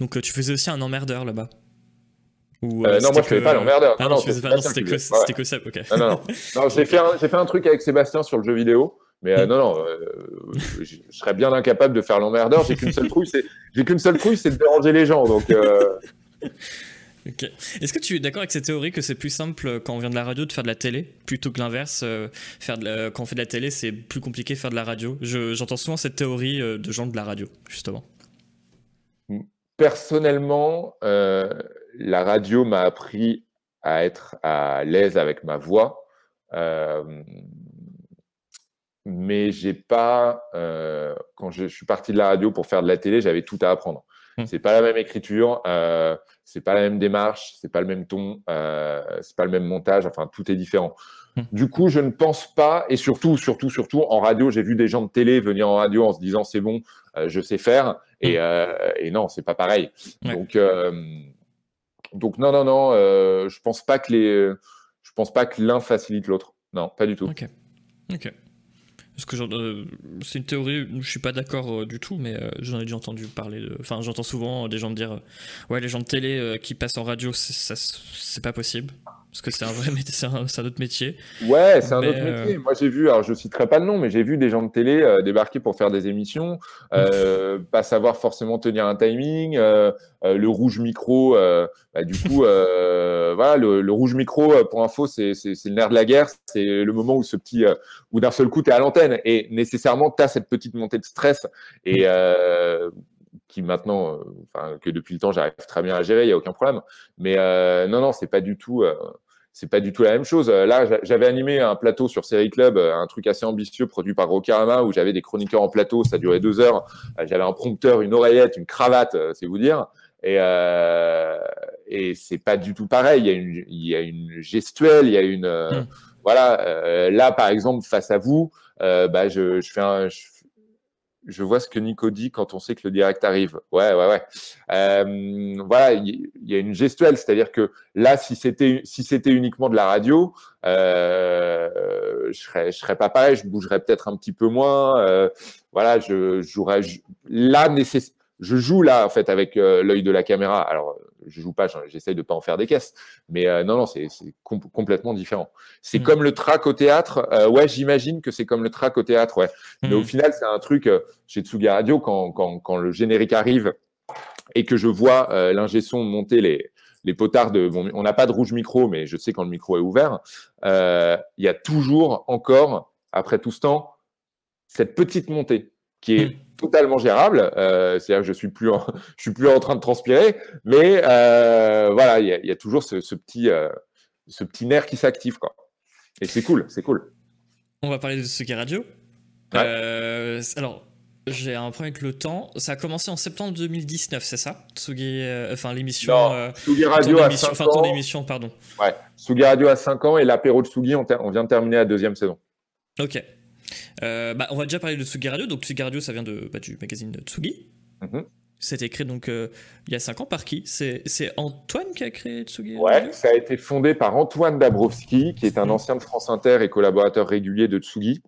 Donc, tu faisais aussi un emmerdeur là-bas? Euh, euh, non, moi je fais pas l'emmerdeur. Ah non, c'était que, ça. ok. Non, non, non. j'ai fait, un, fait un truc avec Sébastien sur le jeu vidéo, mais euh, non, non, je, serais bien incapable de faire l'emmerdeur. J'ai qu'une seule trouille, c'est, j'ai qu'une seule trouille, c'est de déranger les gens. Donc. Est-ce que tu es d'accord avec cette théorie que c'est plus simple quand on vient de la radio de faire de la télé plutôt que l'inverse faire de Quand on fait de la télé, c'est plus compliqué de faire de la radio? j'entends souvent cette théorie de gens de la radio, justement. Personnellement, la radio m'a appris à être à l'aise avec ma voix. Euh, mais j'ai pas, euh, quand je, suis parti de la radio pour faire de la télé, j'avais tout à apprendre. Mmh. C'est pas la même écriture, euh, c'est pas la même démarche, c'est pas le même ton, euh, c'est pas le même montage. Enfin, tout est différent. Mmh. Du coup, je ne pense pas, et surtout, surtout, surtout, en radio, j'ai vu des gens de télé venir en radio en se disant c'est bon, je sais faire, et, mmh. et non, c'est pas pareil. Donc donc non, non, non, euh, je pense pas que les, je pense pas que l'un facilite l'autre. Non, pas du tout. Ok. Ok. Parce que euh, c'est une théorie, je suis pas d'accord euh, du tout, mais j'en ai déjà entendu parler. Enfin, j'entends souvent des gens me dire, ouais, les gens de télé qui passent en radio, c'est pas possible parce que c'est un vrai métier, c'est un, autre métier. Ouais, c'est un autre métier. Moi, j'ai vu, alors je citerai pas de nom, mais j'ai vu des gens de télé euh, débarquer pour faire des émissions, euh, pas savoir forcément tenir un timing, euh, le rouge micro, bah, du coup, voilà, le, rouge micro, pour info, c'est le nerf de la guerre, c'est le moment où ce petit, où d'un seul coup, tu es à l'antenne et nécessairement, tu as cette petite montée de stress et qui maintenant, enfin, que depuis le temps, j'arrive très bien à gérer, il n'y a aucun problème. Mais non, non, c'est pas du tout c'est pas du tout la même chose. Euh, là, j'avais animé un plateau sur Série Club, euh, un truc assez ambitieux produit par Rokarama, où j'avais des chroniqueurs en plateau, ça durait deux heures. Euh, j'avais un prompteur, une oreillette, une cravate, c'est vous dire. Et, euh, et c'est pas du tout pareil. Il y a une, il y a une gestuelle, il y a une, mmh. voilà. là, par exemple, face à vous, bah, je, je fais un, je vois ce que Nico dit quand on sait que le direct arrive. Ouais, ouais, ouais. Euh, voilà, il y, a une gestuelle, c'est-à-dire que là, si c'était si c'était uniquement de la radio, euh, je serais je serais pas pareil, je bougerais peut-être un petit peu moins. Euh, voilà, je jouerais là je joue là en fait avec euh, l'œil de la caméra. Alors je joue pas, j'essaye de pas en faire des caisses, mais euh, non non c'est complètement différent. C'est mm. comme le track au théâtre. Euh, ouais, j'imagine que c'est comme le track au théâtre, ouais. Mais au mm. final c'est un truc chez Tsuga Radio quand, quand, quand le générique arrive et que je vois l'ingé son monter les les potards de bon, on n'a pas de rouge micro, mais je sais quand le micro est ouvert. Il y a toujours encore après tout ce temps cette petite montée qui est mm totalement gérable. Euh, C'est-à-dire que je suis plus, en, je suis plus en train de transpirer, mais euh, voilà, il y, y, a toujours ce, ce petit, euh, ce petit nerf qui s'active, quoi. Et c'est cool, c'est cool. On va parler de Tsugi Radio. Euh, alors, j'ai un problème avec le temps. Ça a commencé en septembre 2019, c'est ça? Tsugi, euh, enfin l'émission. Tsugi Radio a 5 enfin, ton émission, pardon. Ouais, Tsugi Radio a 5 ans et l'apéro de Tsugi, on, on, vient de terminer la deuxième saison. Ok. Euh, bah, on va déjà parler de Tsugi Radio. Donc Tsugi Radio, ça vient de, bah, du magazine Tsugi. Mm C'était créé donc euh, il y a 5 ans par qui? C'est Antoine qui a créé Tsugi Ouais, ça a été fondé par Antoine Dabrowski, qui est un mhm. ancien de France Inter et collaborateur régulier de Tsugi.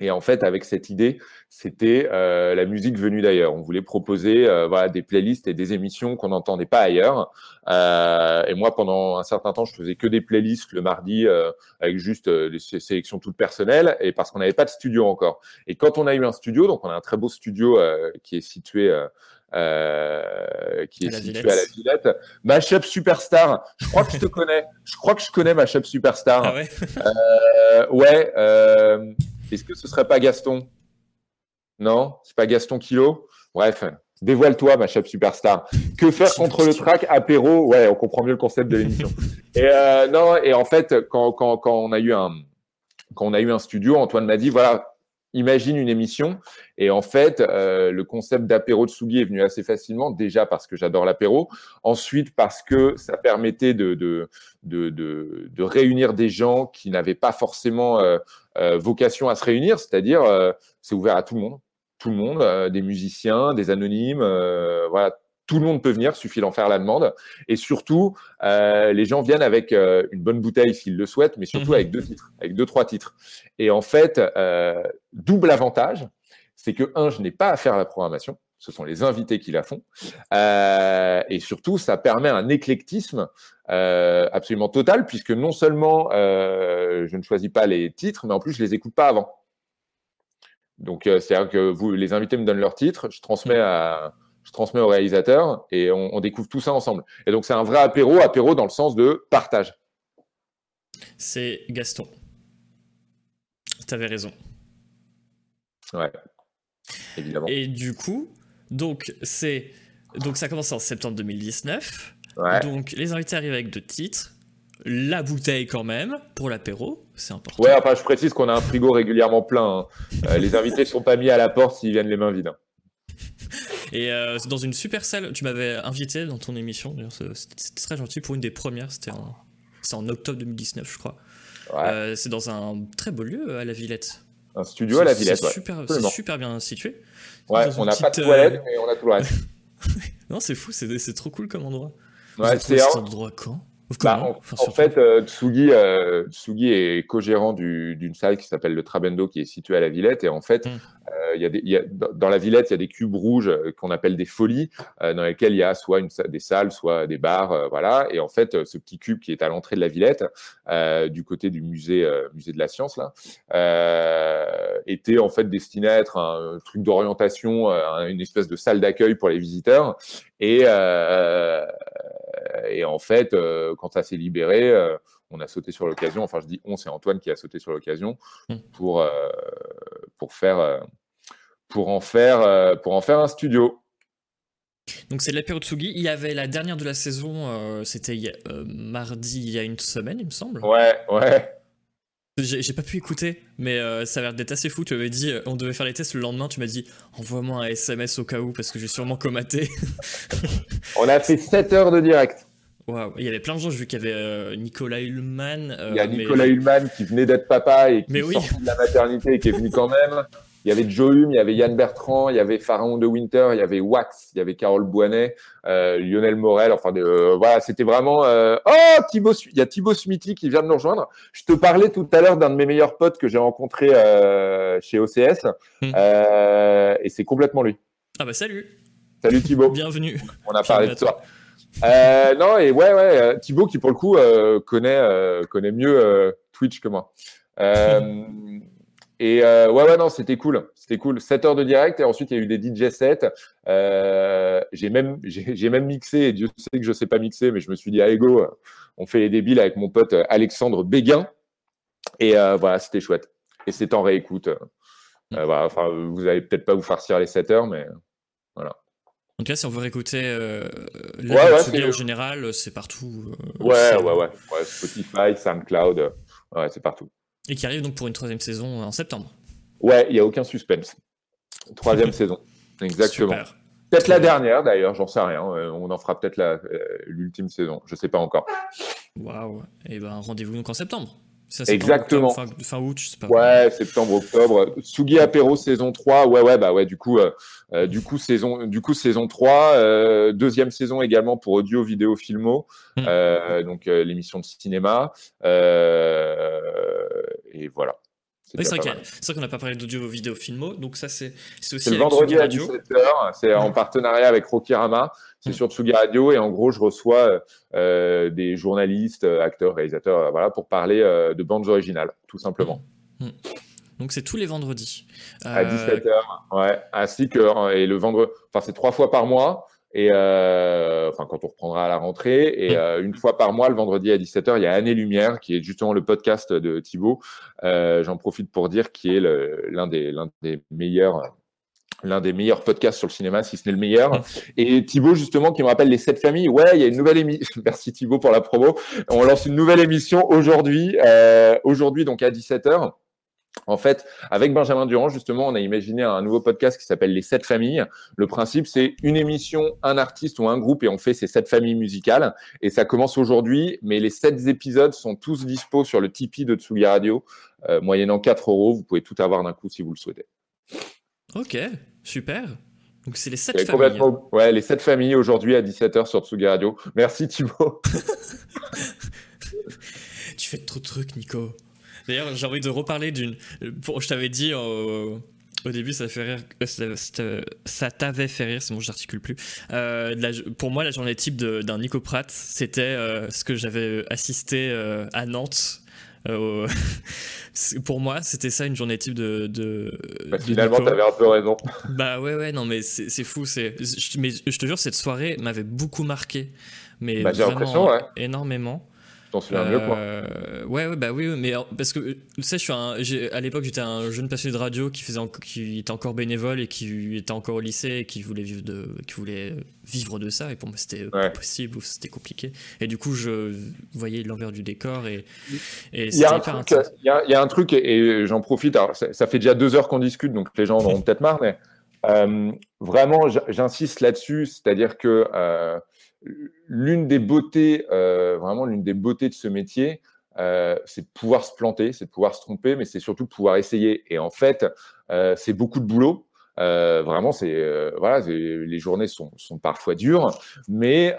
Et en fait, avec cette idée, c'était euh, la musique venue d'ailleurs. On voulait proposer euh, voilà, des playlists et des émissions qu'on n'entendait pas ailleurs. Euh, et moi, pendant un certain temps, je faisais que des playlists le mardi euh, avec juste euh, des sélections toutes personnelles et parce qu'on n'avait pas de studio encore. Et quand on a eu un studio, donc on a un très beau studio qui est situé euh, qui est situé à la Villette. Mashup Superstar, je crois que je te connais. Je crois que je connais Mashup Superstar. Ah ouais? Euh, Ouais. Euh, est-ce que ce serait pas Gaston? Non? C'est pas Gaston Kilo? Bref, dévoile-toi, ma chef superstar. Que faire contre le track apéro? Ouais, on comprend mieux le concept de l'émission. et euh, non, et en fait, quand, quand, quand on a eu un quand on a eu un studio, Antoine m'a dit voilà, imagine une émission. Et en fait, euh, le concept d'apéro de Sugi est venu assez facilement, déjà parce que j'adore l'apéro, ensuite parce que ça permettait de, de, de, de, réunir des gens qui n'avaient pas forcément euh, vocation à se réunir, c'est-à-dire c'est ouvert à tout le monde, tout le monde, des musiciens, des anonymes, voilà, tout le monde peut venir, suffit d'en faire la demande. Et surtout, euh, les gens viennent avec euh, une bonne bouteille s'ils le souhaitent, mais surtout mhm. avec deux titres, avec deux, trois titres. Et en fait, euh, double avantage, c'est que, un, je n'ai pas à faire la programmation. Ce sont les invités qui la font. et surtout, ça permet un éclectisme absolument total, puisque non seulement je ne choisis pas les titres, mais en plus, je les écoute pas avant. Donc, c'est-à-dire que vous, les invités me donnent leurs titres, je transmets à je transmets au réalisateur et on, découvre tout ça ensemble. Et donc c'est un vrai apéro, apéro dans le sens de partage. C'est Gaston. Tu avais raison. Ouais. Évidemment. Et du coup, donc c'est donc ça commence en septembre 2019. Donc les invités arrivent avec deux titres. La bouteille quand même pour l'apéro, c'est important. Ouais, enfin je précise qu'on a un frigo régulièrement plein. Hein. Euh, les invités sont pas mis à la porte s'ils viennent les mains vides. Hein. Et euh, c'est dans une super salle, tu m'avais invité dans ton émission, c'était très gentil pour une des premières, c'était en, en octobre 2019, je crois. Euh, c'est dans un très beau lieu à la Villette. Un studio à la Villette, C'est super, super, bien situé. Ouais, on n'a pas de toilette, euh, mais on a tout le reste. non, c'est fou, c'est trop cool comme endroit. Ouais, c'est un endroit quand bah, en, fait, euh, Tsugi, euh, Tsugi, est co-gérant d'une salle qui s'appelle le Trabendo, qui est située à la Villette. Et en fait, mm. euh, y a des, y a, dans la Villette, il y a des cubes rouges euh, qu'on appelle des folies, euh, dans lesquels il y a soit une, des salles, soit des bars. voilà. Et en fait, ce petit cube qui est à l'entrée de la Villette, du côté du musée, musée de la science, là, était en fait destiné à être un truc d'orientation, une espèce de salle d'accueil pour les visiteurs. Et, et en fait, quand ça s'est libéré, euh, on a sauté sur l'occasion. Enfin, je dis on, c'est Antoine qui a sauté sur l'occasion hmm. pour, euh, pour, faire, euh, pour, en faire, pour en faire un studio. Donc c'est l'apéro Tsugi. Il y avait la dernière de la saison, c'était mardi il y a une semaine, il me semble. Ouais, ouais. J'ai pas pu écouter, mais ça a l'air d'être assez fou. Tu avais dit, on devait faire les tests le lendemain. Tu m'as dit, envoie-moi un SMS au cas où parce que j'ai sûrement comaté. on a fait 7 heures de direct. Il y avait plein de gens, j'ai vu qu'il y avait euh, Nicolas Hulman. Euh, il y a Nicolas Hulman qui venait d'être papa et qui sorti de la maternité et qui est venu quand même. Il y avait Joe Hume, il y avait Yann Bertrand, il y avait Pharaon de Winter, il y avait Wax, il y avait Carole Boinet, euh, Lionel Morel. Enfin, voilà, c'était vraiment. Oh, Thibaut, il y a Thibaut Smithy qui vient de nous rejoindre. Je te parlais tout à l'heure d'un de mes meilleurs potes que j'ai rencontré chez OCS hmm. et c'est complètement lui. Ah bah salut. Salut Thibaut. Bienvenue. On a parlé de toi. Euh, non, et ouais, ouais, euh, Thibaut qui pour le coup euh, connaît, connaît mieux Twitch que moi. et ouais, ouais, non, c'était cool. C'était cool. 7 heures de direct et ensuite il y a eu des DJ sets. j'ai même, j'ai même mixé et Dieu sait que je sais pas mixer, mais je me suis dit, allez go, on fait les débiles avec mon pote Alexandre Béguin. Et voilà, c'était chouette. Et c'est en réécoute. voilà, enfin, vous allez peut-être pas vous farcir les 7 heures, mais voilà. En tout cas, si on veut réécouter euh, la ouais, en général, c'est partout. Euh, ouais, ouais, ouais, ouais. Spotify, SoundCloud, ouais, c'est partout. Et qui arrive donc pour une troisième saison en septembre. Ouais, il n'y a aucun suspense. Troisième saison, exactement. Peut-être la dernière d'ailleurs, j'en sais rien. Euh, on en fera peut-être euh, l'ultime saison, je ne sais pas encore. Waouh. Et eh ben rendez-vous donc en septembre. Exactement. fin, août, je sais pas. Ouais, septembre, octobre. Sugi Apéro saison 3. Ouais, ouais, bah ouais, du coup, euh, du coup, saison, du coup, saison 3. Euh, deuxième saison également pour audio, vidéo, filmo. Hmm. donc, l'émission de cinéma. Et voilà. C'est vrai qu'on n'a pas parlé d'audio, vidéo, filmo. Donc, ça, c'est aussi. le vendredi à 17h. C'est en partenariat avec Rocky Rama. C'est mm. sur Tsugi Radio et en gros, je reçois euh, des journalistes, acteurs, réalisateurs, voilà, pour parler euh, de bandes originales, tout simplement. Mm. Mm. Donc c'est tous les vendredis. À 17h, euh, ouais. Ainsi que et le vendredi, enfin c'est trois fois par mois. Et enfin, quand on reprendra à la rentrée, et une fois par mois, le vendredi à 17h, il y a Année Lumière, qui est justement le podcast de Thibaut. J'en profite pour dire qui est l'un des, l'un des meilleurs l'un des meilleurs podcasts sur le cinéma, si ce n'est le meilleur. Et Thibaut, justement, qui me rappelle les sept familles. Ouais, il y a une nouvelle émission. Merci Thibaut pour la promo. On lance une nouvelle émission aujourd'hui, euh, aujourd'hui donc à 17h. En fait, avec Benjamin Durand, justement, on a imaginé un nouveau podcast qui s'appelle Les Sept Familles. Le principe, c'est une émission, un artiste ou un groupe et on fait ces sept familles musicales. Et ça commence aujourd'hui, mais les sept épisodes sont tous dispo sur le Tipeee de Tsugi Radio, euh, moyennant 4 euros. Vous pouvez tout avoir d'un coup si vous le souhaitez. Ok, super. Donc c'est les sept familles. Ouais, les sept familles aujourd'hui à 17h sur Tsugi Radio. Merci Thibaut. tu fais trop de trucs, Nico. D'ailleurs, j'ai envie de reparler d'une. Je t'avais dit au début, ça fait rire. Euh, ça, t'avait fait rire, c'est bon, j'articule plus. Euh, pour moi, la journée type d'un Nico Pratt, c'était euh, ce que j'avais assisté à Nantes. pour moi, c'était ça une journée type de. de bah, finalement, t'avais un peu raison. Bah ouais, ouais, non, mais c'est fou. Mais je te jure, cette soirée m'avait beaucoup marqué. Mais bah, vraiment, ouais. énormément. T'en souviens mieux, quoi. Euh, ouais, ouais, bah oui, mais parce que tu sais, je suis un, à l'époque, j'étais un jeune passionné de radio qui faisait, qui était encore bénévole et qui était encore au lycée et qui voulait vivre de, qui voulait vivre de ça. Et pour moi, c'était pas possible ou c'était compliqué. Et du coup, je voyais l'envers du décor et, et il y, a un truc, il, y a, un truc et, j'en profite. Alors, ça, fait déjà deux heures qu'on discute, donc les gens en auront peut-être marre, mais euh, vraiment, j'insiste là-dessus, c'est-à-dire que euh, l'une des beautés, euh, vraiment l'une des beautés de ce métier, euh, c'est de pouvoir se planter, c'est de pouvoir se tromper, mais c'est surtout de pouvoir essayer. Et en fait, euh, c'est beaucoup de boulot. vraiment, c'est voilà, les journées sont, sont, parfois dures, mais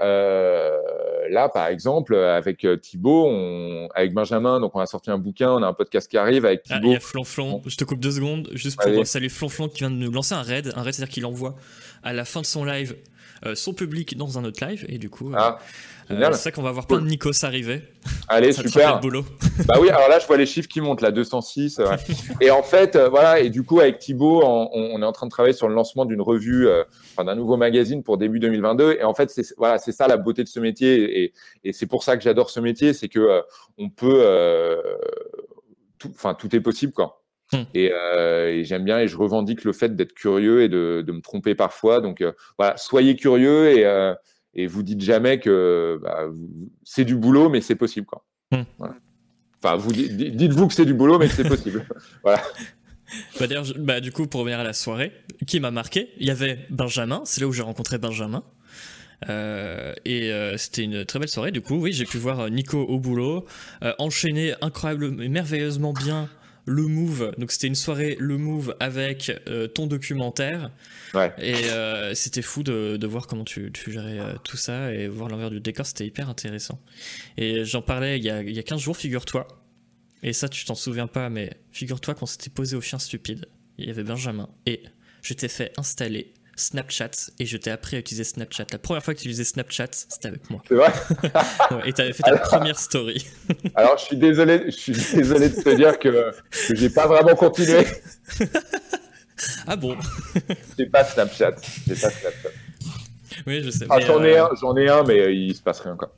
là, par exemple, avec Thibaut, on, avec Benjamin, donc on a sorti un bouquin, on a un podcast qui arrive avec ah, Thibaut. il y a Flonflon, je te coupe deux secondes, juste pour saluer Flonflon qui vient de nous lancer un raid, un raid, c'est-à-dire qu'il envoie à la fin de son live son public dans un autre live. Et du coup, euh, ah, euh, c'est ça qu'on va voir plein de Nikos arriver. Allez, super. boulot. bah oui, alors là, je vois les chiffres qui montent, là, 206. et en fait, voilà, et du coup, avec Thibaut, on, est en train de travailler sur le lancement d'une revue, enfin, d'un nouveau magazine pour début 2022. Et en fait, c'est voilà, c'est ça la beauté de ce métier. Et, et c'est pour ça que j'adore ce métier, c'est que on peut, enfin, tout, tout est possible, quoi. Hmm. Euh, et, j'aime bien et je revendique le fait d'être curieux et de, me tromper parfois. Donc euh, voilà, soyez curieux et, euh, et vous dites jamais que bah, c'est du boulot, mais c'est possible. Quoi. Hmm. Enfin, vous dites-vous que c'est du boulot, mais que c'est possible. voilà. Bah, D'ailleurs, bah, du coup, pour revenir à la soirée, qui m'a marqué, il y avait Benjamin, c'est là où j'ai rencontré Benjamin. et c'était une très belle soirée. Du coup, oui, j'ai pu voir Nico au boulot, enchaîner incroyablement, merveilleusement bien le Move. Donc c'était une soirée Le Move avec euh, ton documentaire. Et euh, c'était fou de, voir comment tu, gérais euh, tout ça et voir l'envers du décor. C'était hyper intéressant. Et j'en parlais il y, a, il y a 15 jours, figure-toi. Et ça, tu t'en souviens pas, mais figure-toi qu'on s'était posé au chien stupide. Il y avait Benjamin. Et je t'ai fait installer Snapchat et je t'ai appris à utiliser Snapchat. La première fois que tu utilisais Snapchat, c'était avec moi. C'est vrai Et tu avais fait ta première story. alors, je suis désolé, je suis désolé de te dire que, que j'ai pas vraiment continué. ah bon J'ai pas Snapchat. J'ai pas Snapchat. Oui, je sais. Ah, j'en ai, euh, un, j'en ai un, mais il se passe rien encore.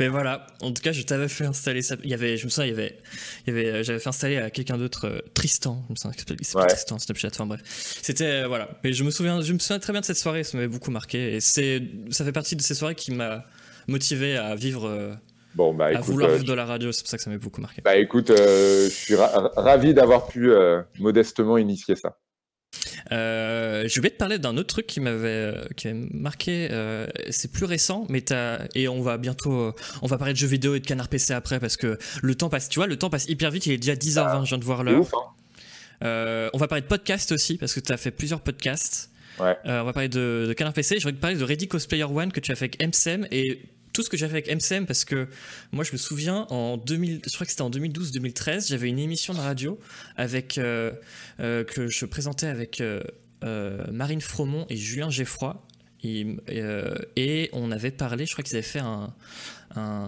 Mais voilà, en tout cas, je t'avais fait installer ça. Il y avait, je me souviens, il y avait, il y avait, euh, j'avais fait installer à quelqu'un d'autre, euh, Tristan, je me souviens ouais. Tristan, Snapchat, enfin bref. C'était, euh, voilà. Mais je me souviens, je me souviens très bien de cette soirée, ça m'avait beaucoup marqué. Et c'est, ça fait partie de ces soirées qui m'a motivé à vivre. Bon, bah, à vouloir vivre de la radio, c'est pour ça que ça m'a beaucoup marqué. Bah écoute, je suis ravi d'avoir pu modestement initier ça. Euh, je vais te parler d'un autre truc qui m'avait marqué. Euh, c'est plus récent, mais t'as et on va bientôt on va parler de jeux vidéo et de canard PC après parce que le temps passe. Tu vois, le temps passe hyper vite. Il est déjà 10h20. je viens de voir l'heure. Hein. Euh, on va parler de podcast aussi parce que tu as fait plusieurs podcasts. Ouais. on va parler de, de Canard PC. Je voudrais te parler de Ready Cosplayer One que tu as fait avec MCM et tout ce que j'avais avec MCM parce que moi je me souviens en 2000 je crois que c'était en 2012-2013 j'avais une émission de radio avec euh, euh, que je présentais avec euh, Marine Fromont et Julien Geffroy. Et, et, on avait parlé je crois qu'ils avaient fait un,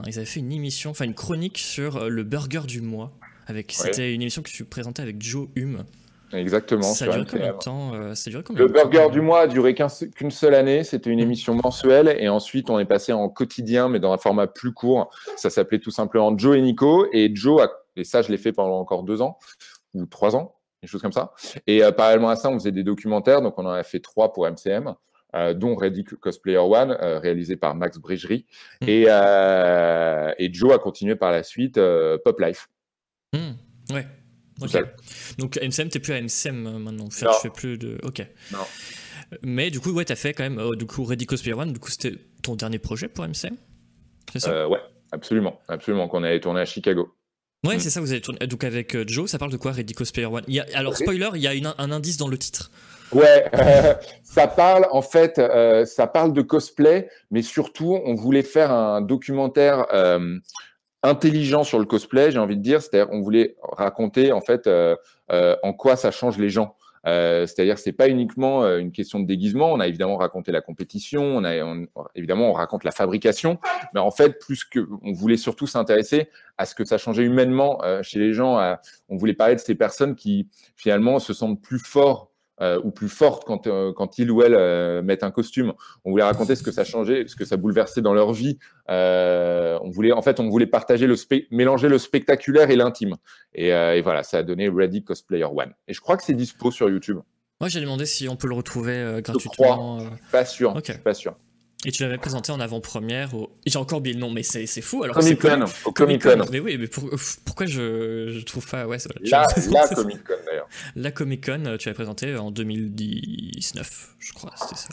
ils avaient fait une émission enfin une chronique sur le burger du mois avec c'était une émission que tu présentais avec Joe Hume Exactement. Ça a duré combien de temps euh, Le Burger du mois a duré qu'une seule année. C'était une mm. émission mensuelle. Et ensuite, on est passé en quotidien, mais dans un format plus court. Ça s'appelait tout simplement Joe et Nico. Et Joe, et ça, je l'ai fait pendant encore deux ans ou trois ans, des choses comme ça. Et euh, parallèlement à ça, on faisait des documentaires. Donc, on en a fait trois pour MCM. Euh, dont Ready Cosplayer One, réalisé par Max Brigerie. Mm. Et, et, Joe a continué par la suite Pop Life. Mm. Ouais. Donc MCM, t'es plus à MCM maintenant. Enfin, tu fais plus de. Ok. Non. Mais du coup, ouais, t'as fait quand même. du coup, Ready Cosplayer One, du coup, c'était ton dernier projet pour MCM C'est ça? Ouais, absolument. Absolument. Qu'on allait tourner à Chicago. Ouais, mm. c'est ça, vous avez tourné. Donc avec Joe, ça parle de quoi, Ready Cosplayer One? Il y a... Alors, spoiler, il y a une, un indice dans le titre. Ouais, ça parle en fait, euh, ça parle de cosplay, mais surtout, on voulait faire un documentaire euh, intelligent sur le cosplay. J'ai envie de dire, c'est-à-dire, on voulait raconter en fait euh, en quoi ça change les gens. c'est-à-dire, c'est pas uniquement une question de déguisement. On a évidemment raconté la compétition, on a évidemment on raconte la fabrication, mais en fait, plus que, on voulait surtout s'intéresser à ce que ça changeait humainement chez les gens. on voulait parler de ces personnes qui finalement se sentent plus forts euh, ou plus forte quand, euh, quand ils ou elles euh, mettent un costume. On voulait raconter ce que ça changeait, ce que ça bouleversait dans leur vie. on voulait, en fait, on voulait partager le mélanger le spectaculaire et l'intime. Et, voilà, ça a donné Ready Cosplayer One. Et je crois que c'est dispo sur YouTube. Moi, j'ai demandé si on peut le retrouver gratuitement. Je crois. Pas sûr. Pas sûr. Et tu l'avais présenté en avant-première au... J'ai encore oublié le nom, mais c'est fou. Alors Comic Con, au Comic Con. Mais oui, mais pourquoi je, je trouve pas... Ouais, la, la Comic Con d'ailleurs. La Comic Con, tu l'as présenté en 2019, je crois, c'était ça.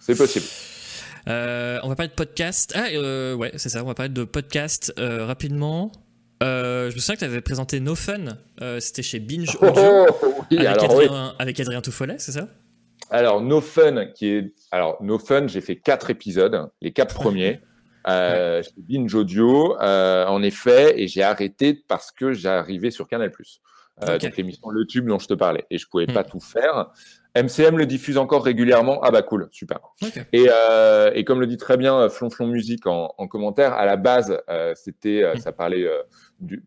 C'est possible. Euh, on va parler de podcast. Ah, euh, ouais, c'est ça, on va parler de podcast euh, rapidement. je me souviens que tu avais présenté No Fun, c'était chez Binge oh, Audio, avec, Adrien, avec Adrien c'est ça? Alors, No Fun, qui est. Alors, No Fun, j'ai fait quatre épisodes, les quatre premiers. Euh, Binge Audio, euh, en effet, et j'ai arrêté parce que j'arrivais sur Canal+. Euh, Donc l'émission Le Tube dont je te parlais, et je pouvais pas hmm. tout faire. MCM le diffuse encore régulièrement. Ah bah cool, super. Et, euh, et, comme le dit très bien Flonflon Musique en, en, commentaire, à la base, euh, c'était, hmm. ça parlait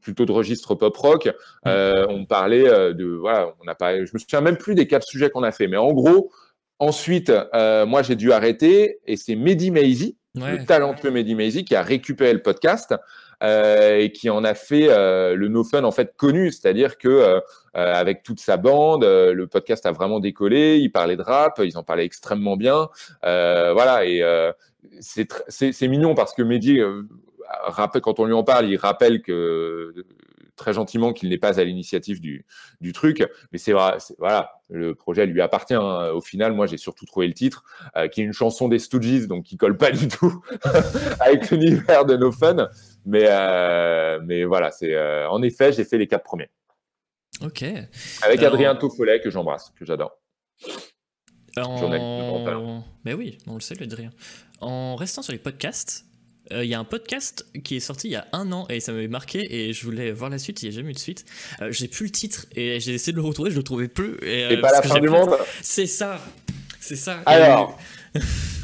plutôt de registre pop rock. Mm. Euh, on parlait euh, de voilà, on a pas, je me souviens même plus des quatre sujets qu'on a fait, mais en gros, ensuite, euh, moi j'ai dû arrêter et c'est Mehdi Maizy, le talentueux Mehdi Maizy, qui a récupéré le podcast. Et qui en a fait le No Fun en fait connu, c'est-à-dire que avec toute sa bande, le podcast a vraiment décollé. Ils parlaient de rap, ils en parlaient extrêmement bien, voilà. Et c'est mignon parce que Mehdi, quand on lui en parle, il rappelle que très gentiment qu'il n'est pas à l'initiative du, truc. Mais c'est vrai, voilà, le projet lui appartient. Hein. Au final, moi, j'ai surtout trouvé le titre, euh, qui est une chanson des Stooges, donc qui colle pas du tout avec l'univers de No Fun. Mais, euh, mais voilà, c'est euh, en effet, j'ai fait les quatre premiers. Ok. Avec Adrien Toffolet, que j'embrasse, que j'adore. Mais oui, on le sait, Adrien. En restant sur les podcasts, euh, il y a un podcast qui est sorti il y a un an et ça m'avait marqué et je voulais voir la suite, il n'y a jamais eu de suite. Euh, j'ai plus le titre et j'ai essayé de le retrouver, je le trouvais plus. Et, euh, pas la fin du monde C'est ça, c'est ça. Alors,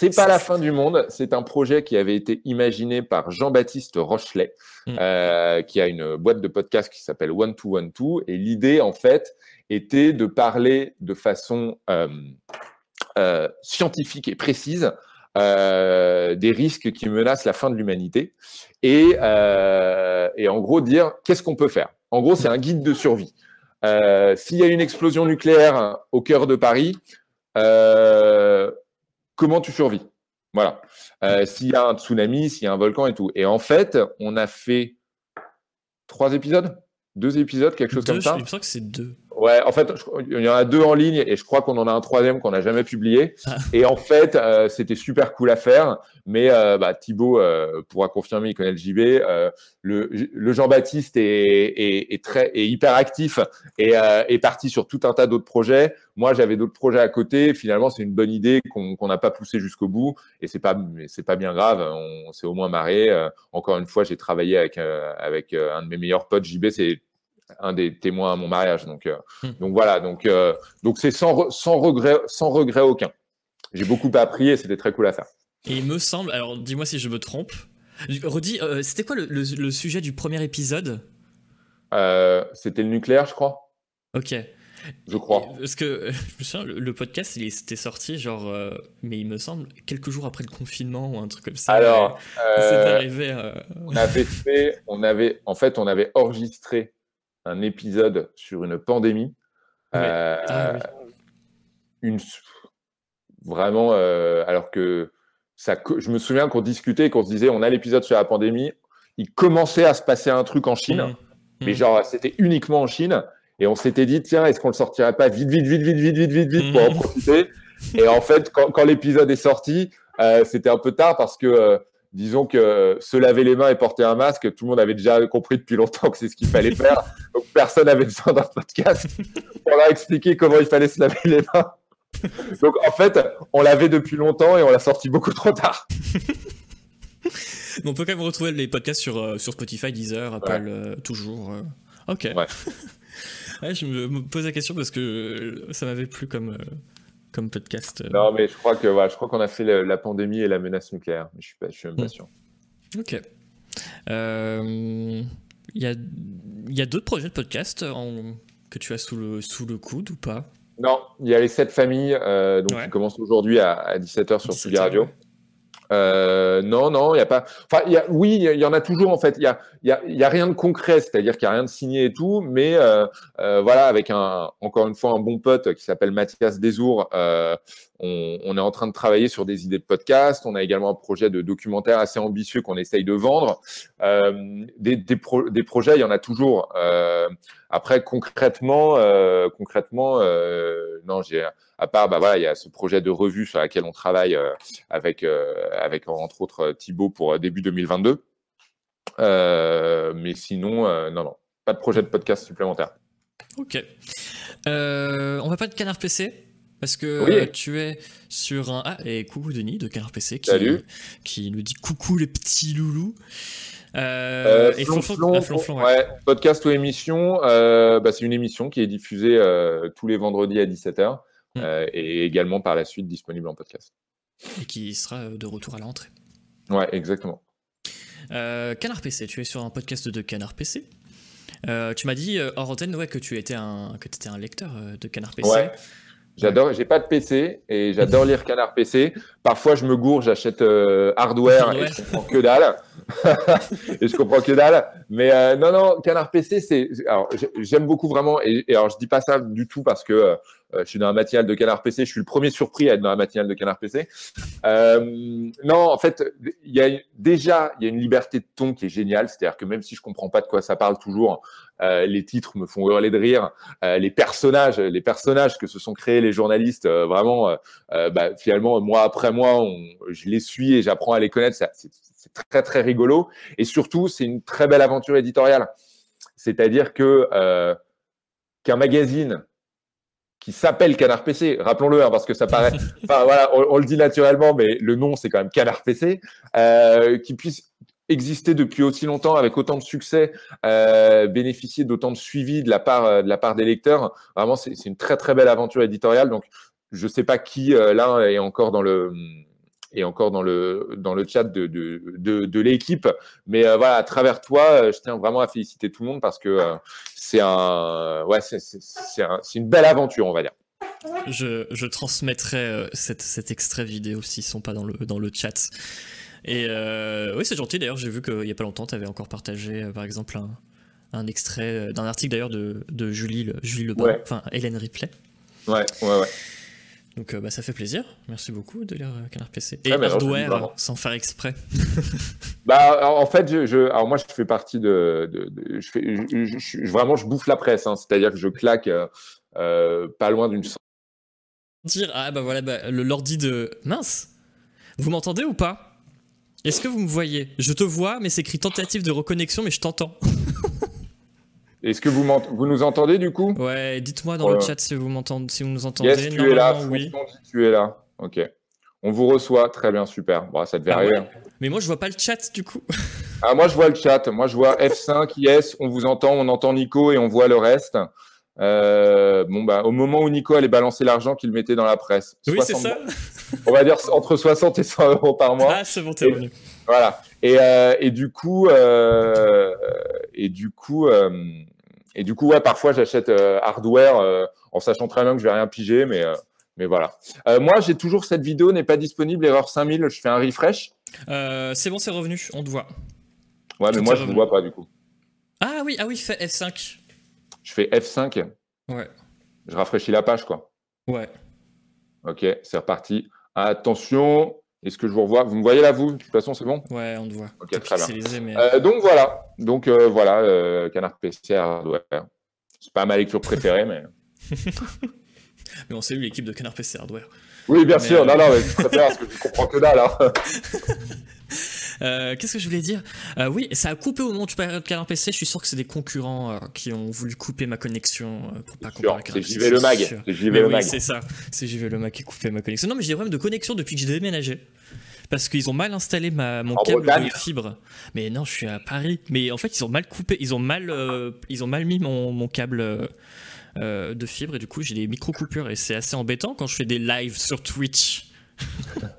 c'est pas la fin du monde, c'est un projet qui avait été imaginé par Jean-Baptiste Rochelet, mm. qui a une boîte de podcast qui s'appelle One to One Two et l'idée en fait était de parler de façon scientifique et précise euh, des risques qui menacent la fin de l'humanité et, euh, et, en gros dire qu'est-ce qu'on peut faire. En gros, c'est un guide de survie. Euh, S'il y a une explosion nucléaire au cœur de Paris, euh, comment tu survis Voilà. Euh, s'il y a un tsunami, s'il y a un volcan et tout. Et en fait, on a fait trois épisodes, deux épisodes, quelque chose comme ça? Je que c'est deux. Ouais, en fait, il y en a deux en ligne et je crois qu'on en a un troisième qu'on n'a jamais publié. Ah. Et en fait, euh, c'était super cool à faire. Mais euh, bah, Thibaut euh, pourra confirmer, il connaît le JB. le, le Jean-Baptiste est, est, très, est hyper actif et est parti sur tout un tas d'autres projets. Moi, j'avais d'autres projets à côté. Finalement, c'est une bonne idée qu'on n'a pas poussé jusqu'au bout et c'est pas c'est pas bien grave. On s'est au moins marré. encore une fois, j'ai travaillé avec avec un de mes meilleurs potes. JB, c'est un des témoins à mon mariage. Donc, euh, hmm. donc voilà, donc euh, donc c'est sans, sans regret, sans regret aucun. J'ai beaucoup appris et c'était très cool à faire. Et il me semble, alors dis-moi si je me trompe. Redis, euh, c'était quoi le, sujet du premier épisode? C'était le nucléaire, je crois. Ok. Je crois. Parce que je me souviens, le, podcast, il était sorti genre, mais il me semble quelques jours après le confinement ou un truc comme ça. Alors, c'est arrivé. On avait fait, on avait, en fait, on avait enregistré un épisode sur une pandémie. Euh, ah une, vraiment, euh, alors que ça, je me souviens qu'on discutait, qu'on se disait, on a l'épisode sur la pandémie. Il commençait à se passer un truc en Chine, mmh. mais mmh. genre, c'était uniquement en Chine. Et on s'était dit, tiens, est-ce qu'on le sortirait pas vite, vite, vite, vite, vite, vite, vite, vite pour en profiter? Et en fait, quand, quand l'épisode est sorti, euh, c'était un peu tard parce que, euh, disons que se laver les mains et porter un masque, tout le monde avait déjà compris depuis longtemps que c'est ce qu'il fallait faire. Donc personne n'avait besoin d'un podcast pour leur expliquer comment il fallait se laver les mains. Donc en fait, on l'avait depuis longtemps et on l'a sorti beaucoup trop tard. on peut quand même retrouver les podcasts sur, euh, sur Spotify, Deezer, Apple, toujours. Ok. Ouais. je me pose la question parce que ça m'avait plu comme, comme podcast. Non, mais je crois que je crois qu'on a fait la, pandémie et la menace nucléaire. Mais je suis pas, je suis même pas hmm. sûr. Ok. Il y a, y a d'autres projets de podcast en, que tu as sous le, sous le coude ou pas? Non, il y a les 7 familles euh, donc, qui commencent aujourd'hui à, à, 17h sur Sugi Radio. Euh, non, non, il n'y a pas. Enfin, y a, oui, il y, en a toujours en fait. Il y a, y, a, y a rien de concret, c'est-à-dire qu'il n'y a rien de signé et tout, mais euh, euh, voilà, avec un, encore une fois, un bon pote qui s'appelle Mathias Desour, euh, on, est en train de travailler sur des idées de podcast. On a également un projet de documentaire assez ambitieux qu'on essaye de vendre. Euh, des, projets, il y en a toujours. Euh, après, concrètement, concrètement, non, j'ai à part, bah voilà, il y a ce projet de revue sur laquelle on travaille euh, avec, euh, avec entre autres Thibaut pour euh, début 2022. mais sinon, non, non, pas de projet de podcast supplémentaire. Ok. on va pas de Canard PC parce que tu es sur un. Ah, et coucou Denis de Canard PC qui, Salut. qui nous dit coucou les petits loulous. Euh, et Flonflon, ouais. podcast ou émission, bah, c'est une émission qui est diffusée tous les vendredis à 17h. Mm. Euh, et également par la suite disponible en podcast. Et qui sera euh, de retour à la rentrée. Ouais, exactement. Euh, Canard PC, tu es sur un podcast de Canard PC. tu m'as dit hors antenne ouais, que tu étais un, que étais un lecteur de Canard PC. Ouais. J'adore, j'ai pas de PC et j'adore lire Canard PC. Parfois, je me gourre, j'achète hardware, et je comprends que dalle. et je comprends que dalle. Mais non, non, Canard PC, c'est. Alors, j'aime beaucoup vraiment. Et, et, alors, je dis pas ça du tout parce que euh, je suis dans la matinale de Canard PC. Je suis le premier surpris à être dans la matinale de Canard PC. Euh, non, en fait, il y a déjà il y a une liberté de ton qui est géniale. C'est-à-dire que même si je comprends pas de quoi ça parle toujours, euh, les titres me font hurler de rire. Euh, les personnages, les personnages que se sont créés les journalistes, euh, vraiment, bah, finalement, mois après mois, on, je les suis et j'apprends à les connaître. C'est très très rigolo. Et surtout, c'est une très belle aventure éditoriale. C'est-à-dire que qu'un magazine qui s'appelle Canard PC, rappelons-le, hein, parce que ça paraît, enfin voilà, on, le dit naturellement, mais le nom c'est quand même Canard PC, euh, qui puisse exister depuis aussi longtemps avec autant de succès, euh, bénéficier d'autant de suivi de la part euh, de la part des lecteurs. Vraiment, c'est une très très belle aventure éditoriale. Donc, je sais pas qui euh, là est encore dans le et encore dans le, dans le chat de, de, de, l'équipe. Mais voilà, à travers toi, je tiens vraiment à féliciter tout le monde parce que c'est un, ouais, c'est, c'est, un, une belle aventure, on va dire. Je, je transmettrai cet, cet extrait vidéo s'ils sont pas dans le, dans le chat. Et oui, c'est gentil d'ailleurs. J'ai vu qu'il y a pas longtemps, tu avais encore partagé, par exemple, un, un extrait d'un article d'ailleurs de, de Julie, Julie Lebrun, enfin Hélène Ripley. Ouais, ouais, ouais. Donc euh, bah, ça fait plaisir. Merci beaucoup de lire euh, Canard PC. Et hardware sans faire exprès. bah en fait, je, je, alors moi je fais partie de, de, je fais, je, vraiment je bouffe la presse, hein. c'est-à-dire que je claque euh, pas loin d'une. Dire ah bah voilà bah, le lordi de mince. Vous m'entendez ou pas? Est-ce que vous me voyez? Je te vois, mais c'est écrit tentative de reconnexion, mais je t'entends. Est-ce que vous, vous nous entendez du coup? Ouais, dites-moi dans le chat si vous, m'entendez, si vous nous entendez. Yes, tu es là. Oui. Tu es là. Ok. On vous reçoit. Très bien, super. Bon, ça devait ah arriver. Mais moi, je vois pas le chat du coup. ah, moi, je vois le chat. Moi, je vois F5, yes, on vous entend, on entend Nico et on voit le reste. Euh, bon, bah, au moment où Nico allait balancer l'argent qu'il mettait dans la presse. Oui, c'est ça. On va dire entre 60 et 100 euros par mois. Ah, c'est bon, t'es revenu. Voilà. Et, euh, et, du coup, euh, et du coup, euh, et du coup, ouais, parfois j'achète euh, hardware euh, en sachant très bien que je vais rien piger, mais mais voilà. moi, j'ai toujours cette vidéo n'est pas disponible, erreur 5000. Je fais un refresh. c'est bon, c'est revenu, on te voit. Ouais, mais moi, je ne vois pas du coup. Ah oui, ah oui, fais F5. Je fais F5. Ouais. Je rafraîchis la page, quoi. Ouais. Ok, c'est reparti. Attention, est-ce que je vous revois? Vous me voyez là, vous De toute façon, c'est bon? Ouais, on te voit. Ok, très bien. Euh, donc voilà. Donc euh, voilà, euh, Canard PC hardware. c'est pas ma lecture préférée, mais. mais on salue l'équipe de Canard PC Hardware. Oui, bien sûr. Non, non, mais je préfère parce que je comprends que dalle. Hein. Euh, qu'est-ce que je voulais dire? Euh, Oui, ça a coupé au moment où tu parlais de Canard PC. Je suis sûr que c'est des concurrents euh, qui ont voulu couper ma connexion pour pas comparer C'est JV le Mag. C'est JV le Mag. c'est ça. C'est JV le Mag qui a coupé ma connexion. Non, mais j'ai des problèmes de connexion depuis que j'ai déménagé. Parce qu'ils ont mal installé ma, mon câble de fibre. Mais non, je suis à Paris. Mais en fait, ils ont mal coupé. Ils ont mal, ils ont mal mis mon, mon câble. de fibre et du coup j'ai des micro coupures et c'est assez embêtant quand je fais des lives sur Twitch.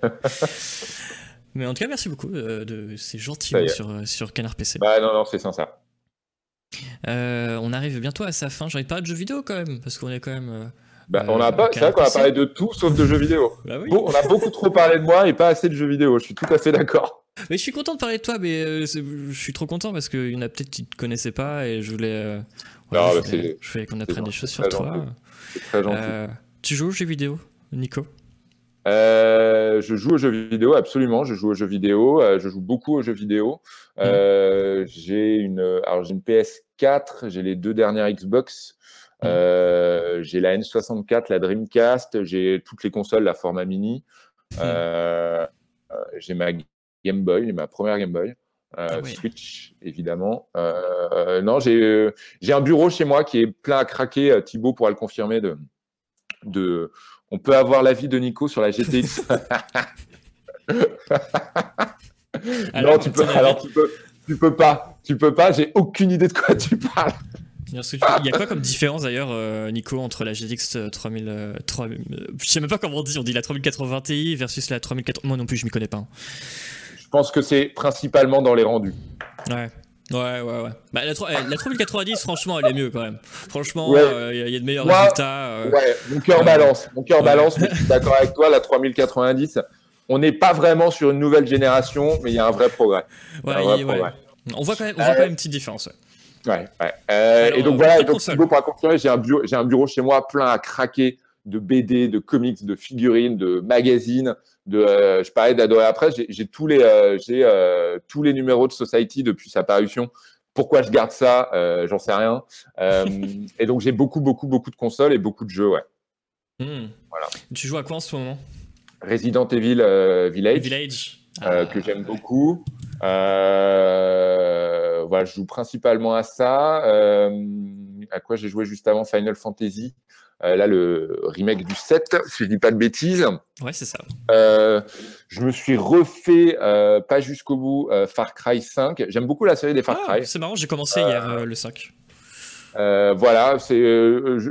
Mais en tout cas, merci beaucoup. Euh, de, c'est gentil sur, euh, sur Canard PC. Bah non, non, c'est ça. Euh, on arrive bientôt à sa fin. J'ai envie de parler de jeux vidéo quand même, parce qu'on est quand même. bah, on a pas, c'est vrai qu'on a parlé de tout sauf de jeux vidéo. Bah bon, on a beaucoup trop parlé de moi et pas assez de jeux vidéo. Je suis tout à fait d'accord. Mais je suis content de parler de toi, mais je suis trop content parce qu'il y en a peut-être qui ne te connaissaient pas et je voulais. non, je, voulais je voulais qu'on apprenne des choses sur toi. Très gentil. tu joues aux jeux vidéo, Nico? Euh, je joue aux jeux vidéo, absolument. Je joue aux jeux vidéo. Euh, je joue beaucoup aux jeux vidéo. Euh, j'ai une, alors j'ai une PS4, j'ai les deux dernières Xbox. Mmh. j'ai la N64, la Dreamcast, j'ai toutes les consoles, la format mini. Mmh. j'ai ma Game Boy, ma première Game Boy. Ah Switch, évidemment. non, j'ai un bureau chez moi qui est plein à craquer. Thibaut pourra le confirmer de, de on peut avoir l'avis de Nico sur la GTX. non, tu peux, alors tu peux, tu peux pas, tu peux pas. J'ai aucune idée de quoi tu parles. Il y a quoi comme différence d'ailleurs, euh, Nico, entre la GTX 3000, euh, euh, Je sais même pas comment on dit. On dit la 3080 Ti versus la 3080. Moi non plus, je m'y connais pas. Hein. Je pense que c'est principalement dans les rendus. Ouais. Ouais, ouais, ouais. Bah, la, la 3090, franchement, elle est mieux quand même. Franchement, il euh, y, a de meilleurs résultats. Euh. Ouais, mon cœur balance. Mon cœur balance, mais je suis d'accord avec toi, la 3090, on n'est pas vraiment sur une nouvelle génération, mais il y a un vrai progrès. Ouais, On voit quand même, on voit quand même une petite différence. Ouais, ouais. Euh, et donc voilà, donc, pour confirmer, j'ai un, bureau, j'ai un bureau chez moi plein à craquer de BD, de comics, de figurines, de magazines. De, euh, je parlais d'Adorer après, j'ai tous les, euh, j'ai euh, tous les numéros de Society depuis sa parution. Pourquoi je garde ça J'en sais rien. et donc j'ai beaucoup, beaucoup, beaucoup de consoles et beaucoup de jeux, ouais. Hmm. Voilà. Tu joues à quoi en ce moment? Resident Evil Village. Village. que ah. j'aime beaucoup. voilà, je joue principalement à ça. à quoi j'ai joué juste avant? Final Fantasy. Euh, là, le remake du 7, si je dis pas de bêtises. Ouais, c'est ça. Euh, je me suis refait, euh, pas jusqu'au bout, Far Cry 5. J'aime beaucoup la série des Far ah, Cry. C'est marrant, j'ai commencé hier le 5. voilà, c'est,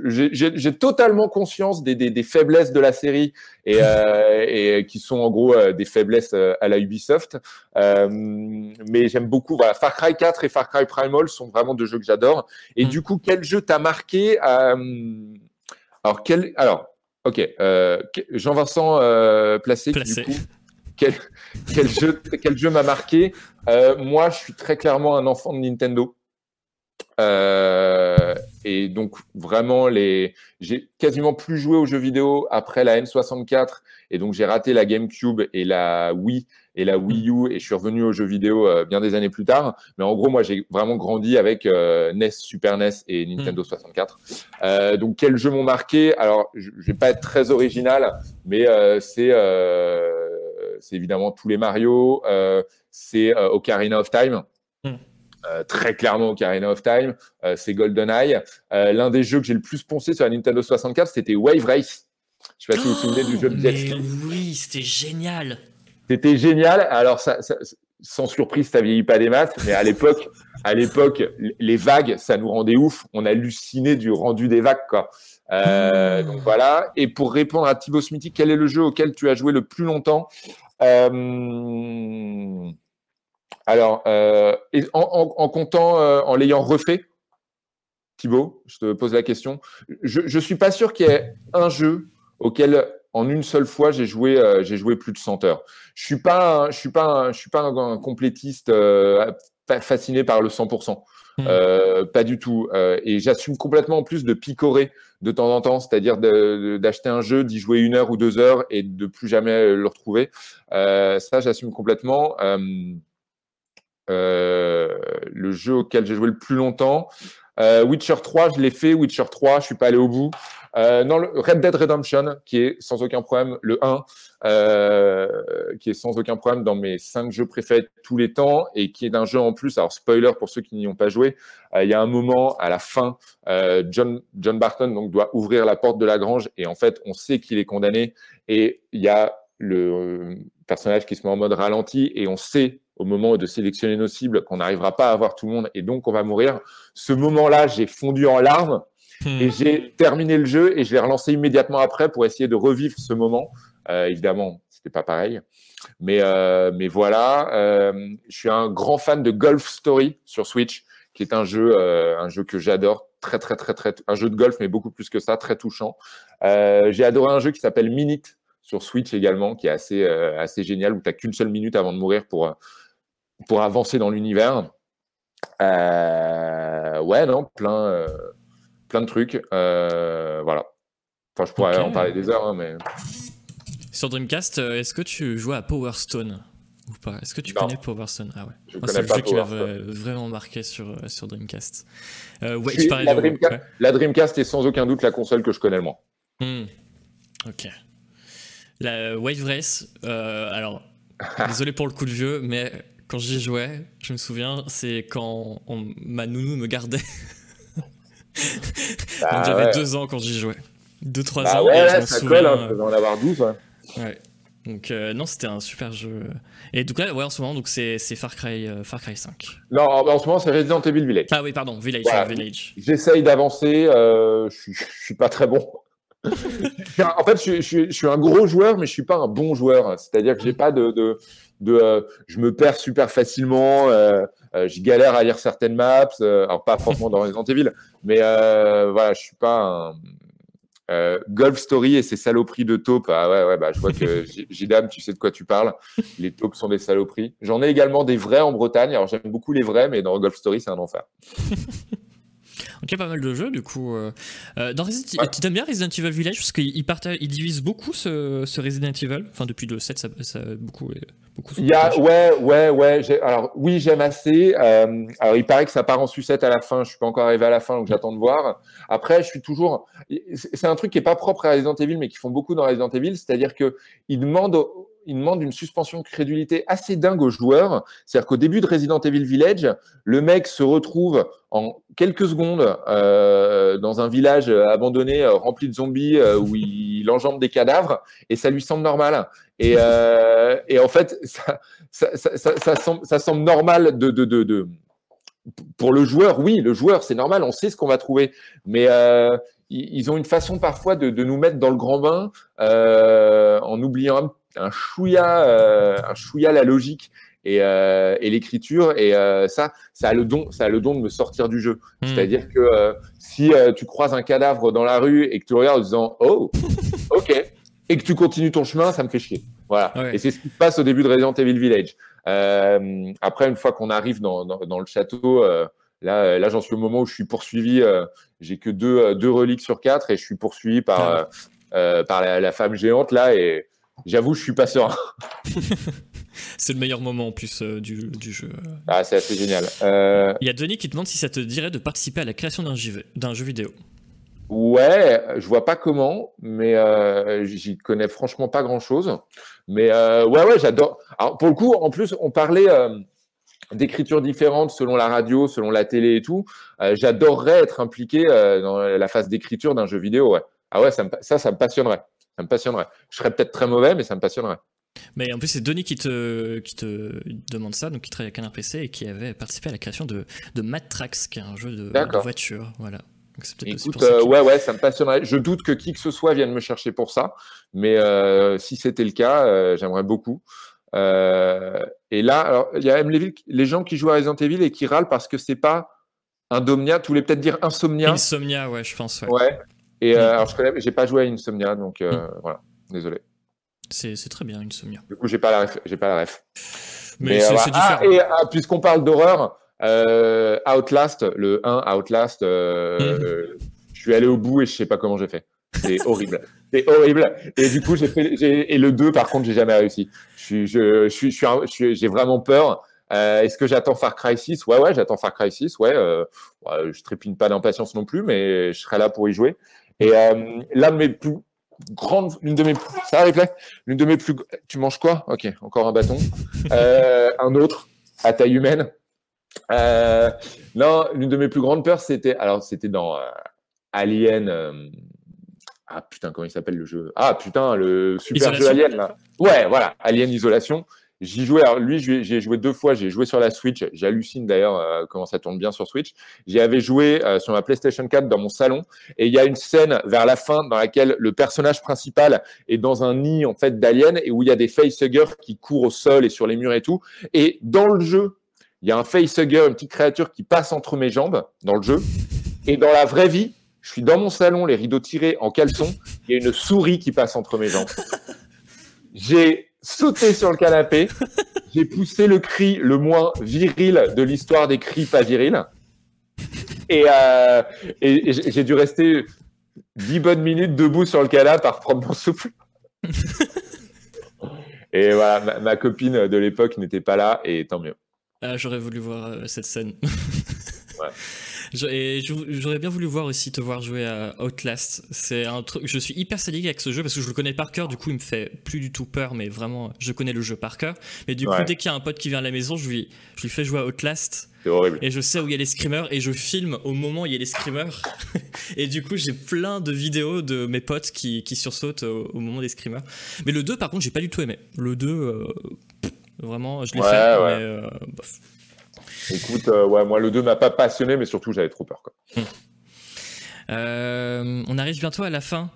j'ai totalement conscience des, des, faiblesses de la série et, et qui sont en gros des faiblesses à la Ubisoft. mais j'aime beaucoup. Voilà, Far Cry 4 et Far Cry Primal sont vraiment deux jeux que j'adore. Et mm. du coup, quel jeu t'a marqué alors, quel, alors ok, euh, Jean-Vincent euh, placé, Du coup, quel, quel, jeu, quel jeu m'a marqué? Euh, Moi, je suis très clairement un enfant de Nintendo. Euh, et donc vraiment les, j'ai quasiment plus joué aux jeux vidéo après la N64 et donc j'ai raté la GameCube et la Wii et la Wii U et je suis revenu aux jeux vidéo euh, bien des années plus tard. Mais en gros moi j'ai vraiment grandi avec euh, NES, Super NES et Nintendo 64. Euh, donc quels jeux m'ont marqué? Alors je, vais pas être très original, mais c'est évidemment tous les Mario, c'est Ocarina of Time. Euh, très clairement Ocarina of Time, euh, c'est GoldenEye. Euh, l'un des jeux que j'ai le plus poncé sur la Nintendo 64, c'était Wave Race. Je sais pas si vous vous souvenez du jeu de jet Oui, c'était génial. C'était génial. Alors, ça, sans surprise, ça vieillit pas des masses, mais à l'époque, à l'époque, les vagues, ça nous rendait ouf. On hallucinait du rendu des vagues, quoi. Euh, donc voilà. Et pour répondre à Thibaut Smithy, quel est le jeu auquel tu as joué le plus longtemps? Euh... Alors, euh, en, comptant, euh, en l'ayant refait, Thibaut, je te pose la question. Je ne suis pas sûr qu'il y ait un jeu auquel, en une seule fois, j'ai joué, euh, j'ai joué plus de 100 heures. Je suis pas, je suis pas, je suis pas un, complétiste fasciné par le 100%. Hmm. pas du tout. et j'assume complètement en plus de picorer de temps en temps, c'est-à-dire d'acheter un jeu, d'y jouer une heure ou deux heures et de plus jamais le retrouver. ça, j'assume complètement. Euh, le jeu auquel j'ai joué le plus longtemps. Witcher 3, je l'ai fait. Witcher 3, je suis pas allé au bout. Euh, non, le Red Dead Redemption, qui est sans aucun problème le 1, euh, qui est sans aucun problème dans mes 5 jeux préférés tous les temps et qui est d'un jeu en plus. Alors, spoiler pour ceux qui n'y ont pas joué, euh, il y a un moment à la fin, euh, John, John Barton donc, doit ouvrir la porte de la grange et en fait, on sait qu'il est condamné et il y a le personnage qui se met en mode ralenti et on sait au moment de sélectionner nos cibles qu'on n'arrivera pas à avoir tout le monde et donc on va mourir. Ce moment-là, j'ai fondu en larmes et hmm. j'ai terminé le jeu et je l'ai relancé immédiatement après pour essayer de revivre ce moment. Euh, évidemment, c'était pas pareil. Mais, euh, mais voilà, euh, je suis un grand fan de Golf Story sur Switch, qui est un jeu, euh, un jeu que j'adore. Très, très, très, très, un jeu de golf, mais beaucoup plus que ça, très touchant. J'ai adoré un jeu qui s'appelle Minute sur Switch également, qui est assez, assez génial, où tu n'as qu'une seule minute avant de mourir pour, pour avancer dans l'univers. ouais, non, plein plein de trucs. Euh, voilà. Enfin, je pourrais en parler des heures, hein, mais. Sur Dreamcast, euh, est-ce que tu joues à Power Stone ou pas? Est-ce que tu connais Power Stone Ah ouais. c'est le jeu qui m'a vraiment marqué sur, euh, sur Dreamcast. ouais, la, Dreamcast, la, Dreamcast est sans aucun doute la console que je connais le moins. Hmm. Ok. La Wave Race, alors, désolé pour le coup de vieux, mais quand j'y jouais, je me souviens, c'est quand ma nounou me gardait bah j'avais deux ans quand j'y jouais. Deux, trois bah ans. Ouais, et ça colle, hein, je en avoir 12. Ouais. Donc euh, non, c'était un super jeu. Et donc là, ouais, en ce moment, donc c'est Far Cry, euh, Far Cry 5. Non, en ce moment, c'est Resident Evil Village. Ah oui, pardon, Village. Village. J'essaye d'avancer. Euh, je, suis pas très bon. en fait, je, je, suis un gros joueur, mais je suis pas un bon joueur. C'est-à-dire que j'ai pas de, de, de je me perds super facilement. Euh, je galère à lire certaines maps, euh, alors pas forcément dans Resident Evil, mais euh, voilà, je suis pas un Golf Story et ses saloperies de taupes. Ah ouais, ouais, bah, je vois que Gidam, tu sais de quoi tu parles. Les taupes sont des saloperies. J'en ai également des vrais en Bretagne. Alors j'aime beaucoup les vrais, mais dans Golf Story, c'est un enfer. Ok, pas mal de jeux du coup. dans Resident... Tu aimes bien Resident Evil Village? Parce qu'il il divise beaucoup ce, ce, Resident Evil. Enfin, depuis le 7, ça, ça beaucoup. Il y a, ouais, ouais, ouais. Alors, oui, j'aime assez. Euh, alors, il paraît que ça part en sucette à la fin. Je suis pas encore arrivé à la fin, donc j'attends de voir. Après, je suis toujours. C'est un truc qui est pas propre à Resident Evil, mais qui font beaucoup dans Resident Evil. C'est-à-dire que ils demandent il demande une suspension de crédulité assez dingue aux joueurs. C'est-à-dire qu'au début de Resident Evil Village, le mec se retrouve en quelques secondes euh, dans un village abandonné, euh, rempli de zombies, euh, où il, enjambe des cadavres, et ça lui semble normal. Et, en fait, ça, semble, normal de, de, de, de, Pour le joueur, oui, le joueur, c'est normal, on sait ce qu'on va trouver. Mais ils ont une façon parfois de, de, nous mettre dans le grand bain en oubliant un un chouïa, euh, un chouïa la logique et, euh, et l'écriture. Et euh, ça, ça a le don, ça a le don de me sortir du jeu. Hmm. C'est-à-dire que si tu croises un cadavre dans la rue et que tu regardes en disant oh, ok, et que tu continues ton chemin, ça me fait chier. Voilà. Et c'est ce qui se passe au début de Resident Evil Village. après, une fois qu'on arrive dans, dans, le château. Là, là j'en suis au moment où je suis poursuivi. j'ai que deux, deux reliques sur quatre et je suis poursuivi par, ah. par la, la, femme géante là. Et J'avoue, je suis pas serein. c'est le meilleur moment en plus euh, du, jeu. Ah, c'est assez génial. Euh, Il y a Denis qui demande si ça te dirait de participer à la création d'un jeu, jeu vidéo. Ouais, je vois pas comment, mais euh, j'y connais franchement pas grand chose. Mais ouais, ouais, j'adore. Alors pour le coup, en plus, on parlait d'écriture différente selon la radio, selon la télé et tout. J'adorerais être impliqué dans la phase d'écriture d'un jeu vidéo. Ouais. Ah ouais, ça, ça, ça me passionnerait. Ça me passionnerait. Je serais peut-être très mauvais, mais ça me passionnerait. Mais en plus, c'est Denis qui te, qui te demande ça, donc qui travaille à Canard PC et qui avait participé à la création de, de Mad Trax, qui est un jeu de, voiture. Voilà. Écoute, euh, ouais, ouais, ça me passionnerait. Je doute que qui que ce soit vienne me chercher pour ça, mais euh, si c'était le cas, euh, j'aimerais beaucoup. et là, alors, il y a même les, les, gens qui jouent à Resident Evil et qui râlent parce que c'est pas Indomnia. Tu voulais peut-être dire Insomnia? Insomnia, ouais, je pense. ouais. Et euh, alors, je connais, j'ai pas joué à Insomnia, donc euh, mm. voilà, désolé. C'est, très bien, Insomnia. Du coup, j'ai pas la ref. J'ai pas la ref. Mais, c'est, différent. Ah, et ah, puisqu'on parle d'horreur, euh, Outlast, le 1 Outlast, je suis allé au bout et je sais pas comment j'ai fait. C'est horrible. C'est horrible. Et du coup, j'ai fait, j'ai, et le 2, par contre, j'ai jamais réussi. Je suis, je, j'ai vraiment peur. Est-ce que j'attends Far Cry 6 Ouais, ouais, j'attends Far Cry 6. Ouais, ouais je trépigne pas d'impatience non plus, mais je serai là pour y jouer. Et l'un de mes plus grande, l'une de mes, ça l'une de mes plus, tu manges quoi? Ok, encore un bâton. Euh, un autre à taille humaine. Euh, non, l'une de mes plus grandes peurs, c'était, alors c'était dans euh, Alien. ah putain, comment il s'appelle le jeu? Ah putain, le super jeu Alien là. Ouais, voilà, Alien Isolation. J'y jouais, alors lui, j'ai joué deux fois. J'ai joué sur la Switch. J'hallucine d'ailleurs euh, comment ça tourne bien sur Switch. J'y avais joué euh, sur ma PlayStation 4 dans mon salon. Et il y a une scène vers la fin dans laquelle le personnage principal est dans un nid en fait d'aliens et où il y a des facehuggers qui courent au sol et sur les murs et tout. Et dans le jeu, il y a un facehugger, une petite créature qui passe entre mes jambes dans le jeu. Et dans la vraie vie, je suis dans mon salon, les rideaux tirés en caleçon. Il y a une souris qui passe entre mes jambes. J'ai sauté sur le canapé. J'ai poussé le cri le moins viril de l'histoire des cris pas virils. Et, euh, j'ai dû rester dix bonnes minutes debout sur le canapé à reprendre mon souffle. et voilà, ma, copine de l'époque n'était pas là et tant mieux. Ah, j'aurais voulu voir euh, cette scène. ouais. Et j'aurais bien voulu voir aussi te voir jouer à Outlast. C'est un truc. Je suis hyper sadique avec ce jeu parce que je le connais par cœur. Du coup, il me fait plus du tout peur, mais vraiment, je connais le jeu par cœur. Mais du coup, dès qu'il y a un pote qui vient à la maison, je lui, je lui fais jouer à Outlast. C'est horrible. Et je sais où il y a les screamers et je filme au moment où il y a les screamers. et du coup, j'ai plein de vidéos de mes potes qui, qui sursautent au, moment des screamers. Mais le 2, par contre, j'ai pas du tout aimé. Le 2, euh, vraiment, je l'ai fait. Mais, euh, Écoute, euh, ouais, moi le 2 m'a pas passionné, mais surtout j'avais trop peur. Quoi. Euh, on arrive bientôt à la fin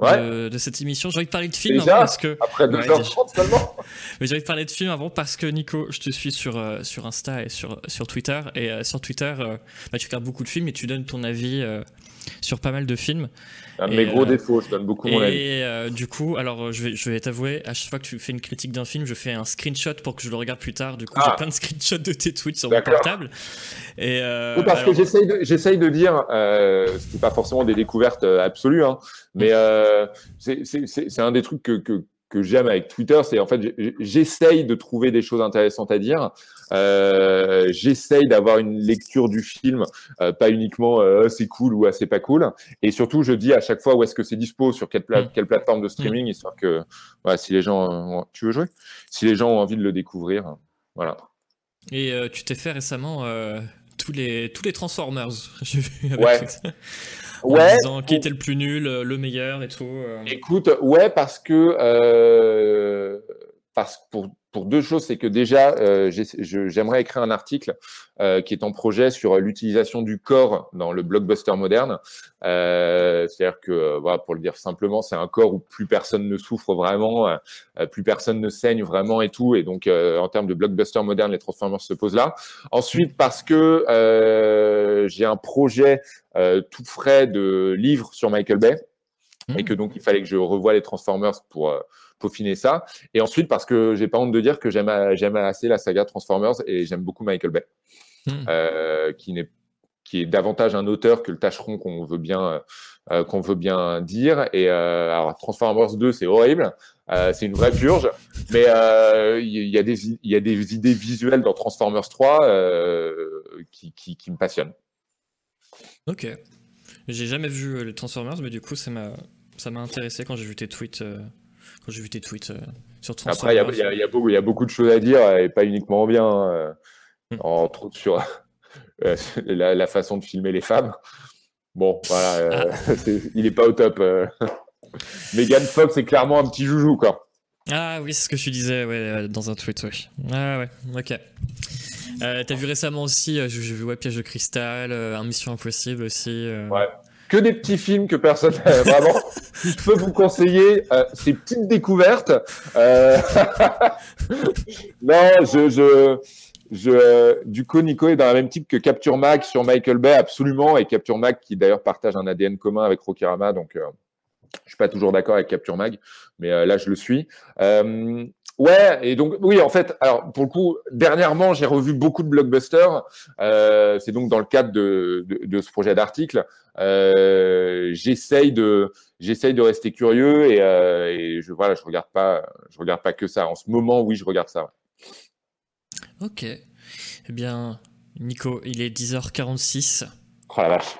de, cette émission. J'ai envie de parler de film avant parce que. Après 2h30 seulement Mais j'ai envie de parler de film avant parce que Nico, je te suis sur, euh, sur Insta et sur, sur Twitter. Et sur Twitter, bah, tu regardes beaucoup de films et tu donnes ton avis sur pas mal de films. Un de mes gros euh, défauts, je donne beaucoup mon avis. Et euh, du coup, alors je vais, je vais t'avouer, à chaque fois que tu fais une critique d'un film, je fais un screenshot pour que je le regarde plus tard. Du coup, j'ai ah. plein de screenshots de tes tweets sur mon portable. Et euh, parce que j'essaye de, j'essaye de dire, euh, c'est pas forcément des découvertes absolues, hein, mais c'est un des trucs que, que que j'aime avec Twitter, c'est en fait j'essaye de trouver des choses intéressantes à dire. Euh, j'essaye d'avoir une lecture du film, euh, pas uniquement euh, c'est cool ou c'est pas cool. Et surtout, je dis à chaque fois où est-ce que c'est dispo, sur quelle, mm. quelle plateforme de streaming, mm. histoire que voilà, si les gens, tu veux jouer, si les gens ont envie de le découvrir, voilà. Et tu t'es fait récemment tous les tous les Transformers. J'ai vu avec ouais ouais, disant qui était le plus nul, euh, le meilleur et tout. Euh. Écoute, ouais, parce que euh, parce pour pour deux choses, c'est que déjà, euh, j'aimerais écrire un article euh, qui est en projet sur l'utilisation du corps dans le blockbuster moderne. Euh, C'est-à-dire que, voilà, pour le dire simplement, c'est un corps où plus personne ne souffre vraiment, plus personne ne saigne vraiment et tout. Et donc, en termes de blockbuster moderne, les Transformers se posent là. Ensuite, parce que j'ai un projet tout frais de livre sur Michael Bay et que donc il fallait que je revoie les Transformers pour peaufiner ça. Et ensuite, parce que j'ai pas honte de dire que j'aime assez la saga Transformers et j'aime beaucoup Michael Bay, hmm. euh, qui n'est qui est davantage un auteur que le tâcheron qu'on veut bien euh, qu'on veut bien dire. Et euh, alors Transformers 2, c'est horrible, c'est une vraie purge, mais il y, a des il y a des idées visuelles dans Transformers 3 qui, qui, qui, me passionnent. Ok, j'ai jamais vu les Transformers, mais du coup ça m'a ça m'a intéressé quand j'ai vu tes tweets quand j'ai vu tes tweets euh, sur Après, il y, y, a beaucoup de choses à dire et pas uniquement bien, euh, hmm. entre autres sur euh, la, façon de filmer les femmes. Bon, voilà, ah. il n'est pas au top. Megan Fox est clairement un petit joujou, quoi. Ah oui, c'est ce que je disais ouais, dans un tweet, oui. Ah ouais, ok. T'as vu récemment aussi, j'ai vu ouais, Piège de cristal, Un Mission Impossible aussi. Ouais que des petits films que personne vraiment. je peux vous conseiller euh, ces petites découvertes. Euh... non, je, du coup, Nico est dans la même type que Capture Mag sur Michael Bay, absolument, et Capture Mag qui d'ailleurs partage un ADN commun avec Rokirama, donc. Euh, je suis pas toujours d'accord avec Capture Mag, mais euh, là je le suis. Ouais, et donc oui, en fait, alors pour le coup, dernièrement, j'ai revu beaucoup de blockbusters. Euh, c'est donc dans le cadre de, de, de ce projet d'article. Euh, j'essaye de j'essaye de rester curieux et, euh, et, je voilà, je regarde pas je regarde pas que ça. En ce moment, oui, je regarde ça. Ok. Eh bien, Nico, il est 10h46. Oh la vache.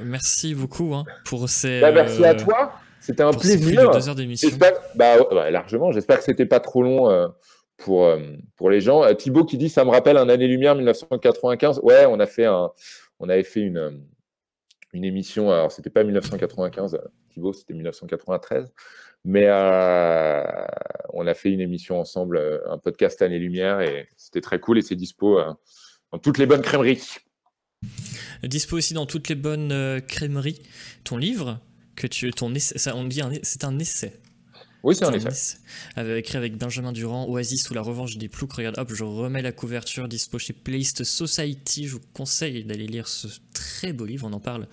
Merci beaucoup hein, pour ces. Bah, merci à toi. C'était un plaisir. deux heures d'émission. Bah, bah, largement. J'espère que c'était pas trop long euh, pour, euh, pour les gens. Thibaut qui dit ça me rappelle un année-lumière 1995. Ouais, on a fait un, on avait fait une, une émission. Alors c'était pas 1995, Thibaut, c'était 1993. Mais on a fait une émission ensemble, un podcast Année-Lumière, et c'était très cool et c'est dispo dans toutes les bonnes crèmeries. Dispo aussi dans toutes les bonnes euh, crèmeries. Ton livre, que tu, ton ça, on dit c'est un essai. Oui, c'est un, essai. écrit avec Benjamin Durand, Oasis ou la revanche des ploucs. Regarde, hop, je remets la couverture dispo chez Playlist Society. Je vous conseille d'aller lire ce très beau livre. On en parle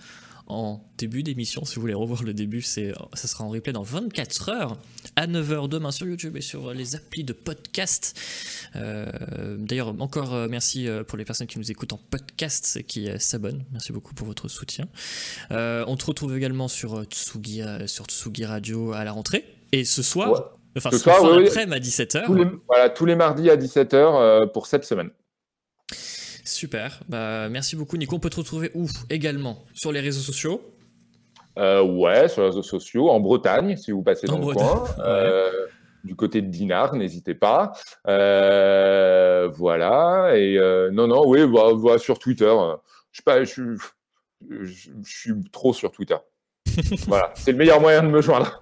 en début d'émission. Si vous voulez revoir le début, c'est, ça sera en replay dans 24 heures à 9h demain sur YouTube et sur les applis de podcast. Euh, d'ailleurs, encore euh, merci euh, pour les personnes qui nous écoutent en podcast et qui s'abonnent. Merci beaucoup pour votre soutien. on te retrouve également sur Tsugi, sur Tsugi Radio à la rentrée. Et ce soir, enfin ce, soir, après, à 17h. Tous les, voilà, tous les mardis à 17h pour cette semaine. Super. Bah, merci beaucoup, Nico. On peut te retrouver où également? Sur les réseaux sociaux? Euh, Ouais, sur les réseaux sociaux, en Bretagne, si vous passez dans le coin. Euh, du côté de Dinard, n'hésitez pas. Euh, voilà. Et non, non, oui, bah, sur Twitter. Je pas, je, je, suis trop sur Twitter. voilà, c'est le meilleur moyen de me joindre.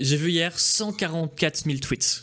J'ai vu hier 144 000 tweets.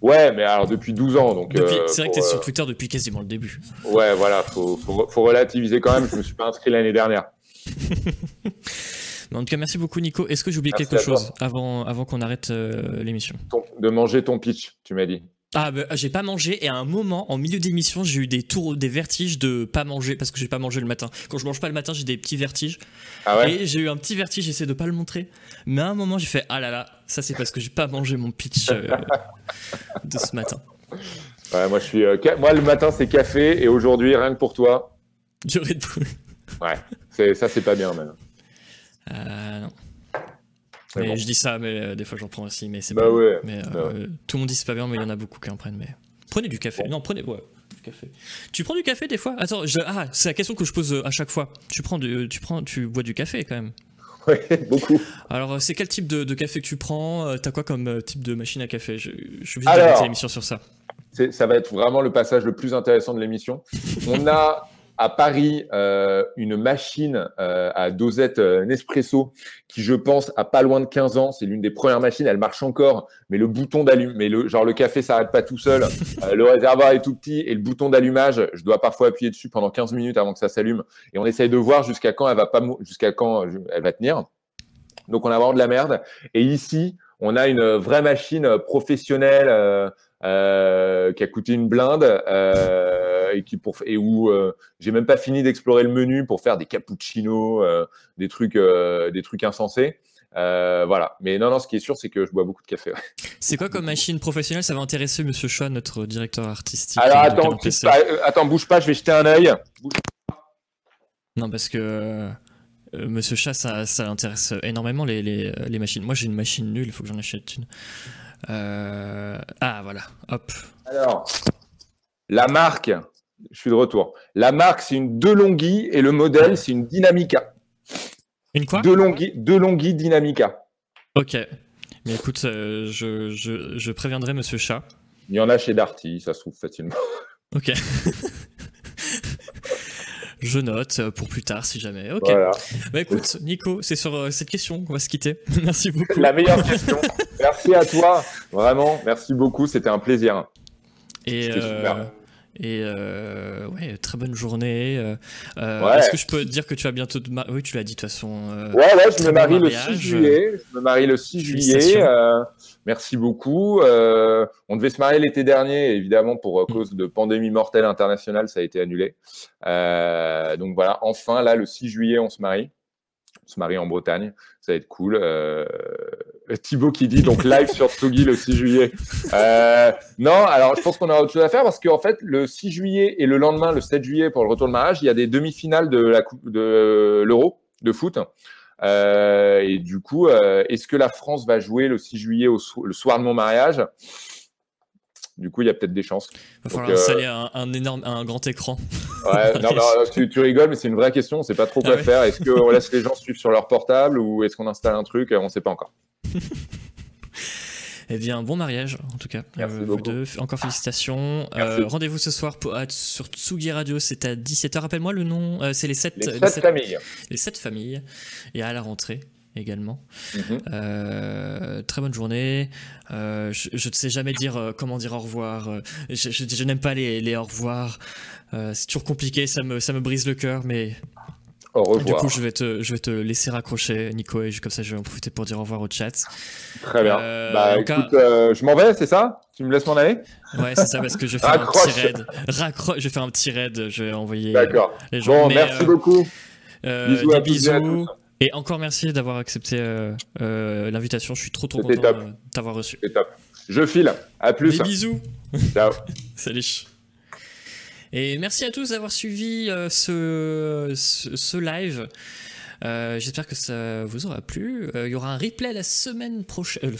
Ouais, mais alors depuis 12 ans. Donc, euh, c'est vrai que tu es sur euh, Twitter depuis quasiment le début. Ouais, voilà, faut, faut, relativiser quand même. je me suis pas inscrit l'année dernière. en tout cas, merci beaucoup, Nico. Est-ce que j'ai oublié quelque chose avant, avant qu'on arrête euh, l'émission? De manger ton pitch, tu m'as dit. Ah, bah, j'ai pas mangé et à un moment, en milieu d'émission, j'ai eu des tours, des vertiges de pas manger parce que j'ai pas mangé le matin. Quand je mange pas le matin, j'ai des petits vertiges. Ah ouais? Et j'ai eu un petit vertige, j'essaie de pas le montrer. Mais à un moment, j'ai fait ah là là, ça c'est parce que j'ai pas mangé mon pitch euh, de ce matin. Ouais, moi je suis, euh, moi le matin c'est café et aujourd'hui rien que pour toi. Du Red Bull. Ouais, ça c'est pas bien même. Euh, non. Je dis ça, mais euh, des fois j'en prends aussi, mais c'est bah Mais bah tout le monde dit c'est pas bien, mais il y en a beaucoup qui en prennent. Mais prenez du café. Non, prenez ouais, café. Tu prends du café des fois? Attends, ah, c'est la question que je pose à chaque fois. Tu prends du, tu prends, tu bois du café quand même Beaucoup. Alors, c'est quel type de, café que tu prends T'as quoi comme type de machine à café? Je, je suis obligé d'arrêter l'émission sur ça. Ça va être vraiment le passage le plus intéressant de l'émission. On a à Paris euh, une machine euh, à dosette euh, Nespresso qui, je pense, a pas loin de 15 ans. C'est l'une des premières machines. Elle marche encore, mais le bouton d'allumage, mais le genre le café s'arrête pas tout seul. le réservoir est tout petit et le bouton d'allumage, je dois parfois appuyer dessus pendant 15 minutes avant que ça s'allume. Et on essaye de voir jusqu'à quand elle va pas, jusqu'à quand elle va tenir. Donc on a vraiment de la merde. Et ici, on a une vraie machine professionnelle euh, qui a coûté une blinde euh, et qui pour et où euh, j'ai même pas fini d'explorer le menu pour faire des cappuccinos, euh, des trucs, euh, des trucs insensés. voilà. Mais non, non, ce qui est sûr, c'est que je bois beaucoup de café. C'est quoi comme machine professionnelle? Ça va intéresser Monsieur Chua, notre directeur artistique. Alors attends, attends, bouge pas, je vais jeter un œil. Non, parce que Monsieur Chat, ça, ça intéresse énormément les, les, les machines. Moi, j'ai une machine nulle, il faut que j'en achète une. Euh, ah, voilà, hop. Alors, la marque, je suis de retour. La marque, c'est une DeLonghi et le modèle, c'est une Dynamica. Une quoi? DeLonghi, DeLonghi Dynamica. Ok. Mais écoute, euh, je, je, je, préviendrai Monsieur Chat. Il y en a chez Darty, ça se trouve facilement. Ok. Je note euh, pour plus tard si jamais. Ok. Bah écoute, Nico, c'est sur euh, cette question qu'on va se quitter. merci beaucoup. La meilleure question. merci à toi. Vraiment, merci beaucoup. C'était un plaisir. Et euh, Et ouais, très bonne journée. Est-ce que je peux te dire que tu vas bientôt te marier Oui, tu l'as dit de toute façon. ouais, ouais, je me marie le 6 juillet. Je me marie le 6 juillet. Merci beaucoup. Euh, on devait se marier l'été dernier, évidemment, pour mm. cause de pandémie mortelle internationale, ça a été annulé. Euh, donc voilà, enfin, là, le 6 juillet, on se marie. Se marie en Bretagne, ça va être cool. Euh, Thibaut qui dit donc live sur Tsugi le 6 juillet. Euh, non, alors je pense qu'on a autre chose à faire parce qu'en fait, le 6 juillet et le lendemain, le 7 juillet, pour le retour de mariage, il y a des demi-finales de de l'Euro de foot. Euh, et du coup, euh, est-ce que la France va jouer le 6 juillet au le soir de mon mariage? Du coup, il y a peut-être des chances. Il va falloir installer un, énorme, un grand écran. Ouais, non, tu, tu, rigoles, mais c'est une vraie question. On ne sait pas trop quoi ah faire. Est-ce qu'on laisse les gens suivre sur leur portable ou est-ce qu'on installe un truc On ne sait pas encore. Eh bien, bon mariage, en tout cas. Merci euh. Encore félicitations. Euh, rendez-vous ce soir pour, sur Tsugi Radio, c'est à 17h. Rappelle-moi le nom. Euh, c'est les 7 les sept familles. Les 7 familles. Et à la rentrée également. Mhm. très bonne journée. je, ne sais jamais dire comment dire au revoir. je, n'aime pas les, les, au revoir. c'est toujours compliqué, ça me, ça me brise le cœur, mais au revoir. Du coup, je vais te, je vais te laisser raccrocher, Nico, et comme ça, je vais en profiter pour dire au revoir au chat. Très bien. Euh, bah, écoute, euh, je m'en vais, c'est ça? Tu me laisses m'en aller? Ouais, c'est ça, parce que je vais faire un petit raid. Raccro je vais faire un petit raid, je vais envoyer les gens. Bon, merci euh, beaucoup. bisous des bisous. Et encore merci d'avoir accepté l'invitation. Je suis trop trop content de t'avoir reçu. Top. Je file. À plus. Des bisous. Ciao. Salut. Et merci à tous d'avoir suivi euh, ce, ce, live. Euh, j'espère que ça vous aura plu. Euh, il y aura un replay la semaine prochaine.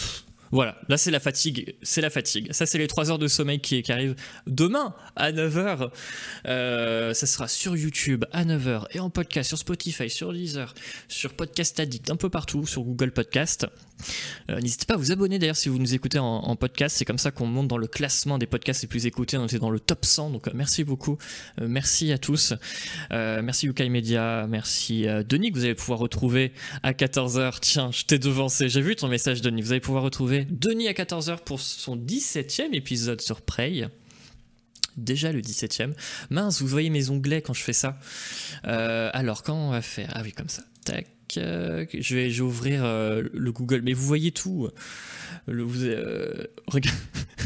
Voilà, là c'est la fatigue, c'est la fatigue. Ça c'est les 3 heures de sommeil qui, arrivent demain à 9h. Euh, ça sera sur YouTube à 9h et en podcast sur Spotify, sur Deezer, sur Podcast Addict, un peu partout, sur Google Podcast. Euh, n'hésitez pas à vous abonner d'ailleurs si vous nous écoutez en, podcast, c'est comme ça qu'on monte dans le classement des podcasts les plus écoutés, on était dans le top 100, donc euh, merci beaucoup, merci à tous, merci Yukai Media, merci Denis que vous allez pouvoir retrouver à 14h, tiens je t'ai devancé, j'ai vu ton message Denis, vous allez pouvoir retrouver Denis à 14h pour son 17ème épisode sur Prey. Déjà le 17ème. Mince, vous voyez mes onglets quand je fais ça. Euh, alors, quand on va faire? Ah oui, comme ça. Tac. Euh, je, vais, ouvrir euh, le Google. Mais vous voyez tout. Regarde.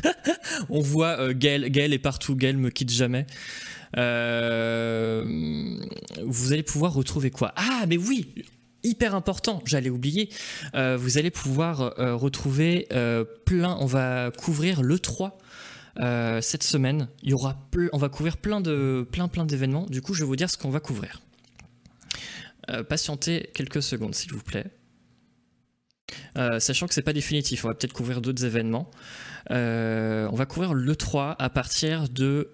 on voit Gaël, Gaël est partout. Gaël me quitte jamais. vous allez pouvoir retrouver quoi? Ah, mais oui hyper important, j'allais oublier, euh, vous allez pouvoir euh, retrouver euh, plein, on va couvrir le 3 cette semaine, on va couvrir plein de plein plein d'événements, du coup je vais vous dire ce qu'on va couvrir. Patientez quelques secondes s'il vous plaît. sachant que c'est pas définitif, on va peut-être couvrir d'autres événements. on va couvrir le 3 à partir de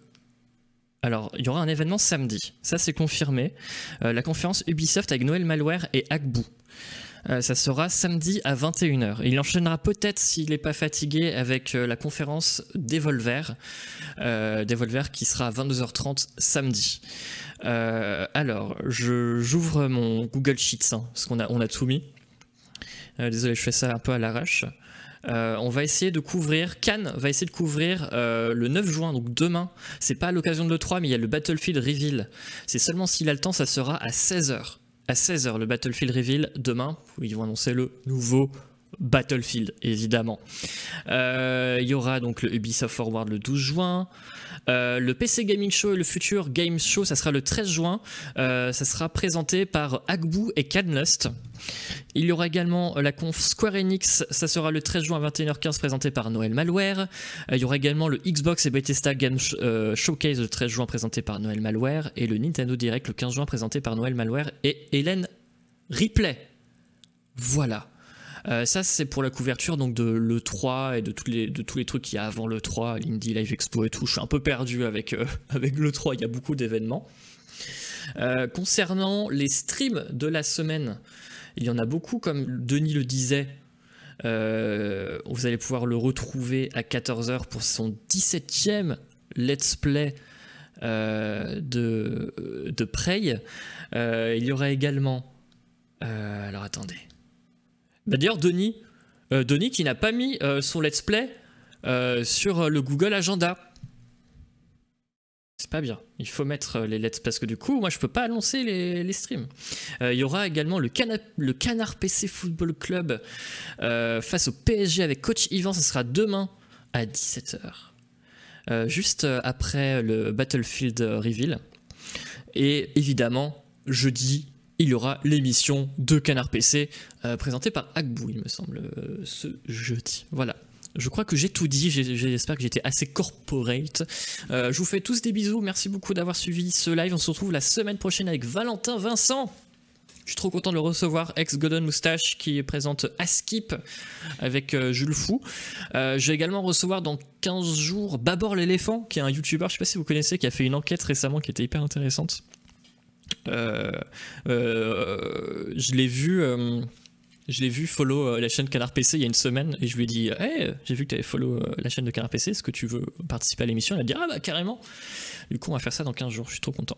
alors, il y aura un événement samedi, ça c'est confirmé. Euh, la conférence Ubisoft avec Noël Malware et Agbu. Euh, ça sera samedi à 21h. Il enchaînera peut-être, s'il n'est pas fatigué, avec euh, la conférence Devolver. Devolver qui sera à 22h30 samedi. alors, j'ouvre mon Google Sheets, hein, parce qu'on a, on a tout mis. désolé, je fais ça un peu à l'arrache. Euh, on va essayer de couvrir, Cannes va essayer de couvrir euh, le 9 juin, donc demain. C'est pas à l'occasion de l'E3, mais il y a le Battlefield Reveal. C'est seulement s'il a le temps, ça sera à 16h. À 16h, le Battlefield Reveal demain, où ils vont annoncer le nouveau Battlefield, évidemment. Euh, il y aura donc le Ubisoft Forward le 12 juin. le PC Gaming Show et le futur Game Show, ça sera le 13 juin. ça sera présenté par Agbu et Cadlust. Il y aura également euh, la conf Square Enix, ça sera le 13 juin à 21h15 présenté par Noël Malware. Euh, il y aura également le Xbox et Bethesda Game euh, Showcase le 13 juin présenté par Noël Malware et le Nintendo Direct le 15 juin présenté par Noël Malware et Hélène Ripley. Voilà. Ça, c'est pour la couverture donc de l'E3 et de les, de tous les trucs qu'il y a avant l'E3, l'Indie Live Expo et tout. Je suis un peu perdu avec, avec l'E3, il y a beaucoup d'événements. concernant les streams de la semaine, il y en a beaucoup, comme Denis le disait. Euh, vous allez pouvoir le retrouver à 14h pour son 17e let's play euh, de, de Prey. Euh, il y aura également. alors attendez. Bah, d'ailleurs, Denis, Denis qui n'a pas mis son let's play sur le Google Agenda. C'est pas bien. Il faut mettre euh, les lettres parce que du coup, moi, je peux pas annoncer les, streams. Euh, il y aura également le, Canard PC Football Club euh, face au PSG avec coach Yvan. Ça sera demain à 17h. juste après le Battlefield Reveal. Et évidemment, jeudi, il y aura l'émission de Canard PC présentée par Agbou, il me semble, ce jeudi. Voilà. Je crois que j'ai tout dit, j'espère que j'étais assez corporate. Euh, je vous fais tous des bisous, merci beaucoup d'avoir suivi ce live. On se retrouve la semaine prochaine avec Valentin Vincent. Je suis trop content de le recevoir, ex Golden Moustache, qui présente Askip avec euh, Jules Fou. Euh, je vais également recevoir dans 15 jours Babor l'éléphant, qui est un YouTuber, je sais pas si vous connaissez, qui a fait une enquête récemment qui était hyper intéressante. Euh, je l'ai vu je l'ai vu follow euh, la chaîne Canard PC il y a une semaine et je lui ai dit Hey, j'ai vu que tu avais follow euh, la chaîne de Canard PC, est-ce que tu veux participer à l'émission? Il a dit Ah bah carrément Du coup, on va faire ça dans 15 jours, je suis trop content.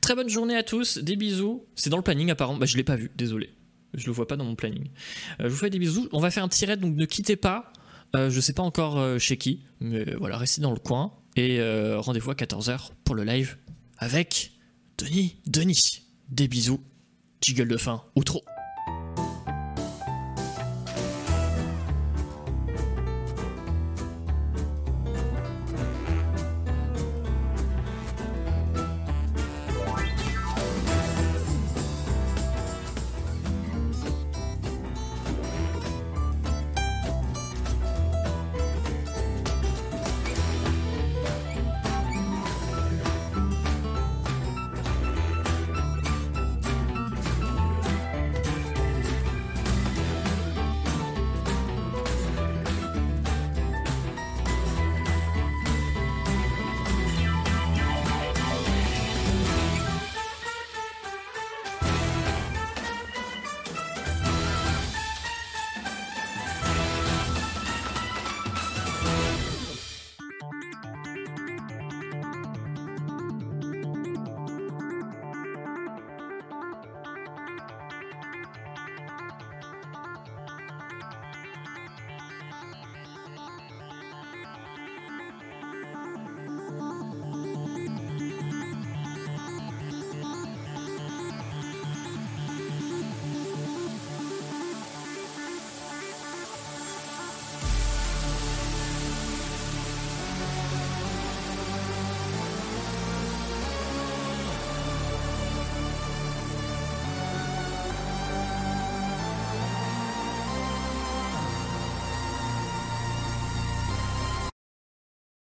Très bonne journée à tous, des bisous. C'est dans le planning apparemment, bah je l'ai pas vu, désolé. Je le vois pas dans mon planning. Euh, je vous fais des bisous. On va faire un tirette, donc ne quittez pas. je sais pas encore chez qui, mais voilà, restez dans le coin. Et rendez-vous à 14h pour le live avec Denis. Denis, des bisous. Jiggle de fin ou trop.